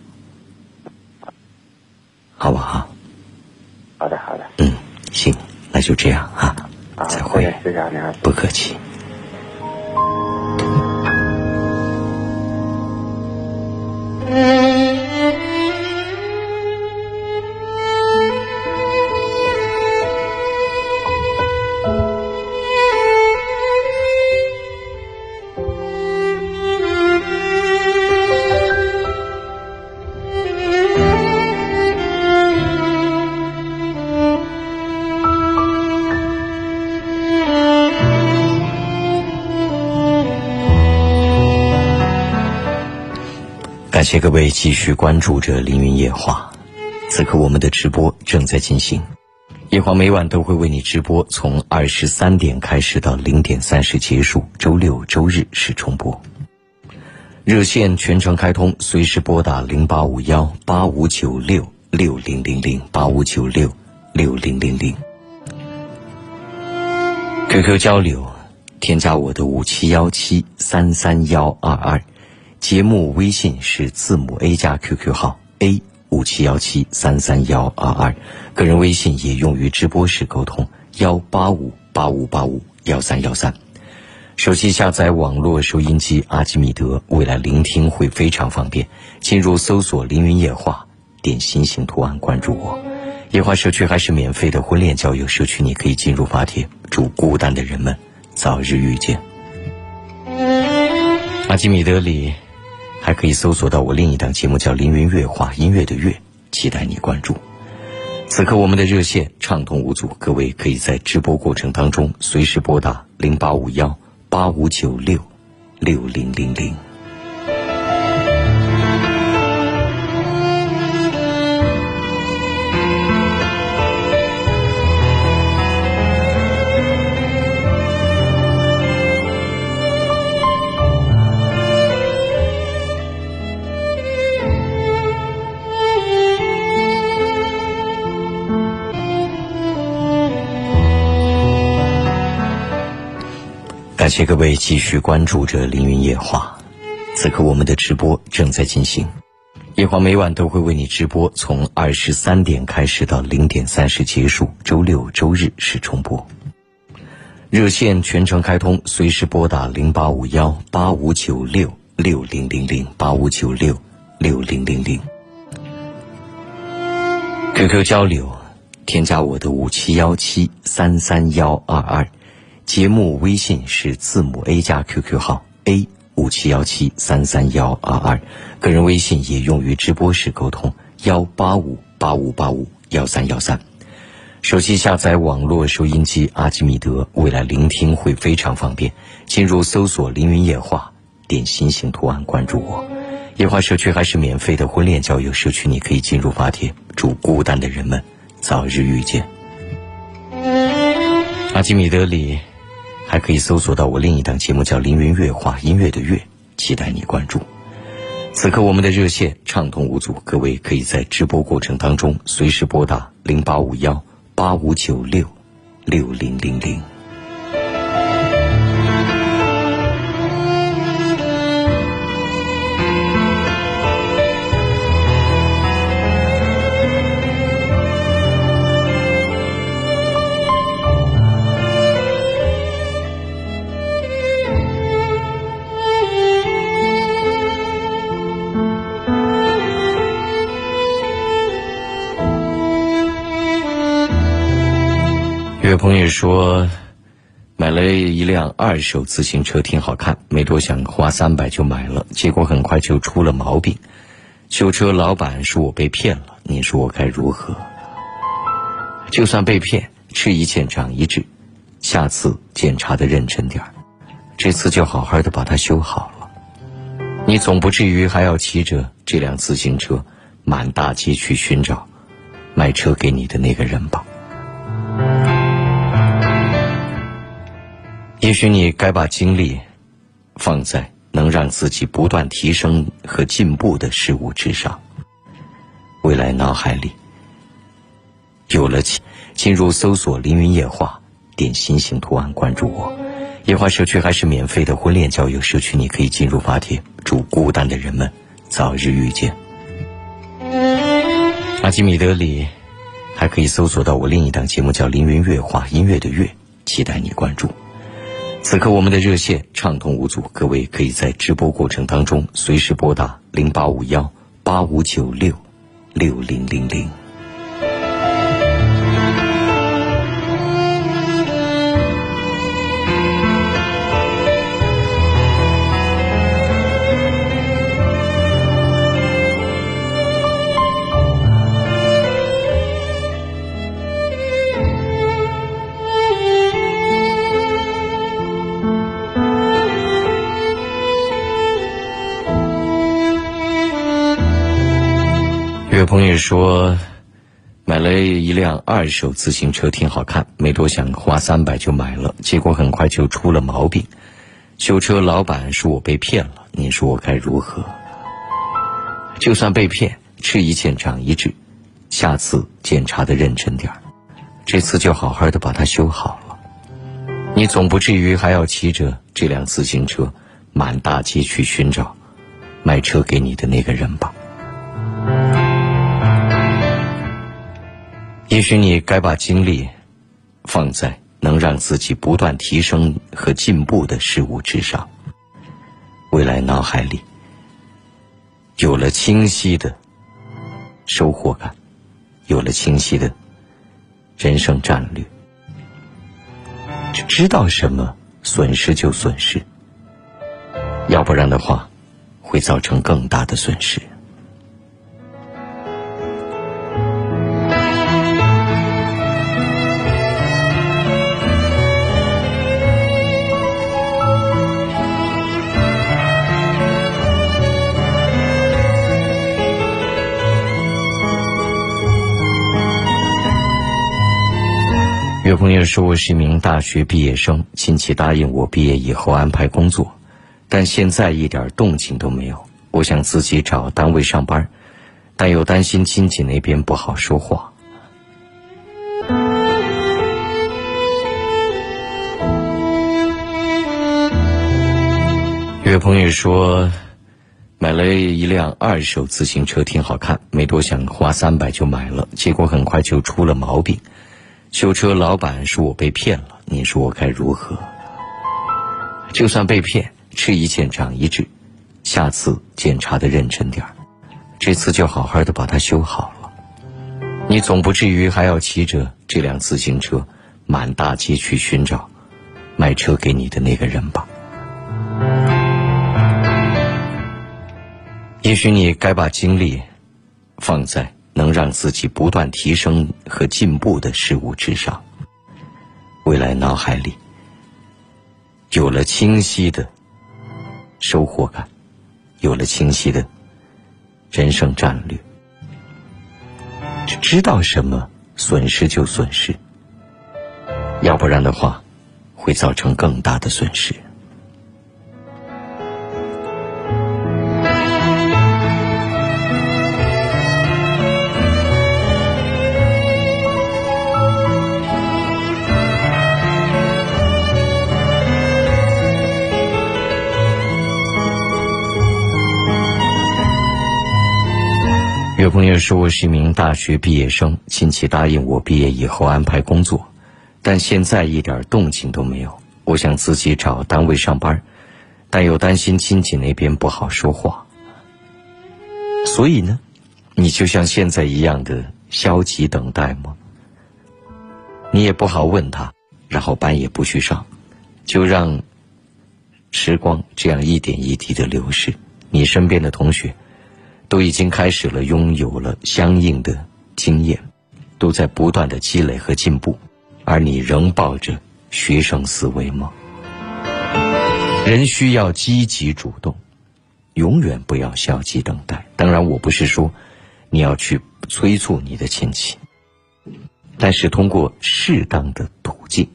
好不好？好的，好的。嗯，行，那就这样啊。啊。再会，谢谢你不客气。感谢各位继续关注着凌云夜话，此刻我们的直播正在进行。夜话每晚都会为你直播，从二十三点开始到零点三十结束，周六周日是重播。热线全程开通，随时拨打零八五幺八五九六六零零零八五九六六零零零。QQ 交流，添加我的五七幺七三三幺二二。节目微信是字母 A 加 QQ 号 A 五七幺七三三幺二二，个人微信也用于直播时沟通幺八五八五八五幺三幺三。手机下载网络收音机阿基米德，未来聆听会非常方便。进入搜索“凌云夜话”，点心形图案关注我。夜话社区还是免费的婚恋交友社区，你可以进入发帖。祝孤单的人们早日遇见。阿基米德里。还可以搜索到我另一档节目，叫《凌云乐话》，音乐的乐，期待你关注。此刻我们的热线畅通无阻，各位可以在直播过程当中随时拨打零八五幺八五九六六零零零。感谢各位继续关注着凌云夜话，此刻我们的直播正在进行。夜话每晚都会为你直播，从二十三点开始到零点三十结束，周六周日是重播。热线全程开通，随时拨打零八五幺八五九六六零零零八五九六六零零零。QQ 交流，添加我的五七幺七三三幺二二。节目微信是字母 A 加 QQ 号 A 五七幺七三三幺二二，个人微信也用于直播时沟通幺八五八五八五幺三幺三。手机下载网络收音机阿基米德，未来聆听会非常方便。进入搜索“凌云夜话”，点心形图案关注我。夜话社区还是免费的婚恋交友社区，你可以进入发帖。祝孤单的人们早日遇见。阿基米德里。还可以搜索到我另一档节目，叫《凌云月话》，音乐的乐，期待你关注。此刻我们的热线畅通无阻，各位可以在直播过程当中随时拨打零八五幺八五九六六零零零。这位朋友说，买了一辆二手自行车，挺好看，没多想，花三百就买了，结果很快就出了毛病。修车老板说我被骗了，你说我该如何？就算被骗，吃一堑长一智，下次检查的认真点儿，这次就好好的把它修好了。你总不至于还要骑着这辆自行车满大街去寻找卖车给你的那个人吧？也许你该把精力放在能让自己不断提升和进步的事物之上。未来脑海里有了，进入搜索“凌云夜话”，点心形图案关注我。夜话社区还是免费的婚恋交友社区，你可以进入发帖。祝孤单的人们早日遇见。阿基米德里还可以搜索到我另一档节目，叫“凌云乐话”，音乐的乐，期待你关注。此刻我们的热线畅通无阻，各位可以在直播过程当中随时拨打零八五幺八五九六六零零零。有朋友说，买了一辆二手自行车，挺好看，没多想，花三百就买了，结果很快就出了毛病。修车老板说我被骗了，你说我该如何？就算被骗，吃一堑长一智，下次检查的认真点儿，这次就好好的把它修好了。你总不至于还要骑着这辆自行车满大街去寻找卖车给你的那个人吧？也许你该把精力放在能让自己不断提升和进步的事物之上。未来脑海里有了清晰的收获感，有了清晰的人生战略，知道什么损失就损失，要不然的话会造成更大的损失。有朋友说我是一名大学毕业生，亲戚答应我毕业以后安排工作，但现在一点动静都没有。我想自己找单位上班，但又担心亲戚那边不好说话。有朋友说，买了一辆二手自行车，挺好看，没多想，花三百就买了，结果很快就出了毛病。修车老板说我被骗了，你说我该如何？就算被骗，吃一堑长一智，下次检查的认真点儿，这次就好好的把它修好了。你总不至于还要骑着这辆自行车满大街去寻找卖车给你的那个人吧？也许你该把精力放在。能让自己不断提升和进步的事物之上，未来脑海里有了清晰的收获感，有了清晰的人生战略，知道什么损失就损失，要不然的话会造成更大的损失。有朋友说我是一名大学毕业生，亲戚答应我毕业以后安排工作，但现在一点动静都没有。我想自己找单位上班，但又担心亲戚那边不好说话。所以呢，你就像现在一样的消极等待吗？你也不好问他，然后班也不去上，就让时光这样一点一滴的流逝。你身边的同学都已经开始了拥有了相应的经验，都在不断的积累和进步，而你仍抱着学生思维吗？人需要积极主动，永远不要消极等待。当然，我不是说你要去催促你的亲戚。但是通过适当的途径，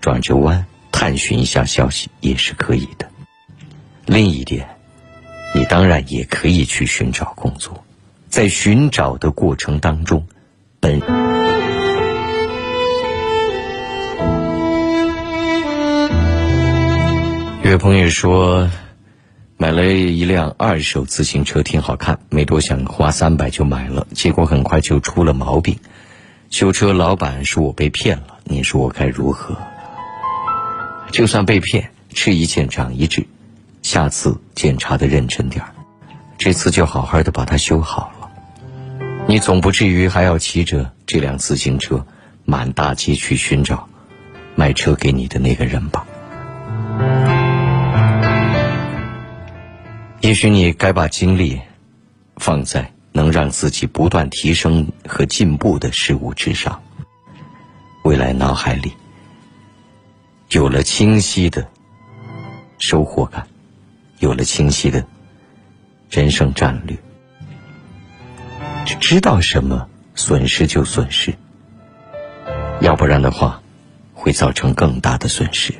转着弯探寻一下消息也是可以的。另一点，你当然也可以去寻找工作，在寻找的过程当中，本有朋友说。买了一辆二手自行车，挺好看，没多想，花三百就买了，结果很快就出了毛病。修车老板说我被骗了，你说我该如何？就算被骗，吃一堑长一智，下次检查的认真点儿，这次就好好的把它修好了。你总不至于还要骑着这辆自行车满大街去寻找卖车给你的那个人吧？也许你该把精力放在能让自己不断提升和进步的事物之上。未来脑海里有了清晰的收获感，有了清晰的人生战略，知道什么损失就损失，要不然的话会造成更大的损失。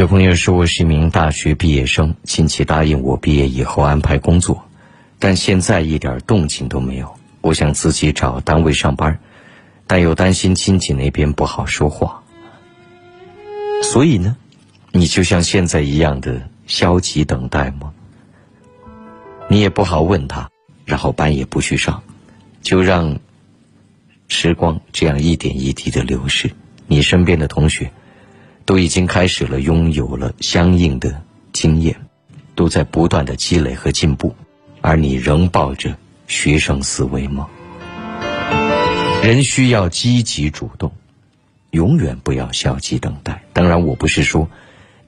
有朋友说我是一名大学毕业生，亲戚答应我毕业以后安排工作，但现在一点动静都没有。我想自己找单位上班，但又担心亲戚那边不好说话。所以呢，你就像现在一样的消极等待吗？你也不好问他，然后班也不去上，就让时光这样一点一滴的流逝。你身边的同学。都已经开始了拥有了相应的经验，都在不断的积累和进步，而你仍抱着学生思维吗？人需要积极主动，永远不要消极等待。当然，我不是说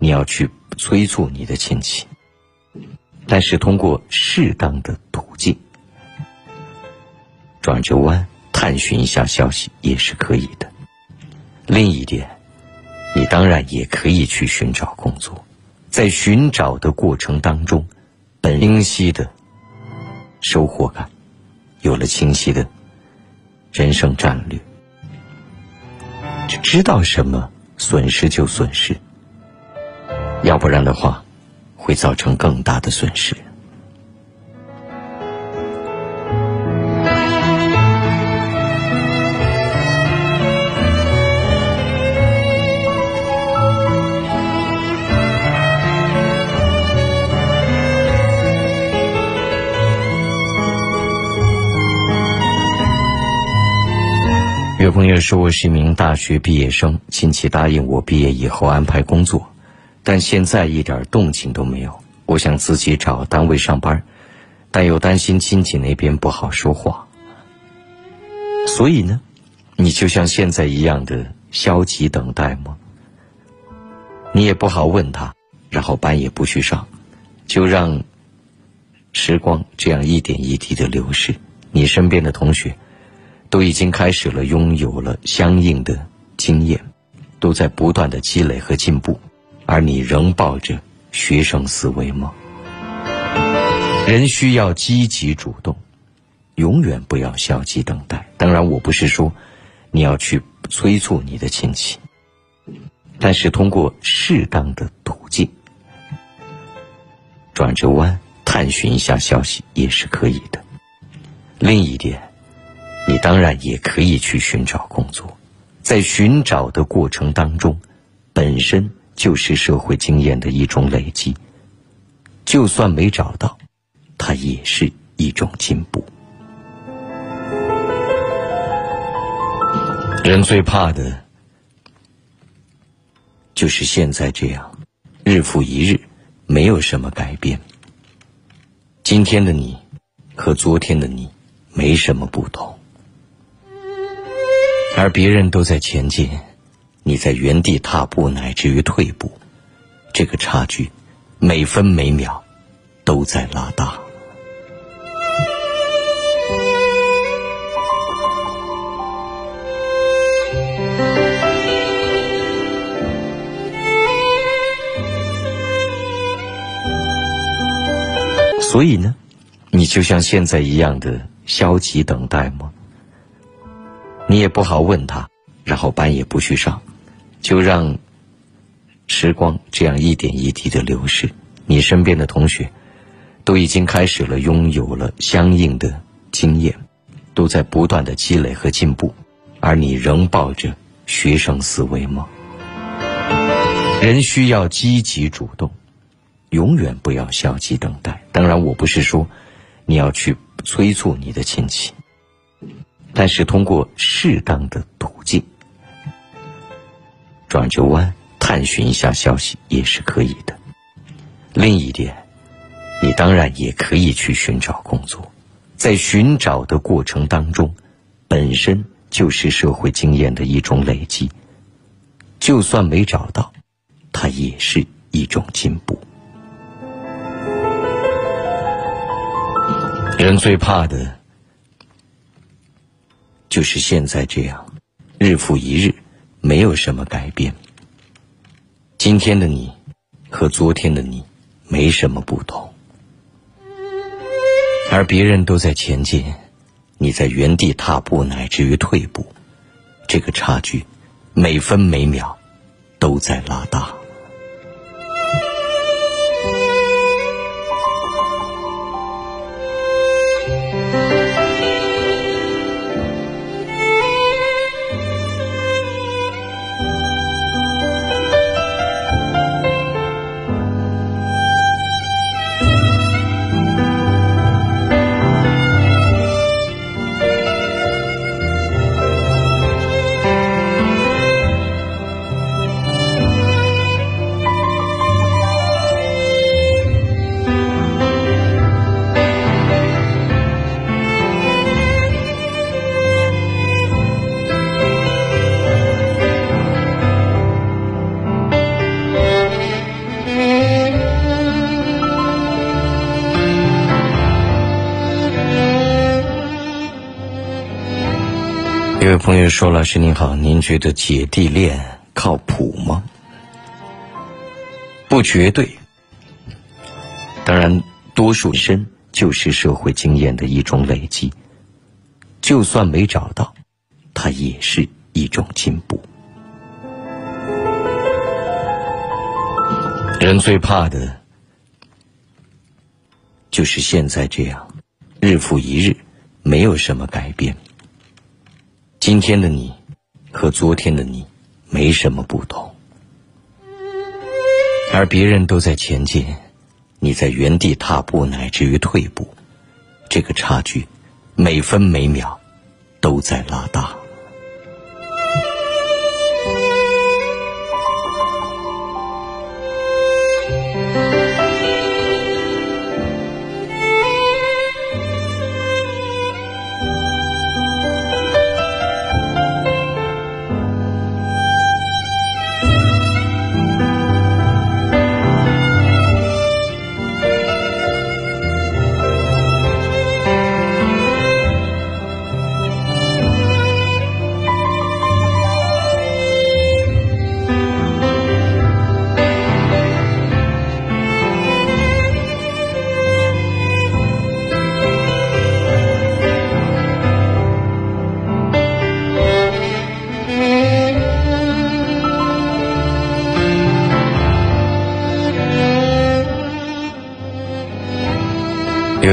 你要去催促你的亲戚，但是通过适当的途径，转着弯探寻一下消息也是可以的。另一点。你当然也可以去寻找工作，在寻找的过程当中，本清晰的收获感，有了清晰的人生战略，知道什么损失就损失，要不然的话，会造成更大的损失。有朋友说我是一名大学毕业生，亲戚答应我毕业以后安排工作，但现在一点动静都没有。我想自己找单位上班，但又担心亲戚那边不好说话。所以呢，你就像现在一样的消极等待吗？你也不好问他，然后班也不去上，就让时光这样一点一滴的流逝。你身边的同学。都已经开始了拥有了相应的经验，都在不断的积累和进步，而你仍抱着学生思维吗？人需要积极主动，永远不要消极等待。当然，我不是说你要去催促你的亲戚，但是通过适当的途径，转着弯探寻一下消息也是可以的。另一点。你当然也可以去寻找工作，在寻找的过程当中，本身就是社会经验的一种累积。就算没找到，它也是一种进步。人最怕的，就是现在这样，日复一日，没有什么改变。今天的你，和昨天的你，没什么不同。而别人都在前进，你在原地踏步，乃至于退步，这个差距，每分每秒，都在拉大。所以呢，你就像现在一样的消极等待吗？你也不好问他，然后班也不去上，就让时光这样一点一滴的流逝。你身边的同学都已经开始了拥有了相应的经验，都在不断的积累和进步，而你仍抱着学生思维吗？人需要积极主动。永远不要消极等待。当然，我不是说你要去催促你的亲戚，但是通过适当的途径转个弯，探寻一下消息也是可以的。另一点，你当然也可以去寻找工作，在寻找的过程当中，本身就是社会经验的一种累积。就算没找到，它也是一种进步。人最怕的，就是现在这样，日复一日，没有什么改变。今天的你，和昨天的你，没什么不同。而别人都在前进，你在原地踏步，乃至于退步，这个差距，每分每秒，都在拉大。位朋友说：“老师您好，您觉得姐弟恋靠谱吗？不绝对。当然，多数深就是社会经验的一种累积。就算没找到，它也是一种进步。人最怕的，就是现在这样，日复一日，没有什么改变。”今天的你，和昨天的你，没什么不同。而别人都在前进，你在原地踏步，乃至于退步，这个差距，每分每秒，都在拉大。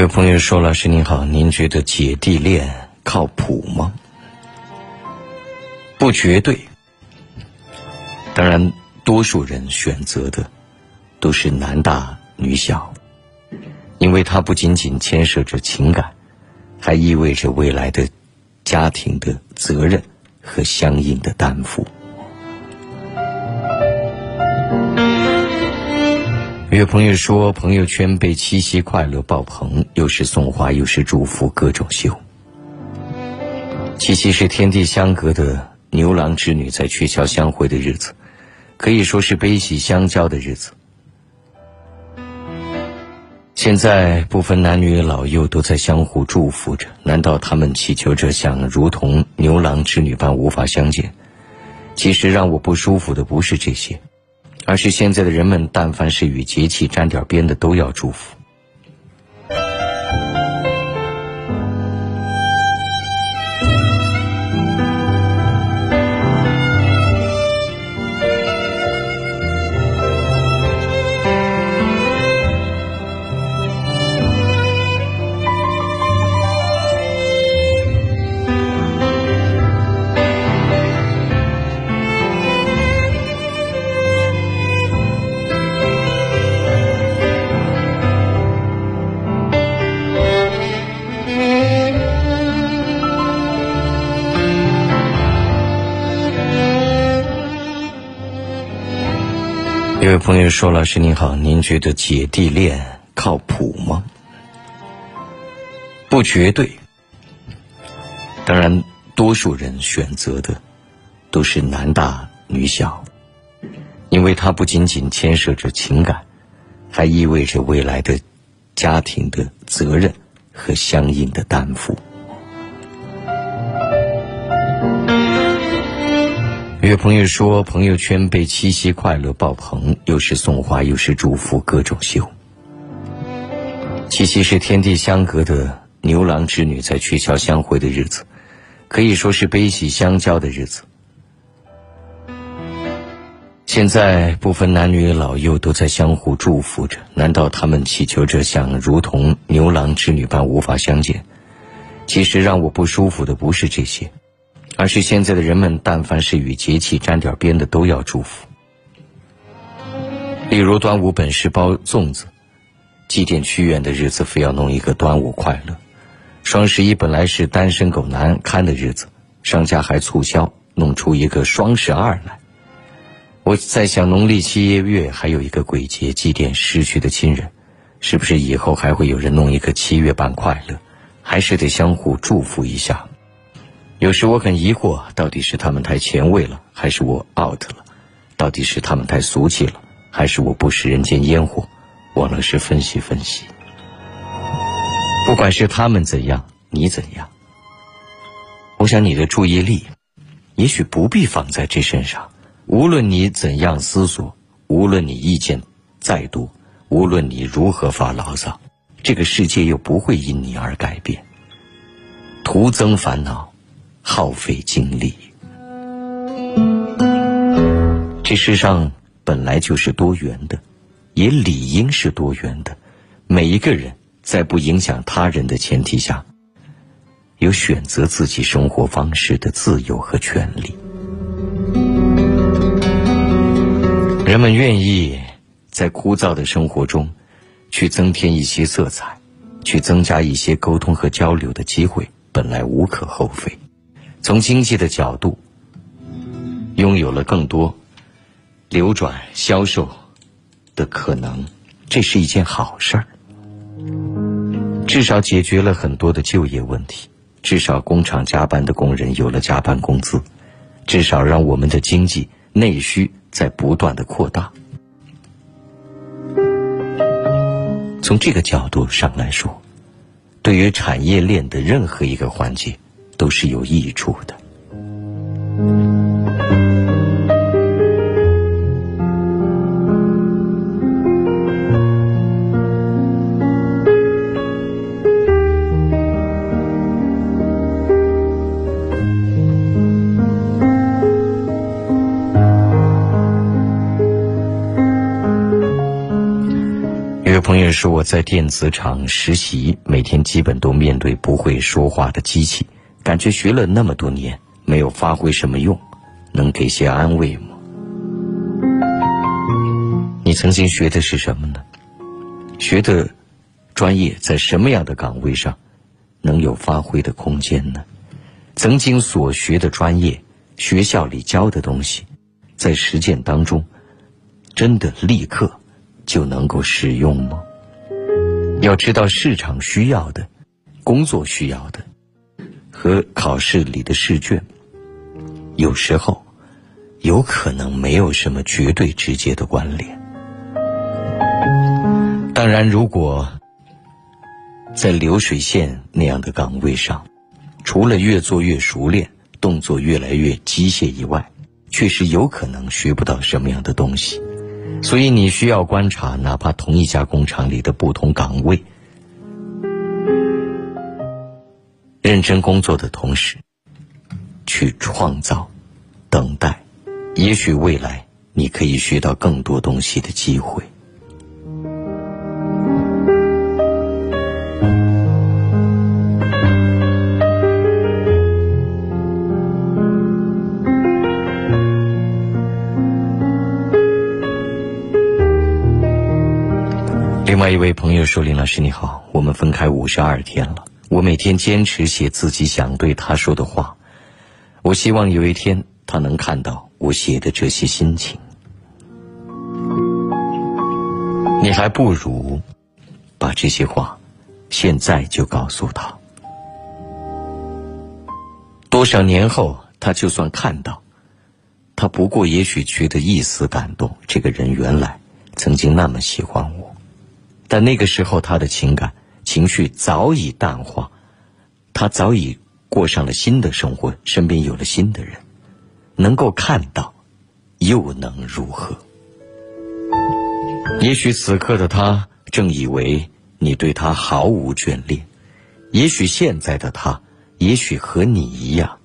位朋友说：“老师您好，您觉得姐弟恋靠谱吗？不绝对。当然，多数人选择的都是男大女小，因为它不仅仅牵涉着情感，还意味着未来的家庭的责任和相应的担负。有朋友说，朋友圈被七夕快乐爆棚，又是送花又是祝福，各种秀。七夕是天地相隔的牛郎织女在鹊桥相会的日子，可以说是悲喜相交的日子。现在不分男女老幼都在相互祝福着，难道他们祈求着像如同牛郎织女般无法相见？其实让我不舒服的不是这些，而是现在的人们，但凡是与节气沾点边的，都要祝福。一位朋友说：“老师您好，您觉得姐弟恋靠谱吗？”不绝对。当然，多数人选择的都是男大女小，因为它不仅仅牵涉着情感，还意味着未来的家庭的责任和相应的担负。有朋友说，朋友圈被七夕快乐爆棚，又是送花又是祝福，各种秀。七夕是天地相隔的牛郎织女在鹊桥相会的日子，可以说是悲喜相交的日子。现在不分男女老幼都在相互祝福着，难道他们祈求着像如同牛郎织女般无法相见？其实让我不舒服的不是这些。而是现在的人们，但凡是与节气沾点边的，都要祝福。例如端午本是包粽子，祭奠屈原的日子，非要弄一个端午快乐；双十一本来是单身狗难堪的日子，商家还促销，弄出一个双十二来。我在想，农历七月月还有一个鬼节，祭奠逝去的亲人，是不是以后还会有人弄一个七月半快乐？还是得相互祝福一下。有时我很疑惑，到底是他们太前卫了，还是我 out 了？到底是他们太俗气了，还是我不食人间烟火？忘了是分析分析。不管是他们怎样，你怎样，我想你的注意力，也许不必放在这身上。无论你怎样思索，无论你意见再多，无论你如何发牢骚，这个世界又不会因你而改变，徒增烦恼。耗费精力。这世上本来就是多元的，也理应是多元的。每一个人在不影响他人的前提下，有选择自己生活方式的自由和权利。人们愿意在枯燥的生活中，去增添一些色彩，去增加一些沟通和交流的机会，本来无可厚非。从经济的角度，拥有了更多流转销售的可能，这是一件好事儿。至少解决了很多的就业问题，至少工厂加班的工人有了加班工资，至少让我们的经济内需在不断的扩大。从这个角度上来说，对于产业链的任何一个环节。都是有益处的。有位朋友说，我在电子厂实习，每天基本都面对不会说话的机器。感觉学了那么多年没有发挥什么用，能给些安慰吗？你曾经学的是什么呢？学的专业在什么样的岗位上能有发挥的空间呢？曾经所学的专业，学校里教的东西，在实践当中，真的立刻就能够使用吗？要知道，市场需要的、工作需要的，和考试里的试卷，有时候有可能没有什么绝对直接的关联。当然，如果在流水线那样的岗位上，除了越做越熟练，动作越来越机械以外，确实有可能学不到什么样的东西。所以你需要观察，哪怕同一家工厂里的不同岗位，认真工作的同时，去创造、等待，也许未来你可以学到更多东西的机会。另外一位朋友说：“林老师你好，我们分开五十二天了，我每天坚持写自己想对他说的话。我希望有一天他能看到我写的这些心情。你还不如把这些话现在就告诉他。多少年后，他就算看到，他不过也许觉得一丝感动。这个人原来曾经那么喜欢我。”但那个时候，他的情感情绪早已淡化，他早已过上了新的生活，身边有了新的人，能够看到，又能如何？也许此刻的他正以为你对他毫无眷恋，也许现在的他，也许和你一样，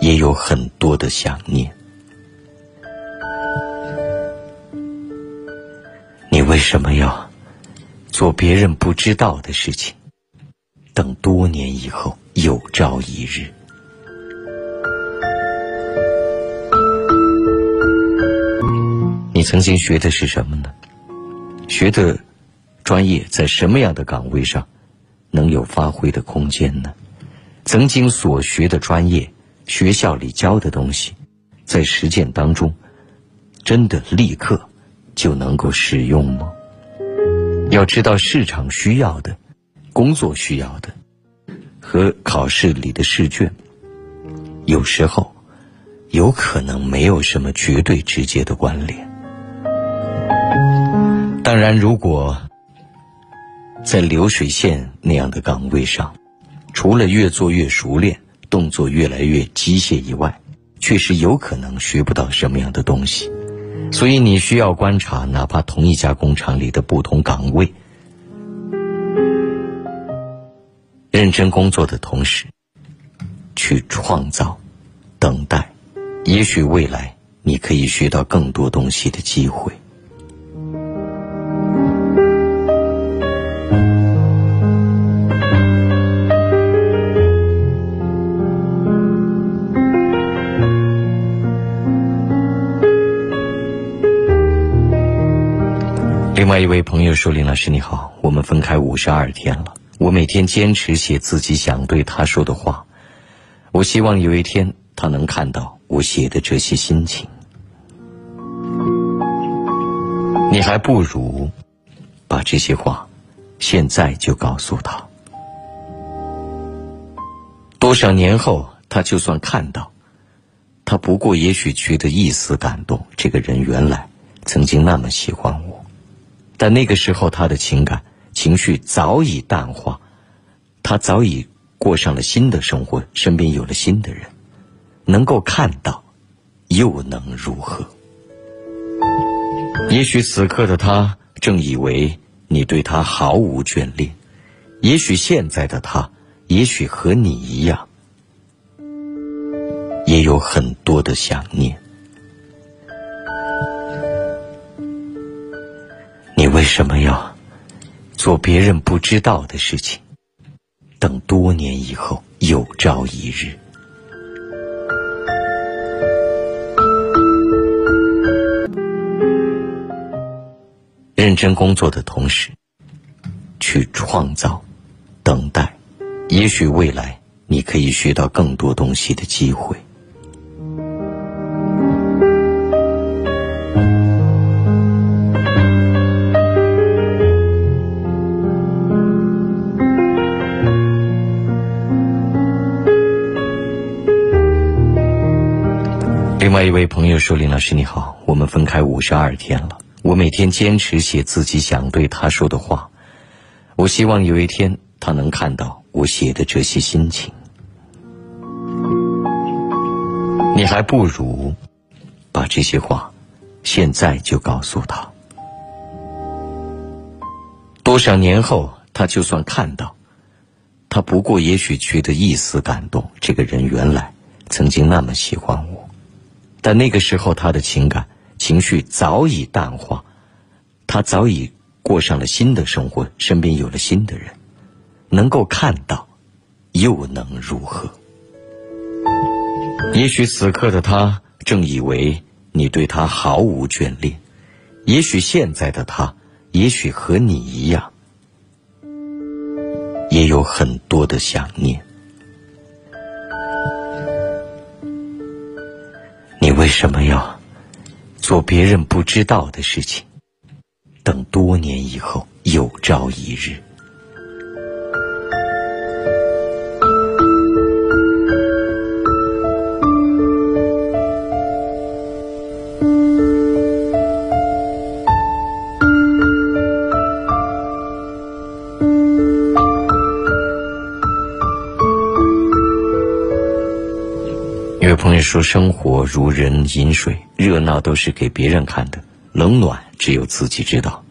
也有很多的想念。你为什么要做别人不知道的事情？等多年以后，有朝一日，你曾经学的是什么呢？学的专业在什么样的岗位上能有发挥的空间呢？曾经所学的专业，学校里教的东西，在实践当中，真的立刻。就能够使用吗？要知道，市场需要的、工作需要的，和考试里的试卷，有时候有可能没有什么绝对直接的关联。当然，如果在流水线那样的岗位上，除了越做越熟练、动作越来越机械以外，确实有可能学不到什么样的东西。所以你需要观察，哪怕同一家工厂里的不同岗位，认真工作的同时，去创造、等待，也许未来你可以学到更多东西的机会。另外一位朋友说：“林老师你好，我们分开五十二天了，我每天坚持写自己想对他说的话。我希望有一天他能看到我写的这些心情。你还不如把这些话现在就告诉他。多少年后，他就算看到，他不过也许觉得一丝感动。这个人原来曾经那么喜欢我。”但那个时候，他的情感情绪早已淡化，他早已过上了新的生活，身边有了新的人，能够看到，又能如何？也许此刻的他正以为你对他毫无眷恋，也许现在的他，也许和你一样，也有很多的想念。为什么要做别人不知道的事情？等多年以后，有朝一日，认真工作的同时，去创造，等待，也许未来你可以学到更多东西的机会。另外一位朋友说：“林老师你好，我们分开五十二天了，我每天坚持写自己想对他说的话。我希望有一天他能看到我写的这些心情。你还不如把这些话现在就告诉他。多少年后，他就算看到，他不过也许觉得一丝感动。这个人原来曾经那么喜欢我。”但那个时候，他的情感情绪早已淡化，他早已过上了新的生活，身边有了新的人，能够看到，又能如何？也许此刻的他正以为你对他毫无眷恋，也许现在的他，也许和你一样，也有很多的想念。为什么要做别人不知道的事情？等多年以后，有朝一日。朋友说：“生活如人饮水，热闹都是给别人看的，冷暖只有自己知道。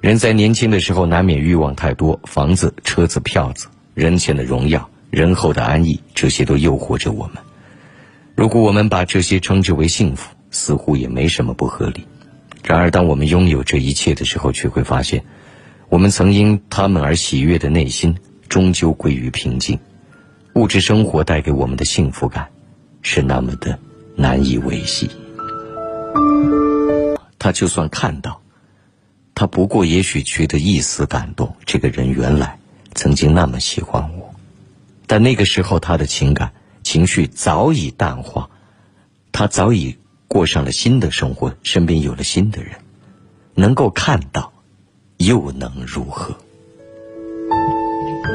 人在年轻的时候，难免欲望太多，房子、车子、票子，人前的荣耀，人后的安逸，这些都诱惑着我们。如果我们把这些称之为幸福，似乎也没什么不合理。然而，当我们拥有这一切的时候，却会发现，我们曾因他们而喜悦的内心，终究归于平静。物质生活带给我们的幸福感。”是那么的难以维系。他就算看到，他不过也许觉得一丝感动。这个人原来曾经那么喜欢我，但那个时候他的情感情绪早已淡化，他早已过上了新的生活，身边有了新的人，能够看到，又能如何？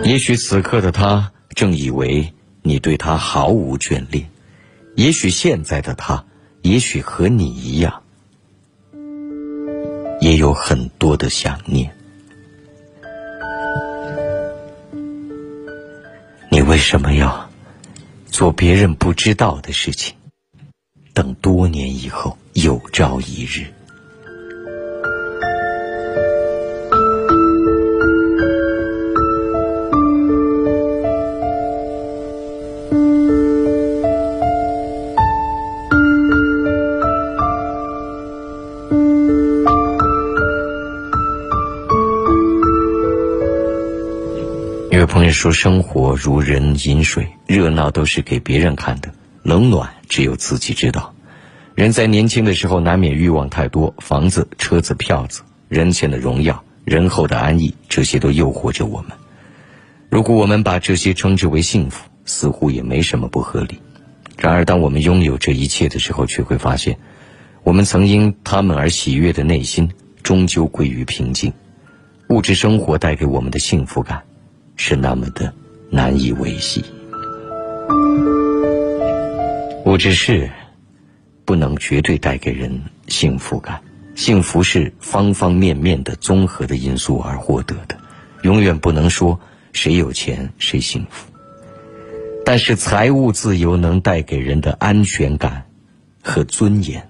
也许此刻的他正以为你对他毫无眷恋。也许现在的他，也许和你一样，也有很多的想念。你为什么要做别人不知道的事情？等多年以后，有朝一日。朋友说：“生活如人饮水，热闹都是给别人看的，冷暖只有自己知道。人在年轻的时候，难免欲望太多，房子、车子、票子，人前的荣耀，人后的安逸，这些都诱惑着我们。如果我们把这些称之为幸福，似乎也没什么不合理。然而，当我们拥有这一切的时候，却会发现，我们曾因他们而喜悦的内心，终究归于平静。物质生活带给我们的幸福感。”是那么的难以维系。物质是不能绝对带给人幸福感，幸福是方方面面的综合的因素而获得的，永远不能说谁有钱谁幸福。但是财务自由能带给人的安全感和尊严，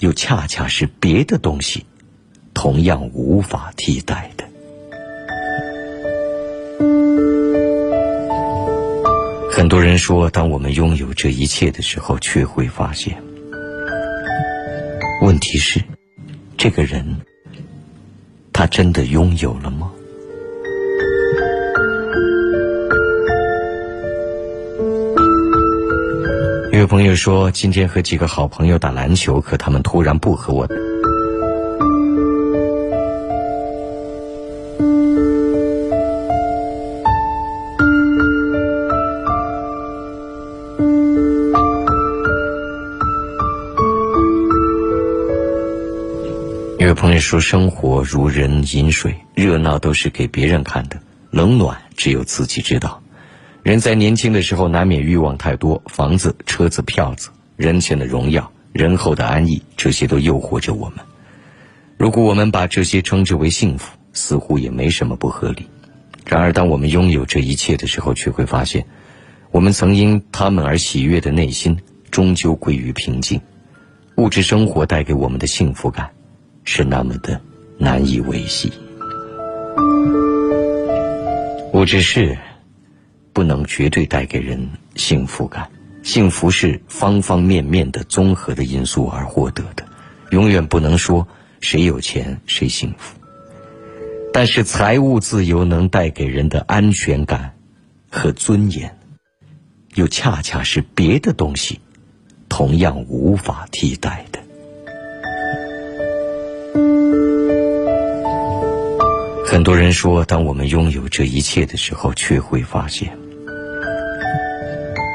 又恰恰是别的东西同样无法替代的。很多人说，当我们拥有这一切的时候，却会发现，问题是，这个人，他真的拥有了吗？有朋友说，今天和几个好朋友打篮球，可他们突然不和我。朋友说：“生活如人饮水，热闹都是给别人看的，冷暖只有自己知道。人在年轻的时候，难免欲望太多，房子、车子、票子、人前的荣耀、人后的安逸，这些都诱惑着我们。如果我们把这些称之为幸福，似乎也没什么不合理。然而，当我们拥有这一切的时候，却会发现，我们曾因他们而喜悦的内心，终究归于平静。物质生活带给我们的幸福感。”是那么的难以维系。物质是不能绝对带给人幸福感，幸福是方方面面的综合的因素而获得的，永远不能说谁有钱谁幸福。但是财务自由能带给人的安全感和尊严，又恰恰是别的东西同样无法替代很多人说，当我们拥有这一切的时候，却会发现，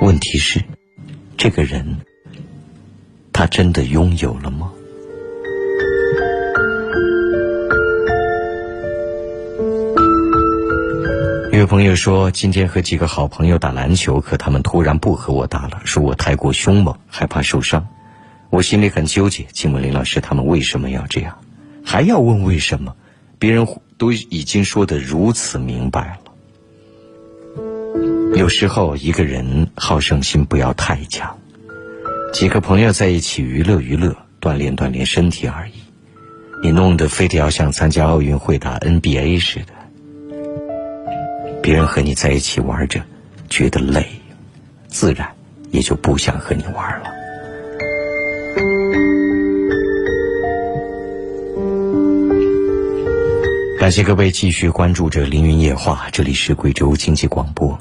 问题是，这个人，他真的拥有了吗？一位朋友说，今天和几个好朋友打篮球，可他们突然不和我打了，说我太过凶猛，害怕受伤。我心里很纠结，请问林老师，他们为什么要这样？还要问为什么？别人都已经说的如此明白了。有时候一个人好胜心不要太强，几个朋友在一起娱乐娱乐，锻炼锻炼身体而已。你弄得非得要像参加奥运会打 NBA 似的，别人和你在一起玩着，觉得累，自然也就不想和你玩了。感谢各位继续关注着《凌云夜话》，这里是贵州经济广播，《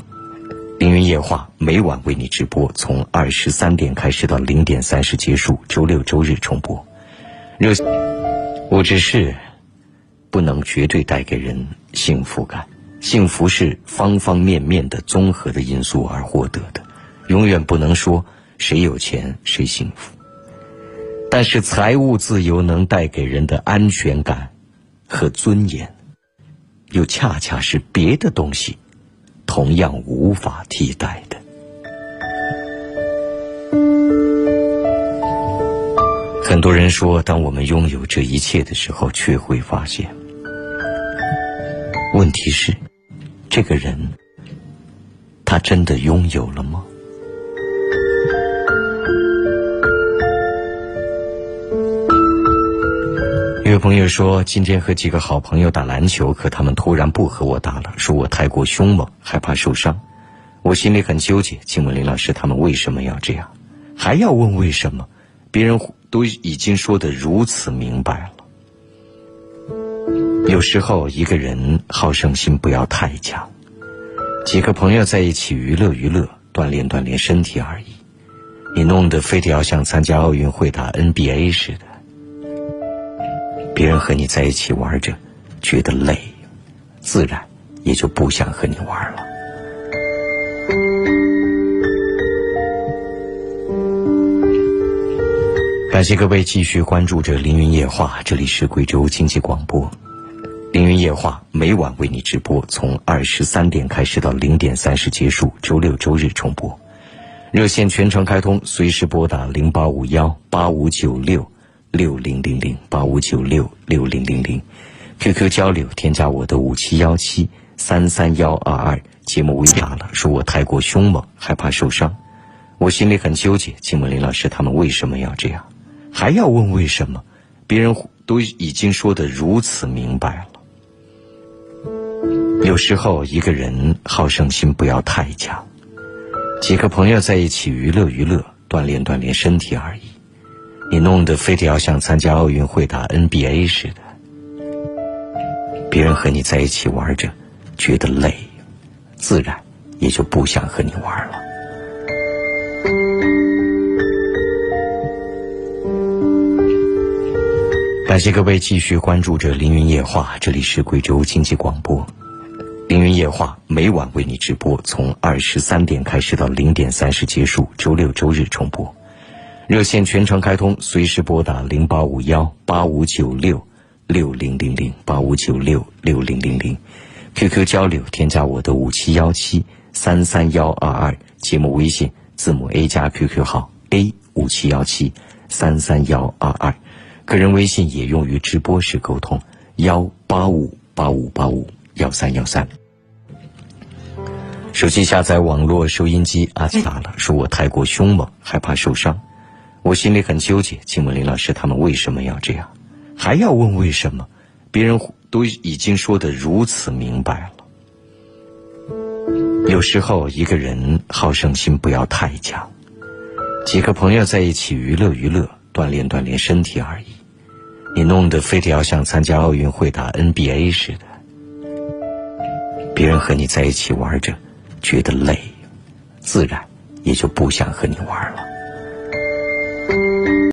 凌云夜话》每晚为你直播，从二十三点开始到零点三十结束，周六周日重播。热，物质是不能绝对带给人幸福感，幸福是方方面面的综合的因素而获得的，永远不能说谁有钱谁幸福。但是财务自由能带给人的安全感。和尊严，又恰恰是别的东西同样无法替代的。很多人说，当我们拥有这一切的时候，却会发现，问题是，这个人，他真的拥有了吗？有朋友说，今天和几个好朋友打篮球，可他们突然不和我打了，说我太过凶猛，害怕受伤。我心里很纠结，请问林老师，他们为什么要这样？还要问为什么？别人都已经说的如此明白了。有时候一个人好胜心不要太强，几个朋友在一起娱乐娱乐，锻炼锻炼身体而已。你弄得非得要像参加奥运会打 NBA 似的。别人和你在一起玩着，觉得累，自然也就不想和你玩了。感谢各位继续关注着《凌云夜话》，这里是贵州经济广播，《凌云夜话》每晚为你直播，从二十三点开始到零点三十结束，周六周日重播。热线全程开通，随时拨打零八五幺八五九六。六零零零八五九六六零零零，QQ 交流添加我的五七幺七三三幺二二。节目微打了，说我太过凶猛，害怕受伤。我心里很纠结，请问林老师，他们为什么要这样？还要问为什么？别人都已经说的如此明白了。有时候一个人好胜心不要太强，几个朋友在一起娱乐娱乐，锻炼锻炼身体而已。你弄得非得要像参加奥运会打 NBA 似的，别人和你在一起玩着，觉得累，自然也就不想和你玩了。感谢各位继续关注着《凌云夜话》，这里是贵州经济广播，《凌云夜话》每晚为你直播，从二十三点开始到零点三十结束，周六周日重播。热线全程开通，随时拨打零八五幺八五九六六零零零八五九六六零零零，QQ 交流添加我的五七幺七三三幺二二节目微信字母 A 加 QQ 号 A 五七幺七三三幺二二，个人微信也用于直播时沟通幺八五八五八五幺三幺三。手机下载网络收音机，阿奇打了，说我太过凶猛，害怕受伤。我心里很纠结，请问林老师，他们为什么要这样？还要问为什么？别人都已经说的如此明白了。有时候一个人好胜心不要太强，几个朋友在一起娱乐娱乐，锻炼锻炼身体而已。你弄得非得要像参加奥运会打 NBA 似的，别人和你在一起玩着。觉得累，自然也就不想和你玩了。